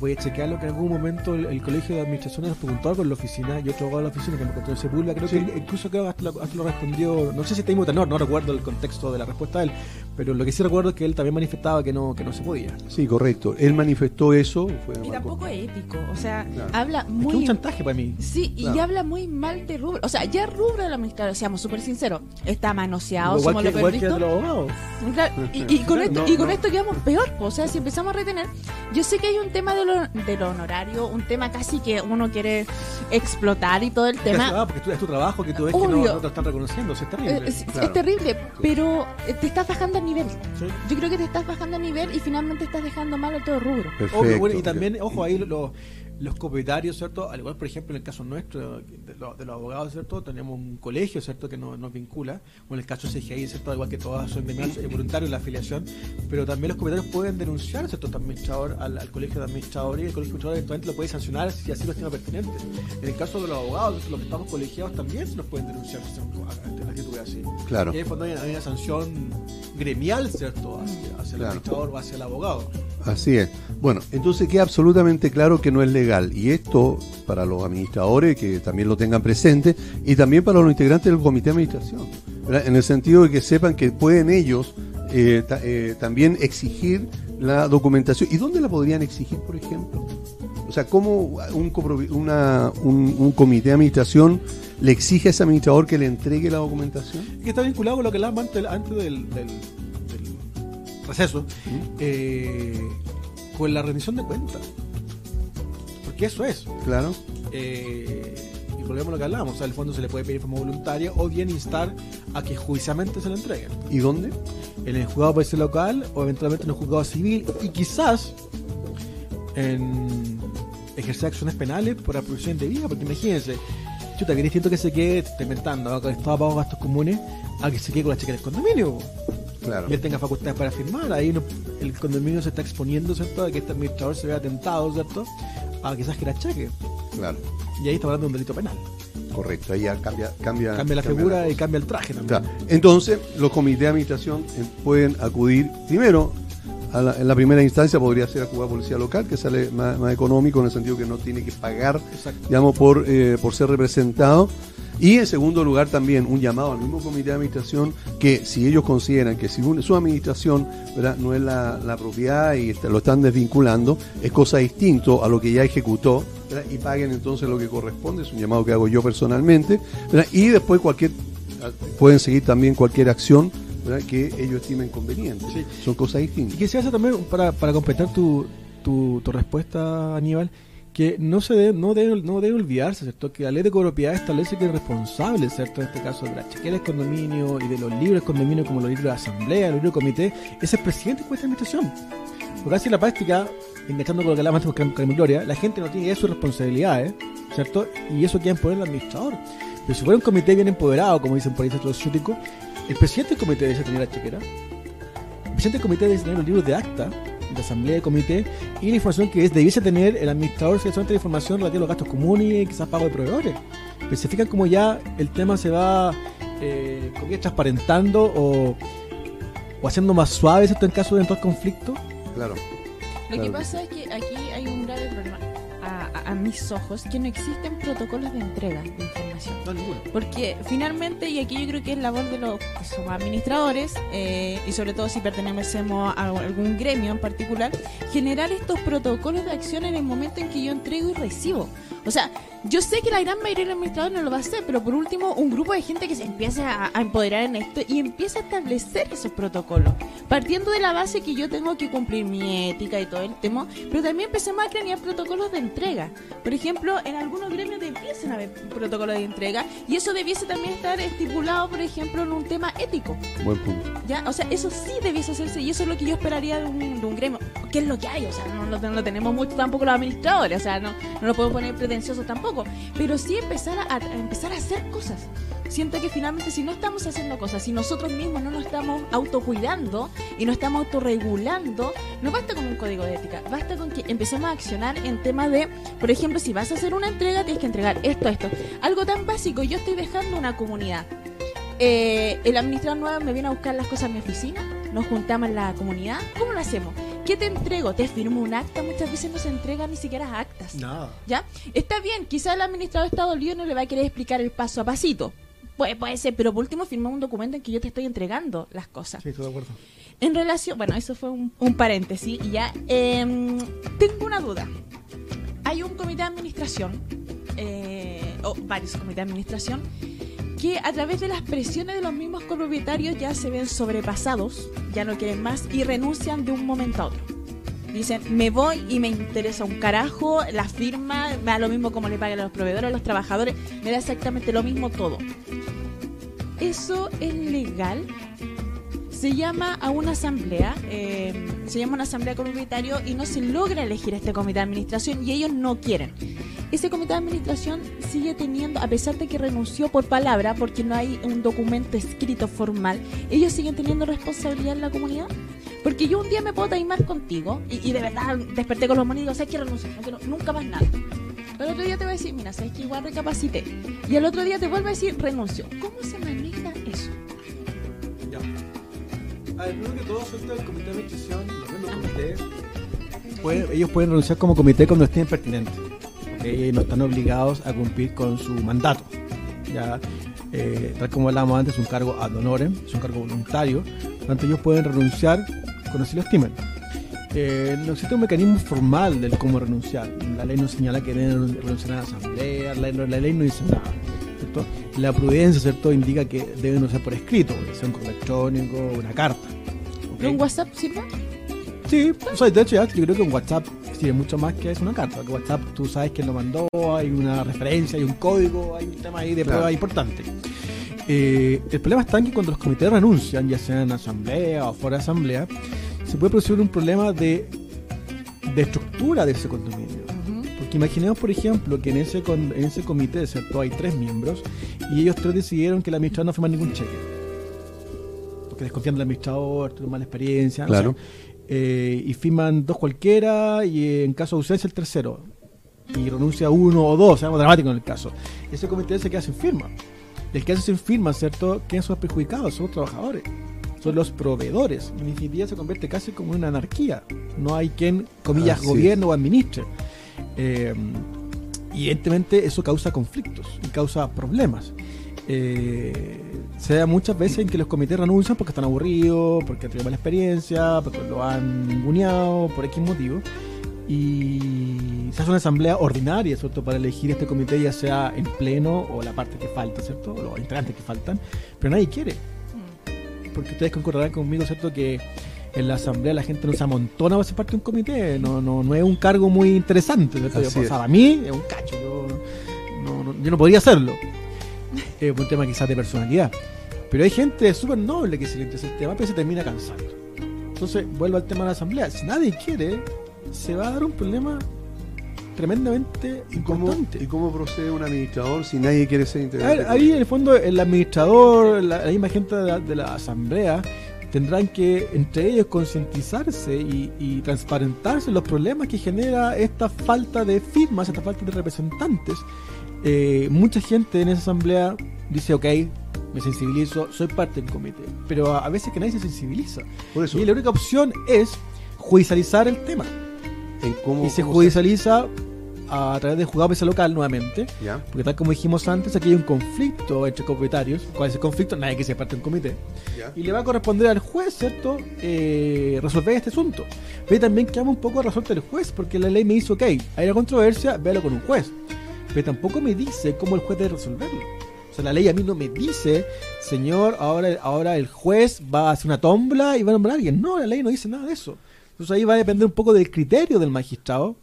[SPEAKER 4] voy a chequearlo que en algún momento el, el colegio de administración nos preguntó algo en la oficina y otro abogado de la oficina que me contó Sepúlveda, creo
[SPEAKER 1] Sí.
[SPEAKER 4] que incluso creo que hasta, lo- hasta lo respondió, no sé si mismo tenor, no recuerdo el contexto de la respuesta de él, pero lo que sí recuerdo es que él también manifestaba que no, que no se podía.
[SPEAKER 1] Sí, correcto. Él manifestó eso. Fue
[SPEAKER 2] Y tampoco es ético. O sea,
[SPEAKER 1] Claro.
[SPEAKER 2] habla
[SPEAKER 4] Es que es un
[SPEAKER 2] muy.
[SPEAKER 4] chantaje para mí.
[SPEAKER 2] Sí, y
[SPEAKER 1] Claro.
[SPEAKER 2] habla muy mal de rubro. O sea, ya rubro del administrador, seamos súper sinceros, está manoseado,
[SPEAKER 4] igual
[SPEAKER 2] somos
[SPEAKER 4] que, igual de los abogados.
[SPEAKER 2] Claro, [LAUGHS] y, y con esto,
[SPEAKER 1] no,
[SPEAKER 2] y con
[SPEAKER 1] no.
[SPEAKER 2] esto quedamos peor, o sea, si empezamos a retener, yo sé que hay un tema de lo, de lo honorario, un tema casi que uno quiere explotar y todo el tema.
[SPEAKER 4] Ah, porque tú- es tu trabajo que tú ves que no, no te están reconociendo, eso es terrible.
[SPEAKER 2] Eh, es,
[SPEAKER 1] Claro.
[SPEAKER 2] es terrible, pero eh, te estás bajando el nivel.
[SPEAKER 4] Sí.
[SPEAKER 2] Yo creo que te estás bajando el nivel y finalmente estás dejando mal a todo el rubro.
[SPEAKER 1] Perfecto.
[SPEAKER 4] Obvio, bueno, y también, ojo, ahí lo- los copropietarios, ¿cierto? Al igual, por ejemplo, en el caso nuestro, de, lo- de los abogados, ¿cierto? Tenemos un colegio, ¿cierto? Que nos, nos vincula. O en el caso de CGI, ¿cierto? Igual que todas son gremiales, es voluntario la afiliación. Pero también los copropietarios pueden denunciar, ¿cierto? Al administrador, al, al colegio de administradores y el colegio de administradores eventualmente lo puede sancionar si así lo estima pertinente. En el caso de los abogados, los que estamos colegiados también se los pueden denunciar si son la actitud así.
[SPEAKER 1] Claro.
[SPEAKER 4] Y en el fondo hay, hay una sanción gremial, ¿cierto? Hacia, hacia el
[SPEAKER 1] Claro.
[SPEAKER 4] administrador o hacia el abogado.
[SPEAKER 1] Así es. Bueno, entonces queda absolutamente claro que no es legal. Y esto para los administradores que también lo tengan presente y también para los integrantes del comité de administración. ¿verdad? En el sentido de que sepan que pueden ellos eh, ta- eh, también exigir la documentación. ¿Y dónde la podrían exigir, por ejemplo? O sea, ¿cómo un, copropi- una- un, un comité de administración le exige a ese administrador que le entregue la documentación?
[SPEAKER 4] que está vinculado con lo que hablábamos antes, antes del, del- del receso, eh, con la rendición de cuentas. Porque eso es.
[SPEAKER 1] Claro.
[SPEAKER 4] Eh, y volvemos a lo que hablábamos. O sea, al fondo se le puede pedir forma voluntaria o bien instar a que judicialmente se lo entreguen.
[SPEAKER 1] ¿Y dónde?
[SPEAKER 4] En el juzgado policial local o eventualmente en el juzgado civil y quizás en ejercer acciones penales por apropiación indebida. Porque imagínense, chuta, que distinto que se quede, te inventando, ¿no? con el Estado pago gastos comunes, a que se quede con la chequera del condominio.
[SPEAKER 1] Claro.
[SPEAKER 4] y él tenga facultades para firmar. Ahí no- el condominio se está exponiendo, ¿cierto? A que este administrador se vea tentado, ¿cierto? A quizás que era cheque.
[SPEAKER 1] Claro.
[SPEAKER 4] Y ahí está hablando de un delito penal.
[SPEAKER 1] Correcto. Ahí ya cambia, cambia,
[SPEAKER 4] Cambia la figura y cambia el traje también.
[SPEAKER 1] Entonces, los comités de administración eh, pueden acudir primero. a la- en la primera instancia podría ser a jugar policía local, que sale más, más económico en el sentido que no tiene que pagar,
[SPEAKER 4] Exacto.
[SPEAKER 1] digamos, por, eh, por ser representado. Y en segundo lugar también un llamado al mismo comité de administración que si ellos consideran que si su administración ¿verdad? no es la, la propiedad y lo están desvinculando, es cosa distinto a lo que ya ejecutó ¿verdad? y paguen entonces lo que corresponde, es un llamado que hago yo personalmente, ¿verdad? y después cualquier pueden seguir también cualquier acción ¿verdad? que ellos estimen conveniente.
[SPEAKER 4] Sí.
[SPEAKER 1] Son cosas
[SPEAKER 4] Y
[SPEAKER 1] distintas.
[SPEAKER 4] que se hace también, para, para completar tu, tu, tu respuesta, Aníbal, que no se debe, no debe, no debe olvidarse, ¿cierto? Que la ley de copropiedad establece que el responsable, ¿cierto? En este caso de la chequera del condominio y de los libros de condominio como los libros de asamblea, los libros de comité, es el presidente de esta administración. Porque así en la práctica, enganchando con lo que hablábamos antes con Carmen Gloria, la gente no tiene de sus responsabilidades, ¿cierto? Y eso queda en poder del administrador. Pero si fuera un comité bien empoderado, como dicen por ahí los el presidente del comité debe tener la chequera, el presidente del comité debe tener los libros de acta, de asamblea de comité, y la información que es, debiese tener el administrador, si solamente la información relativa a los gastos comunes y quizás pago de proveedores. Pero se fijan como ya el tema se va eh, como que transparentando o, o haciendo más suave ¿cierto? en caso de entrar conflicto.
[SPEAKER 1] Claro.
[SPEAKER 2] Lo
[SPEAKER 1] Claro
[SPEAKER 2] que pasa es que aquí a, mis ojos, que no existen protocolos de entrega de información.
[SPEAKER 4] No, ninguno.
[SPEAKER 2] Porque finalmente, y aquí yo creo que es labor de los que somos administradores, eh, y sobre todo si pertenecemos a algún gremio en particular, generar estos protocolos de acción en el momento en que yo entrego y recibo. O sea, yo sé que la gran mayoría de los administradores no lo va a hacer, pero por último, un grupo de gente que se empiece a, a empoderar en esto y empieza a establecer esos protocolos. Partiendo de la base que yo tengo que cumplir mi ética y todo el tema, pero también empecemos a crear protocolos de entrega. Por ejemplo, en algunos gremios empiezan a haber protocolos de entrega y eso debiese también estar estipulado, por ejemplo, en un tema ético.
[SPEAKER 1] Buen punto.
[SPEAKER 2] ¿ya? O sea, eso sí debiese hacerse y eso es lo que yo esperaría de un, de un gremio. ¿Qué es lo que hay? O sea, no, no, no tenemos mucho tampoco los administradores, o sea, no, no lo puedo poner tampoco, pero sí empezar a, a empezar a hacer cosas. Siento que finalmente si no estamos haciendo cosas, si nosotros mismos no nos estamos autocuidando y no estamos autorregulando, no basta con un código de ética, basta con que empecemos a accionar en temas de, por ejemplo, si vas a hacer una entrega, tienes que entregar esto, esto. Algo tan básico, yo estoy dejando una comunidad. Eh, el administrador nuevo me viene a buscar las cosas a mi oficina, nos juntamos en la comunidad, ¿cómo lo hacemos? ¿qué te entrego? Te firmo un acta, muchas veces no se entregan ni siquiera actas.
[SPEAKER 4] Nada.
[SPEAKER 2] ¿Ya? Está bien, quizá el administrador está dolido y no le va a querer explicar el paso a pasito. Puede, puede ser, pero por último firma un documento en que yo te estoy entregando las cosas.
[SPEAKER 4] Sí, estoy de acuerdo.
[SPEAKER 2] En relación, bueno, eso fue un, un paréntesis y ya. em, tengo una duda. Hay un comité de administración, eh, o varios comités de administración, que a través de las presiones de los mismos copropietarios ya se ven sobrepasados, ya no quieren más y renuncian de un momento a otro. Dicen, me voy y me interesa un carajo, la firma, me da lo mismo como le paguen a los proveedores, a los trabajadores, me da exactamente lo mismo todo. ¿Eso es legal? Se llama a una asamblea, eh, se llama una asamblea comunitario y no se logra elegir este comité de administración y ellos no quieren. Ese comité de administración sigue teniendo, a pesar de que renunció por palabra, porque no hay un documento escrito formal, ellos siguen teniendo responsabilidad en la comunidad. Porque yo un día me puedo taimar contigo y, de verdad desperté con los monos y ¿sabes qué renuncio? No quiero nunca más nada. El otro día te voy a decir, mira, sabes que igual recapacité. Y el otro día te vuelvo a decir, renuncio. ¿Cómo se maneja eso?
[SPEAKER 4] Primero que todo, suelta el comité de administración, los miembros del comité, pueden- ellos pueden renunciar como comité cuando estén pertinentes. ¿ok? Y no están obligados a cumplir con su mandato. Ya, eh, tal como hablábamos antes, es un cargo ad honorem, es un cargo voluntario. Tanto, ellos pueden renunciar cuando así lo estimen. Eh, no existe un mecanismo formal del cómo renunciar. La ley no señala que deben renunciar a la asamblea, la, la ley no dice nada. ¿Cierto? La prudencia, ¿cierto?, indica que deben renunciar por escrito, sea un correo electrónico, una carta. ¿ok?
[SPEAKER 2] ¿Un WhatsApp sirve?
[SPEAKER 4] Sí, o sea, de hecho ya, yo creo que un WhatsApp sirve mucho más que es una carta. porque WhatsApp tú sabes quién lo mandó, hay una referencia, hay un código, hay un tema ahí de
[SPEAKER 1] Claro.
[SPEAKER 4] prueba importante. Eh, el problema está en que cuando los comités renuncian, ya sea en asamblea o fuera de asamblea, se puede producir un problema de, de estructura de ese condominio. Porque imaginemos, por ejemplo, que en ese, con- en ese comité ¿cierto? hay tres miembros y ellos tres decidieron que el administrador no firma ningún cheque. Porque desconfían del administrador, tuvo mala experiencia.
[SPEAKER 1] Claro.
[SPEAKER 4] Eh, y firman dos cualquiera y eh, en caso de ausencia el tercero. Y renuncia uno o dos, seamos dramático en el caso. Ese comité se queda sin firma. El que hace sin firma, ¿cierto? ¿Quiénes son los perjudicados? Son los trabajadores. Son los proveedores. En definitiva se convierte casi como en una anarquía. No hay quien, comillas,
[SPEAKER 1] Así es.
[SPEAKER 4] gobierne o administre. Eh, y evidentemente eso causa conflictos y causa problemas. Eh, se da muchas veces en que los comités renuncian porque están aburridos, porque han tenido mala experiencia, porque lo han ninguneado, por X motivo. Y se hace una asamblea ordinaria, ¿cierto? Para elegir este comité, ya sea en pleno o la parte que falta, ¿cierto? O los integrantes que faltan. Pero nadie quiere. Porque ustedes concordarán conmigo, ¿cierto? Que en la asamblea la gente no se amontona para ser parte de un comité. No, no, no es un cargo muy interesante.
[SPEAKER 1] Así
[SPEAKER 4] Yo, o
[SPEAKER 1] es.
[SPEAKER 4] sea, a mí es un cacho. Yo no, no- yo no podría hacerlo. [LAUGHS] Es un tema quizás de personalidad. Pero hay gente súper noble que se le interesa el tema, pero se termina cansando. Entonces, vuelvo al tema de la asamblea. Si nadie quiere, se va a dar un problema tremendamente
[SPEAKER 1] ¿Y cómo,
[SPEAKER 4] importante.
[SPEAKER 1] ¿Y cómo procede un administrador si nadie quiere ser integrante?
[SPEAKER 4] ver, ahí en el fondo el administrador, la, la misma gente de la, de la asamblea tendrán que entre ellos concientizarse y, y transparentarse los problemas que genera esta falta de firmas, esta falta de representantes. Eh, mucha gente en esa asamblea dice, ok, me sensibilizo, soy parte del comité, pero a, a veces que nadie se sensibiliza.
[SPEAKER 1] Por eso,
[SPEAKER 4] Y la única opción es judicializar el tema.
[SPEAKER 1] en cómo,
[SPEAKER 4] Y se
[SPEAKER 1] cómo
[SPEAKER 4] judicializa a través de juzgado mesa local nuevamente. Porque tal como dijimos antes, aquí hay un conflicto entre copropietarios. ¿Cuál es el conflicto? Nadie que sea parte un comité. Y le va a corresponder al juez, ¿cierto? Eh, resolver este asunto. Pero también quedamos un poco resuelto el juez, porque la ley me dice, ok, hay una controversia, véalo con un juez. Pero tampoco me dice cómo el juez debe resolverlo. O sea, la ley a mí no me dice, señor, ahora, ahora el juez va a hacer una tómbola y va a nombrar a alguien. No, la ley no dice nada de eso. Entonces ahí va a depender un poco del criterio del magistrado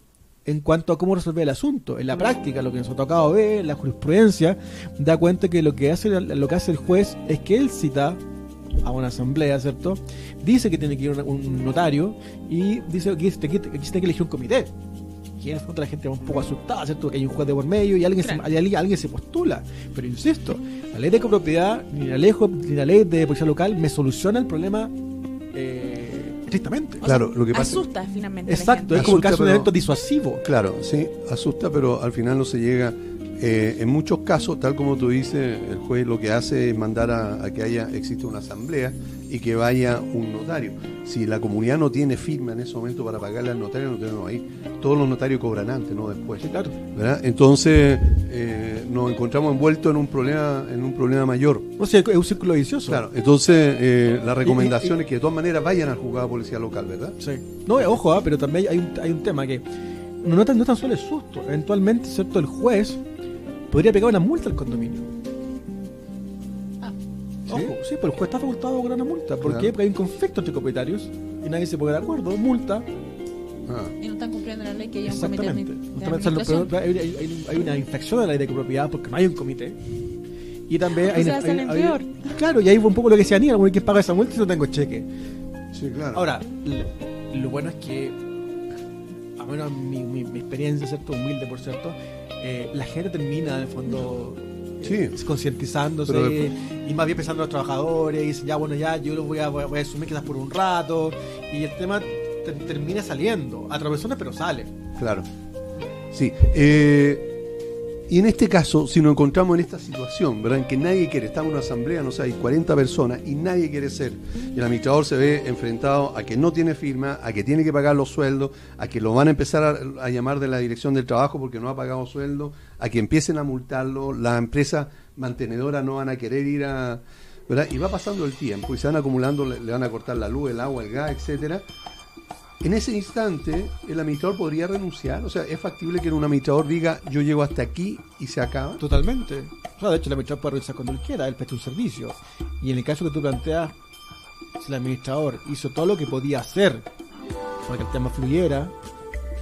[SPEAKER 4] en cuanto a cómo resolver el asunto. En la práctica, lo que nos ha tocado ver, la jurisprudencia, da cuenta que lo que hace, lo que hace el juez es que él cita a una asamblea, ¿cierto? Dice que tiene que ir un, un notario y dice que tiene que elegir un comité. Y en el fondo la gente va un poco asustada, ¿cierto? Que hay un juez de por medio y alguien,
[SPEAKER 2] Claro.
[SPEAKER 4] se, alguien, alguien se postula. Pero insisto, la ley de copropiedad, ni la ley, ni la ley de policía local me soluciona el problema eh, estrictamente.
[SPEAKER 2] O
[SPEAKER 1] Claro,
[SPEAKER 2] sea,
[SPEAKER 1] lo que pasa-
[SPEAKER 2] asusta finalmente.
[SPEAKER 4] Exacto, es como un
[SPEAKER 1] Asusta,
[SPEAKER 4] caso de
[SPEAKER 1] pero-
[SPEAKER 4] evento disuasivo.
[SPEAKER 1] Claro, sí, asusta, pero al final no se llega. Eh, en muchos casos, tal como tú dices, el juez lo que hace es mandar a, a que haya existe una asamblea y que vaya un notario. Si la comunidad no tiene firma en ese momento para pagarle al notario, el notario no va a ir. Todos los notarios cobran antes, no después.
[SPEAKER 4] Sí, claro.
[SPEAKER 1] ¿verdad? Entonces eh, nos encontramos envueltos en un problema, en un problema mayor.
[SPEAKER 4] O sea, es un círculo vicioso.
[SPEAKER 1] Claro, entonces eh, la recomendación es que de todas maneras vayan al juzgado de policía local, ¿verdad?
[SPEAKER 4] Sí. No, ojo, ah, pero también hay un, hay un tema que no, no tan, no tan solo es susto. Eventualmente, ¿cierto? El juez podría pegar una multa al condominio.
[SPEAKER 2] Ah.
[SPEAKER 4] Ojo, sí, pero el juez está facultado con una multa. ¿Por
[SPEAKER 1] Claro.
[SPEAKER 4] qué? Porque hay un conflicto entre propietarios y nadie se pone de acuerdo. Multa.
[SPEAKER 1] Ah,
[SPEAKER 2] Y no están cumpliendo la ley que hay un comité de
[SPEAKER 4] Exactamente.
[SPEAKER 2] de
[SPEAKER 4] hay, hay- hay- una infracción a la ley de copropiedad porque no hay un comité. Y también hay,
[SPEAKER 2] sea,
[SPEAKER 4] hay-
[SPEAKER 2] peor.
[SPEAKER 4] Claro, y ahí un poco lo que decía Aníbal, bueno, ¿quién paga esa multa si no tengo cheque?
[SPEAKER 1] sí, claro.
[SPEAKER 4] Ahora, lo bueno es que, a menos mi, mi, mi experiencia, ¿cierto? Humilde, por cierto, eh, la gente termina, de fondo, eh,
[SPEAKER 1] Sí.
[SPEAKER 4] concientizándose
[SPEAKER 1] después-
[SPEAKER 4] y más bien pensando en los trabajadores y dicen, ya, bueno, ya, yo lo voy a, voy a- asumir quizás por un rato y el tema ter- termina saliendo, a pero sale.
[SPEAKER 1] Claro. Sí. eh, y en este caso, si nos encontramos en esta situación, ¿verdad? En que nadie quiere, está en una asamblea, no sé, hay 40 personas y nadie quiere ser. Y el administrador se ve enfrentado a que no tiene firma, a que tiene que pagar los sueldos, a que lo van a empezar a, a llamar de la dirección del trabajo porque no ha pagado sueldo, a que empiecen a multarlo, la empresa mantenedora no van a querer ir a. ¿verdad? Y va pasando el tiempo y se van acumulando, le, le van a cortar la luz, el agua, el gas, etcétera. En ese instante, el administrador podría renunciar. O sea, es factible que un administrador diga, yo llego hasta aquí y se acaba.
[SPEAKER 4] Totalmente. O sea, de hecho, el administrador puede revisar cuando él quiera, él presta un servicio. Y en el caso que tú planteas, si el administrador hizo todo lo que podía hacer para que el tema fluyera,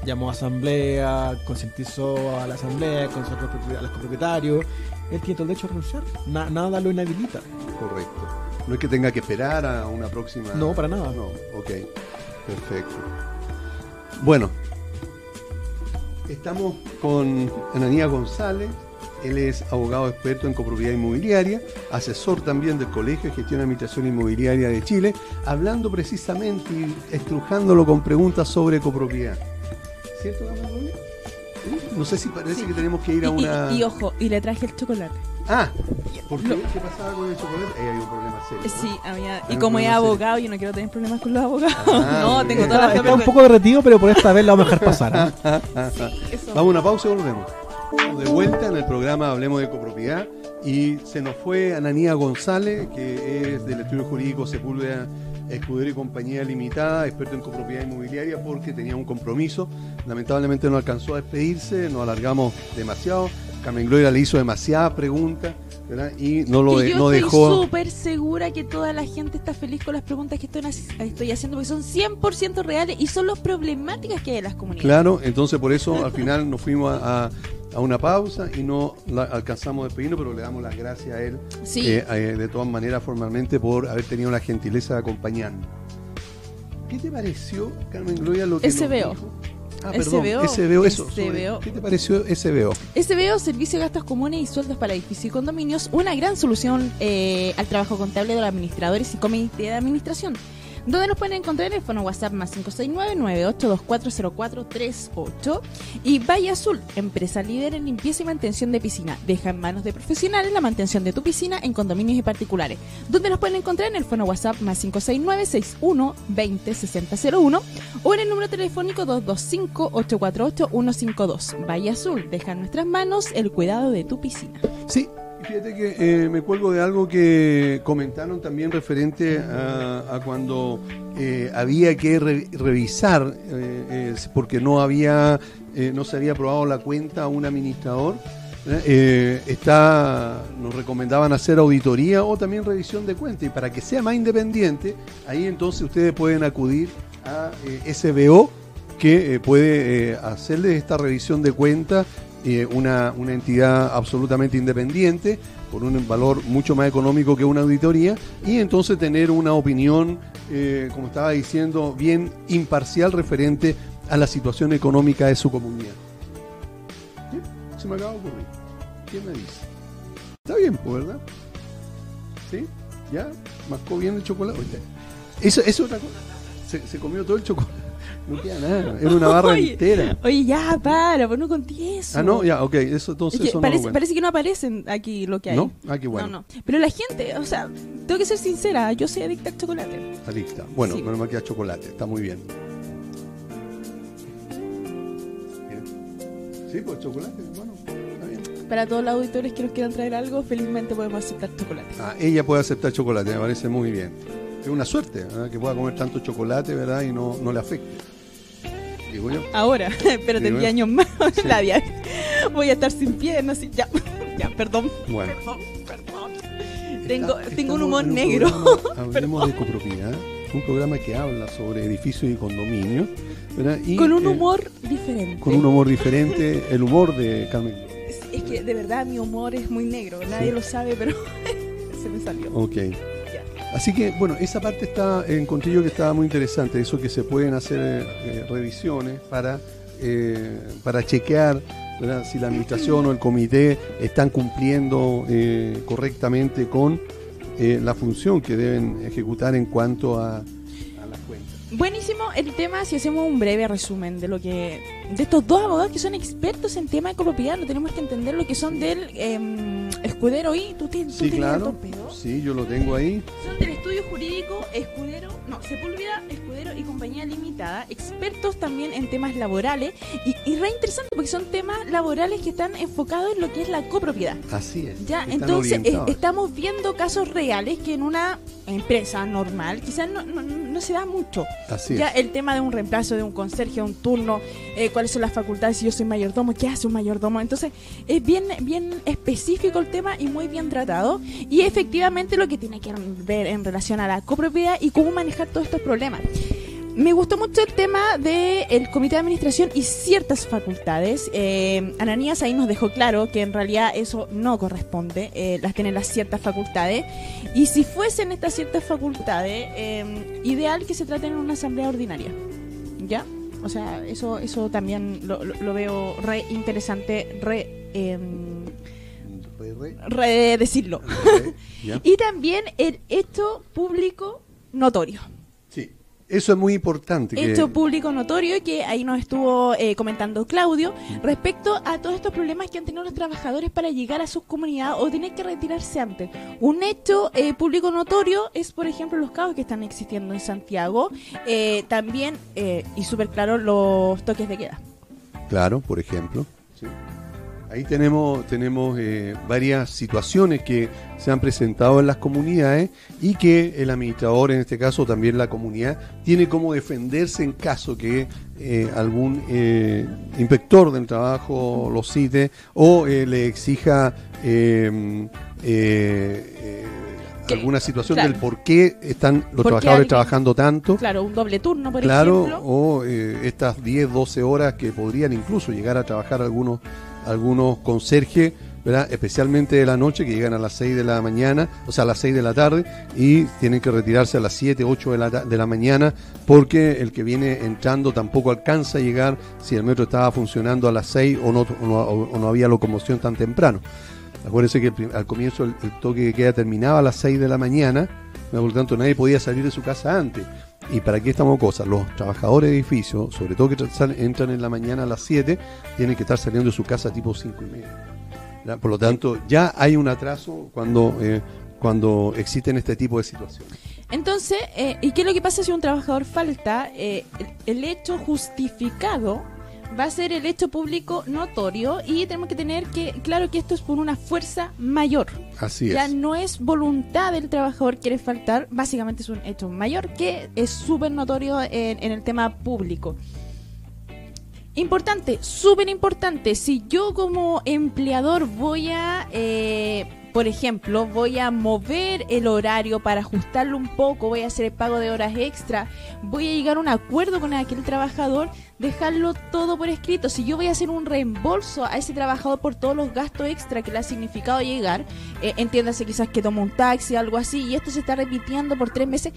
[SPEAKER 4] llamó a asamblea, concientizó a la asamblea, consultó a los propietarios- él tiene todo el derecho a renunciar. Na- nada lo inhabilita.
[SPEAKER 1] Correcto. No es que tenga que esperar a una próxima.
[SPEAKER 4] No, para nada.
[SPEAKER 1] No, ok. Perfecto. Bueno, estamos con Ananía González. Él es abogado experto en copropiedad inmobiliaria, asesor también del Colegio de Gestión y Administración Inmobiliaria de Chile, hablando precisamente y estrujándolo con preguntas sobre copropiedad. ¿Cierto? ¿Sí? No sé si parece
[SPEAKER 2] Sí.
[SPEAKER 1] que tenemos que ir a
[SPEAKER 2] Y- y-
[SPEAKER 1] una.
[SPEAKER 2] y, ojo, y le traje el chocolate.
[SPEAKER 1] Ah, ¿por qué?
[SPEAKER 2] Lo-
[SPEAKER 1] ¿Qué pasaba con el chocolate? Ahí hay un problema serio. ¿no?
[SPEAKER 2] Sí, había, y como es abogado, yo no quiero tener problemas con los abogados.
[SPEAKER 1] Ah, [LAUGHS]
[SPEAKER 2] no, tengo
[SPEAKER 1] bien.
[SPEAKER 2] toda la
[SPEAKER 4] Está, un poco derretido, pero por esta vez lo vamos a dejar pasar. [LAUGHS]
[SPEAKER 2] eso.
[SPEAKER 1] Vamos a una pausa y volvemos. De vuelta en el programa Hablemos de Copropiedad y se nos fue Ananía González, que es del estudio jurídico Sepúlveda Escudero y Compañía Limitada, experto en copropiedad inmobiliaria, porque tenía un compromiso. Lamentablemente no alcanzó a despedirse, nos alargamos demasiado. Carmen Gloria le hizo demasiadas preguntas ¿verdad? y no lo de-
[SPEAKER 2] yo
[SPEAKER 1] no
[SPEAKER 2] estoy
[SPEAKER 1] dejó.
[SPEAKER 2] súper segura que toda la gente está feliz con las preguntas que estoy, estoy haciendo porque son 100% reales y son las problemáticas que hay en las comunidades.
[SPEAKER 1] Claro, entonces por eso al final nos fuimos a, a- a una pausa y no la- alcanzamos a despedirnos, pero le damos las gracias a él
[SPEAKER 2] Sí.
[SPEAKER 1] eh, eh, de todas maneras formalmente por haber tenido la gentileza de acompañarnos. ¿Qué te pareció, Carmen Gloria, lo que nos
[SPEAKER 2] SBO.
[SPEAKER 1] dijo? Ah, perdón,
[SPEAKER 2] SBO.
[SPEAKER 1] SBO, eso. sobre-
[SPEAKER 2] SBO.
[SPEAKER 1] ¿Qué te pareció SBO?
[SPEAKER 2] SBO, Servicio de Gastos Comunes y Sueldos para Edificios y Condominios, una gran solución eh, al trabajo contable de los administradores y comité de administración. Donde nos pueden encontrar en el fono WhatsApp más 569-98240438 y Valle Azul, empresa líder en limpieza y mantención de piscina. Deja en manos de profesionales la mantención de tu piscina en condominios y particulares. Donde nos pueden encontrar en el fono WhatsApp más 569-6120-6001 o en el número telefónico 225-848-152. Valle Azul, deja en nuestras manos el cuidado de tu piscina.
[SPEAKER 1] Sí, fíjate que eh, me cuelgo de algo que comentaron también referente a, cuando eh, había que re- revisar, eh, porque no había, no se había aprobado la cuenta a un administrador. está, nos recomendaban hacer auditoría o también revisión de cuenta y para que sea más independiente, ahí entonces ustedes pueden acudir a SBO que puede hacerle esta revisión de cuenta eh, una, una entidad absolutamente independiente por un valor mucho más económico que una auditoría y entonces tener una opinión, eh, como estaba diciendo, bien imparcial referente a la situación económica de su comunidad. ¿Sí? Se me acaba de ocurrir. ¿Quién me dice? Está bien, pues, ¿verdad? ¿Sí? ¿Ya? ¿Mascó bien el chocolate? Eso es otra cosa. se comió todo el chocolate. No queda nada. Era una barra
[SPEAKER 2] Oye,
[SPEAKER 1] entera.
[SPEAKER 2] Oye, ya, para, pues no conté eso.
[SPEAKER 1] Ah, no, ya, ok. Eso
[SPEAKER 2] Es
[SPEAKER 1] entonces
[SPEAKER 2] que
[SPEAKER 1] eso no
[SPEAKER 2] parece, parece que no aparecen aquí lo que hay.
[SPEAKER 1] ¿No? Ah, qué bueno.
[SPEAKER 2] No, no. Pero la gente, o sea, tengo que ser sincera, yo soy adicta al chocolate.
[SPEAKER 1] Adicta. Bueno,
[SPEAKER 2] Sí.
[SPEAKER 1] menos mal que a chocolate. Está muy bien. Bien. Sí, pues chocolate, bueno, está bien.
[SPEAKER 2] Para todos los auditores que nos quieran traer algo, felizmente podemos aceptar chocolate.
[SPEAKER 1] Ah, ella puede aceptar chocolate, me parece muy bien. Es una suerte ¿verdad? que pueda comer tanto chocolate, ¿verdad? Y no, no le afecte. Digo yo.
[SPEAKER 2] Ahora, espérate
[SPEAKER 1] Sí,
[SPEAKER 2] 10
[SPEAKER 1] bueno.
[SPEAKER 2] años más, [LAUGHS]
[SPEAKER 1] Sí.
[SPEAKER 2] la dia- Voy a estar sin piernas, y ya, [LAUGHS] ya, perdón.
[SPEAKER 1] Bueno.
[SPEAKER 2] Perdón, perdón. Tengo,
[SPEAKER 1] Está-
[SPEAKER 2] tengo un
[SPEAKER 1] estamos
[SPEAKER 2] humor
[SPEAKER 1] un
[SPEAKER 2] negro.
[SPEAKER 1] programa, [LAUGHS] hablemos de copropiedad, un programa que habla sobre edificios y condominios, ¿verdad? Y,
[SPEAKER 2] Con un
[SPEAKER 1] eh,
[SPEAKER 2] humor diferente.
[SPEAKER 1] con un humor diferente, el humor de Carmen.
[SPEAKER 2] Es, es que de verdad mi humor es muy negro. Nadie
[SPEAKER 1] Sí.
[SPEAKER 2] lo sabe, pero se me salió.
[SPEAKER 1] Ok. Así que, bueno, esa parte está, encontré yo que estaba muy interesante, eso que se pueden hacer eh, revisiones para, eh, para chequear si la administración o el comité están cumpliendo eh, correctamente con la función que deben ejecutar en cuanto a, a las cuentas.
[SPEAKER 2] Buenísimo el tema, si hacemos un breve resumen de lo que de estos dos abogados que son expertos en tema de copropiedad, no tenemos que entender lo que son del em, escudero y tú, tienes tú
[SPEAKER 1] Sí, claro.
[SPEAKER 2] torpedo.
[SPEAKER 1] Sí, yo lo tengo ahí.
[SPEAKER 2] Son del estudio jurídico Escudero, no, Sepúlveda, Escudero y Compañía Limitada, expertos también en temas laborales y, y re interesante porque son temas laborales que están enfocados en lo que es la copropiedad.
[SPEAKER 1] Así es.
[SPEAKER 2] Ya, entonces eh, estamos viendo casos reales que en una empresa normal quizás no, no, no se da mucho.
[SPEAKER 1] Así
[SPEAKER 2] ya
[SPEAKER 1] es.
[SPEAKER 2] el tema de un reemplazo de un conserje, un turno, eh, cuáles son las facultades si yo soy mayordomo, qué hace un mayordomo. Entonces es bien, bien específico el tema y muy bien tratado. Y efectivamente lo que tiene que ver en relación a la copropiedad y cómo manejar todos estos problemas. Me gustó mucho el tema del comité de administración y ciertas facultades. Eh, Ananías ahí nos dejó claro que en realidad eso no corresponde, eh, las tienen las ciertas facultades. Y si fuesen estas ciertas facultades, eh, ideal que se traten en una asamblea ordinaria. ¿Ya? O sea, eso, eso también lo, lo- lo veo re interesante, re, em,
[SPEAKER 1] Re, re. [LAUGHS]
[SPEAKER 2] Y también el hecho público notorio.
[SPEAKER 1] Sí, eso es muy importante. que-
[SPEAKER 2] hecho público notorio que ahí nos estuvo eh, comentando Claudio respecto a todos estos problemas que han tenido los trabajadores para llegar a sus comunidades o tener que retirarse antes. Un hecho eh, público notorio es, por ejemplo, los caos que están existiendo en Santiago. Eh, también, eh, y súper claro, los toques de queda.
[SPEAKER 1] Claro, por ejemplo. Ahí tenemos, tenemos eh, varias situaciones que se han presentado en las comunidades y que el administrador, en este caso también la comunidad, tiene como defenderse en caso que eh, algún eh, inspector del trabajo lo cite o eh, le exija
[SPEAKER 2] Que-
[SPEAKER 1] alguna situación
[SPEAKER 2] claro.
[SPEAKER 1] del por qué están los
[SPEAKER 2] ¿Por qué
[SPEAKER 1] trabajadores
[SPEAKER 2] alguien-
[SPEAKER 1] trabajando tanto.
[SPEAKER 2] Claro, un doble turno, por
[SPEAKER 1] Claro,
[SPEAKER 2] ejemplo.
[SPEAKER 1] o eh, estas 10, 12 horas que podrían incluso llegar a trabajar algunos, algunos conserjes, especialmente de la noche, que llegan a las 6 de la mañana, o sea, a las 6 de la tarde, y tienen que retirarse a las 7, 8 de la, de la mañana, porque el que viene entrando tampoco alcanza a llegar si el metro estaba funcionando a las 6 o no, o no, había locomoción tan temprano. Acuérdense que al comienzo el, el toque de queda terminaba a las 6 de la mañana, por lo tanto nadie podía salir de su casa antes. ¿Y para qué estamos cosas? Los trabajadores de edificios, sobre todo que entran en la mañana a las 7, tienen que estar saliendo de su casa tipo 5 y media. Por lo tanto, ya hay un atraso cuando, eh, cuando existen este tipo de situaciones.
[SPEAKER 2] Entonces, eh, ¿y qué es lo que pasa si un trabajador falta? Eh, el hecho justificado va a ser el hecho público notorio y tenemos que tener que, claro que esto es por una fuerza mayor.
[SPEAKER 1] Así
[SPEAKER 2] Ya
[SPEAKER 1] es.
[SPEAKER 2] no es voluntad del trabajador quiere faltar, básicamente es un hecho mayor que es súper notorio en, en el tema público. Importante, súper importante, si yo como empleador voy a, eh, por ejemplo, voy a mover el horario para ajustarlo un poco, voy a hacer el pago de horas extra, voy a llegar a un acuerdo con aquel trabajador, dejarlo todo por escrito. Si yo voy a hacer un reembolso a ese trabajador por todos los gastos extra que le ha significado llegar, eh, entiéndase quizás que toma un taxi, algo así, y esto se está repitiendo por tres meses,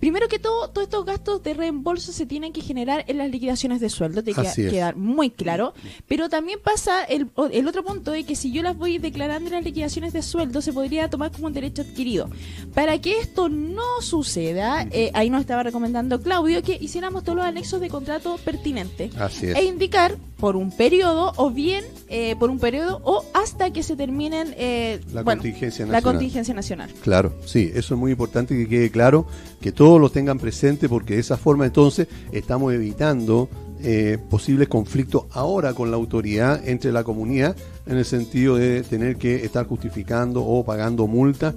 [SPEAKER 2] Primero que todo, todos estos gastos de reembolso se tienen que generar en las liquidaciones de sueldo, queda,
[SPEAKER 1] es.
[SPEAKER 2] quedar muy claro. Pero también pasa el, el otro punto de que si yo las voy declarando en las liquidaciones de sueldo, se podría tomar como un derecho adquirido. Para que esto no suceda, eh, ahí nos estaba recomendando Claudio que hiciéramos todos los anexos de contrato pertinentes
[SPEAKER 1] Así es.
[SPEAKER 2] e indicar por un periodo o bien eh, por un periodo o hasta que se terminen eh,
[SPEAKER 1] La
[SPEAKER 2] bueno,
[SPEAKER 1] contingencia
[SPEAKER 2] la
[SPEAKER 1] nacional.
[SPEAKER 2] contingencia nacional.
[SPEAKER 1] Claro, sí, eso es muy importante que quede claro, que todos lo tengan presente, porque de esa forma entonces estamos evitando eh, posibles conflictos ahora con la autoridad entre la comunidad, en el sentido de tener que estar justificando o pagando multas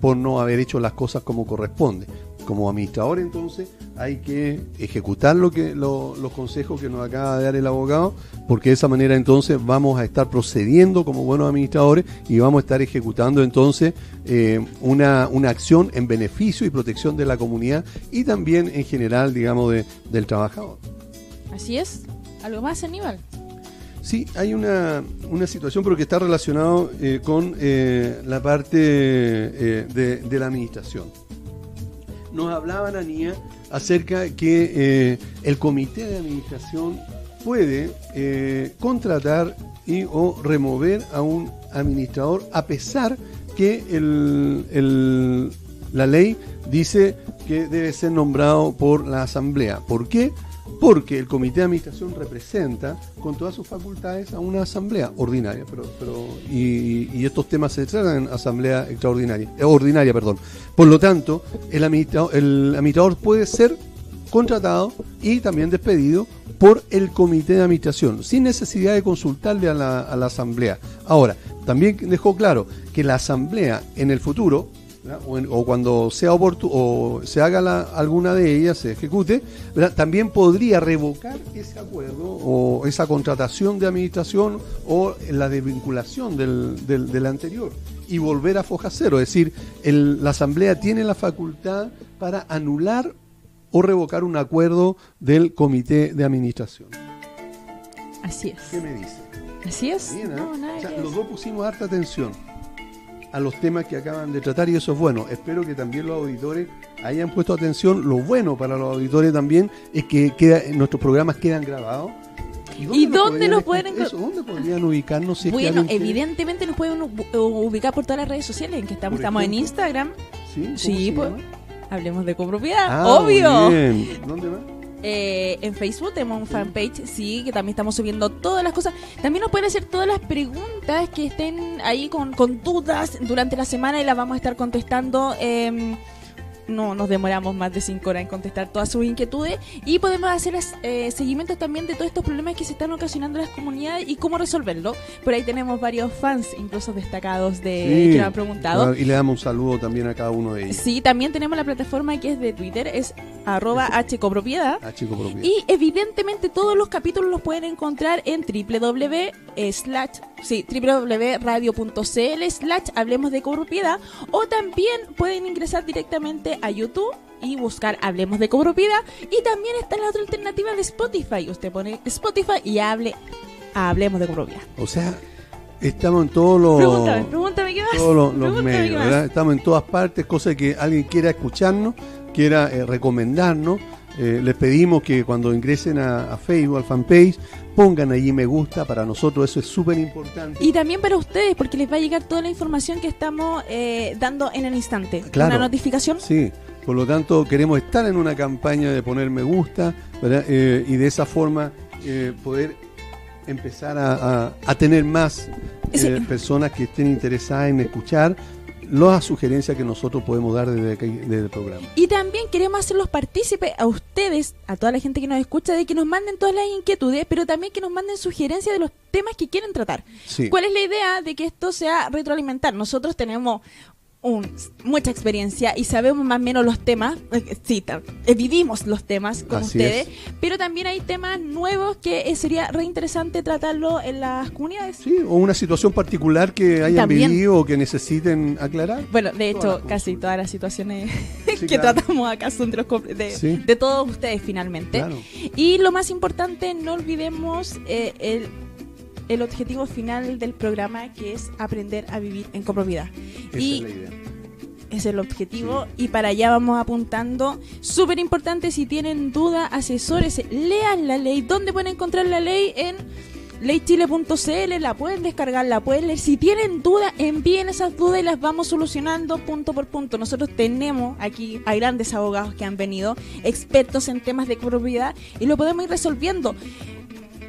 [SPEAKER 1] por no haber hecho las cosas como corresponde. Como administrador entonces hay que ejecutar lo que lo- los consejos que nos acaba de dar el abogado, porque de esa manera entonces vamos a estar procediendo como buenos administradores y vamos a estar ejecutando entonces eh, una, una acción en beneficio y protección de la comunidad y también en general, digamos, de- del trabajador.
[SPEAKER 2] Así es. ¿Algo más, Aníbal?
[SPEAKER 1] Sí, hay una, una situación, pero que está relacionado eh, con eh, la parte de, de la administración. Nos hablaban, Anía, acerca que eh, el comité de administración puede eh, contratar y o remover a un administrador a pesar que la ley dice que debe ser nombrado por la asamblea. ¿Por qué? Porque el comité de administración representa con todas sus facultades a una asamblea ordinaria, pero, y, estos temas se tratan en asamblea extraordinaria, eh, ordinaria, perdón. Por lo tanto, el administrador, puede ser contratado y también despedido por el comité de administración, sin necesidad de consultarle a la asamblea. Ahora, también dejó claro que la asamblea en el futuro, ¿verdad? o, en- o cuando sea oportuno, o se haga la- alguna de ellas, se ejecute, ¿verdad? también podría revocar ese acuerdo o esa contratación de administración o la desvinculación del, del, del anterior y volver a foja cero. Es decir, el- la asamblea tiene la facultad para anular o revocar un acuerdo del comité de administración.
[SPEAKER 2] Así es.
[SPEAKER 1] ¿Qué me dice?
[SPEAKER 2] Así es.
[SPEAKER 1] Bien, ¿eh?
[SPEAKER 2] No, nada
[SPEAKER 1] O sea,
[SPEAKER 2] que
[SPEAKER 1] los dos pusimos harta atención a los temas que acaban de tratar y eso es bueno. Espero que también los auditores hayan puesto atención. Lo bueno para los auditores también es que queda, nuestros programas quedan grabados.
[SPEAKER 2] ¿Y dónde los
[SPEAKER 1] podrían
[SPEAKER 2] pueden
[SPEAKER 1] eso, ¿Dónde podrían ubicarnos si es que
[SPEAKER 2] Bueno, evidentemente nos pueden ubicar por todas las redes sociales en que estamos. Estamos en. Instagram,
[SPEAKER 1] ¿Sí? ¿Cómo
[SPEAKER 2] Sí, pues, hablemos de copropiedad,
[SPEAKER 1] Ah,
[SPEAKER 2] obvio.
[SPEAKER 1] bien. ¿Dónde más?
[SPEAKER 2] Eh, en Facebook tenemos un sí, que también estamos subiendo todas las cosas. También nos pueden hacer todas las preguntas que estén ahí con, con dudas durante la semana y las vamos a estar contestando. em, no nos demoramos más de cinco horas en contestar todas sus inquietudes y podemos hacer eh, seguimientos también de todos estos problemas que se están ocasionando en las comunidades y cómo resolverlo. Por ahí tenemos varios fans, incluso destacados de
[SPEAKER 1] Sí.
[SPEAKER 2] que nos han preguntado.
[SPEAKER 1] Y le damos un saludo también a cada uno de ellos.
[SPEAKER 2] Sí, también tenemos la plataforma que es de Twitter, es arroba hcopropiedad.
[SPEAKER 1] A Chico Propiedad.
[SPEAKER 2] Y evidentemente todos los capítulos los pueden encontrar en www slash sí, www.radio.cl slash hablemos de copropiedad o también pueden ingresar directamente a YouTube y buscar Hablemos de copropiedad y también está la otra alternativa de Spotify. Usted pone Spotify y hable Hablemos de copropiedad.
[SPEAKER 1] O sea, estamos en todos los...
[SPEAKER 2] Pregúntame, pregúntame qué más.
[SPEAKER 1] todos los, medios. Estamos en todas partes, cosa que alguien quiera escucharnos, quiera eh, recomendarnos. Eh, les pedimos que cuando ingresen a, a Facebook, al fanpage, pongan allí me gusta, para nosotros eso es súper importante.
[SPEAKER 2] Y también para ustedes, porque les va a llegar toda la información que estamos eh, dando en el instante.
[SPEAKER 1] Claro.
[SPEAKER 2] Una notificación.
[SPEAKER 1] Sí, por lo tanto queremos estar en una campaña de poner me gusta. Eh, y de esa forma eh, poder empezar a, a- a tener más
[SPEAKER 2] Sí.
[SPEAKER 1] personas que estén interesadas en escuchar las sugerencias que nosotros podemos dar desde, aquí- desde el programa.
[SPEAKER 2] Y también queremos hacerlos partícipes a ustedes, a toda la gente que nos escucha, de que nos manden todas las inquietudes, pero también que nos manden sugerencias de los temas que quieren tratar.
[SPEAKER 1] Sí.
[SPEAKER 2] ¿Cuál es la idea de que esto sea retroalimentar? Nosotros tenemos un- mucha experiencia y sabemos más o menos los temas, eh, sí, eh, vivimos los temas con
[SPEAKER 1] Así
[SPEAKER 2] ustedes,
[SPEAKER 1] es.
[SPEAKER 2] pero también hay temas nuevos que eh, sería reinteresante tratarlo en las comunidades.
[SPEAKER 1] Sí, o una situación particular que hayan
[SPEAKER 2] También.
[SPEAKER 1] vivido o que necesiten aclarar.
[SPEAKER 2] Bueno, de hecho, casi todas las situaciones [LAUGHS]
[SPEAKER 1] Sí,
[SPEAKER 2] que
[SPEAKER 1] claro.
[SPEAKER 2] tratamos acá son de, los de,
[SPEAKER 1] Sí.
[SPEAKER 2] de todos ustedes finalmente.
[SPEAKER 1] Claro.
[SPEAKER 2] Y lo más importante, no olvidemos eh, el, el objetivo final del programa, que es aprender a vivir en copropiedad.
[SPEAKER 1] Esa
[SPEAKER 2] y
[SPEAKER 1] es la idea.
[SPEAKER 2] es el objetivo y para allá vamos apuntando. Súper importante, si tienen duda, asesores, lean la ley. ¿Dónde pueden encontrar la ley? En leychile.cl, la pueden descargar, la pueden leer. Si tienen dudas, envíen esas dudas y las vamos solucionando punto por punto. Nosotros tenemos aquí a grandes abogados que han venido, expertos en temas de propiedad y lo podemos ir resolviendo.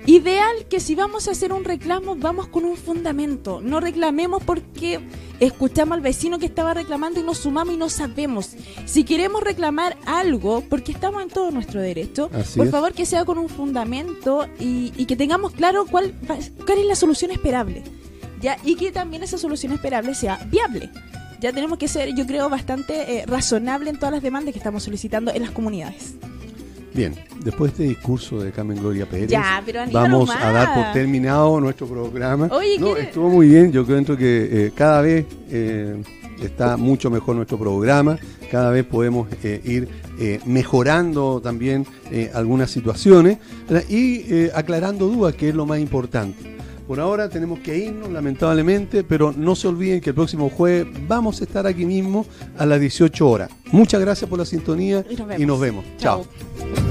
[SPEAKER 2] Ideal que si vamos a hacer un reclamo, vamos con un fundamento. No reclamemos porque escuchamos al vecino que estaba reclamando y nos sumamos y no sabemos. Si queremos reclamar algo, porque estamos en todo nuestro derecho,
[SPEAKER 1] Así
[SPEAKER 2] por
[SPEAKER 1] es.
[SPEAKER 2] favor que sea con un fundamento y, y que tengamos claro cuál, es la solución esperable. ¿ya? Y que también esa solución esperable sea viable. Ya tenemos que ser, yo creo, bastante eh, razonable en todas las demandas que estamos solicitando en las comunidades.
[SPEAKER 1] Bien, después de este discurso de Carmen Gloria Pérez,
[SPEAKER 2] Ya, pero Aníbal
[SPEAKER 1] vamos a dar por terminado nuestro programa.
[SPEAKER 2] Oye,
[SPEAKER 1] no,
[SPEAKER 2] ¿quiere-
[SPEAKER 1] estuvo muy bien, yo creo que eh, cada vez eh, está mucho mejor nuestro programa, cada vez podemos eh, ir mejorando también algunas situaciones ¿verdad? y aclarando dudas, que es lo más importante. Por ahora tenemos que irnos, lamentablemente, pero no se olviden que el próximo jueves vamos a estar aquí mismo a las 18 horas. Muchas gracias por la sintonía
[SPEAKER 2] Y nos vemos.
[SPEAKER 1] y nos vemos. Chao.
[SPEAKER 2] Chao.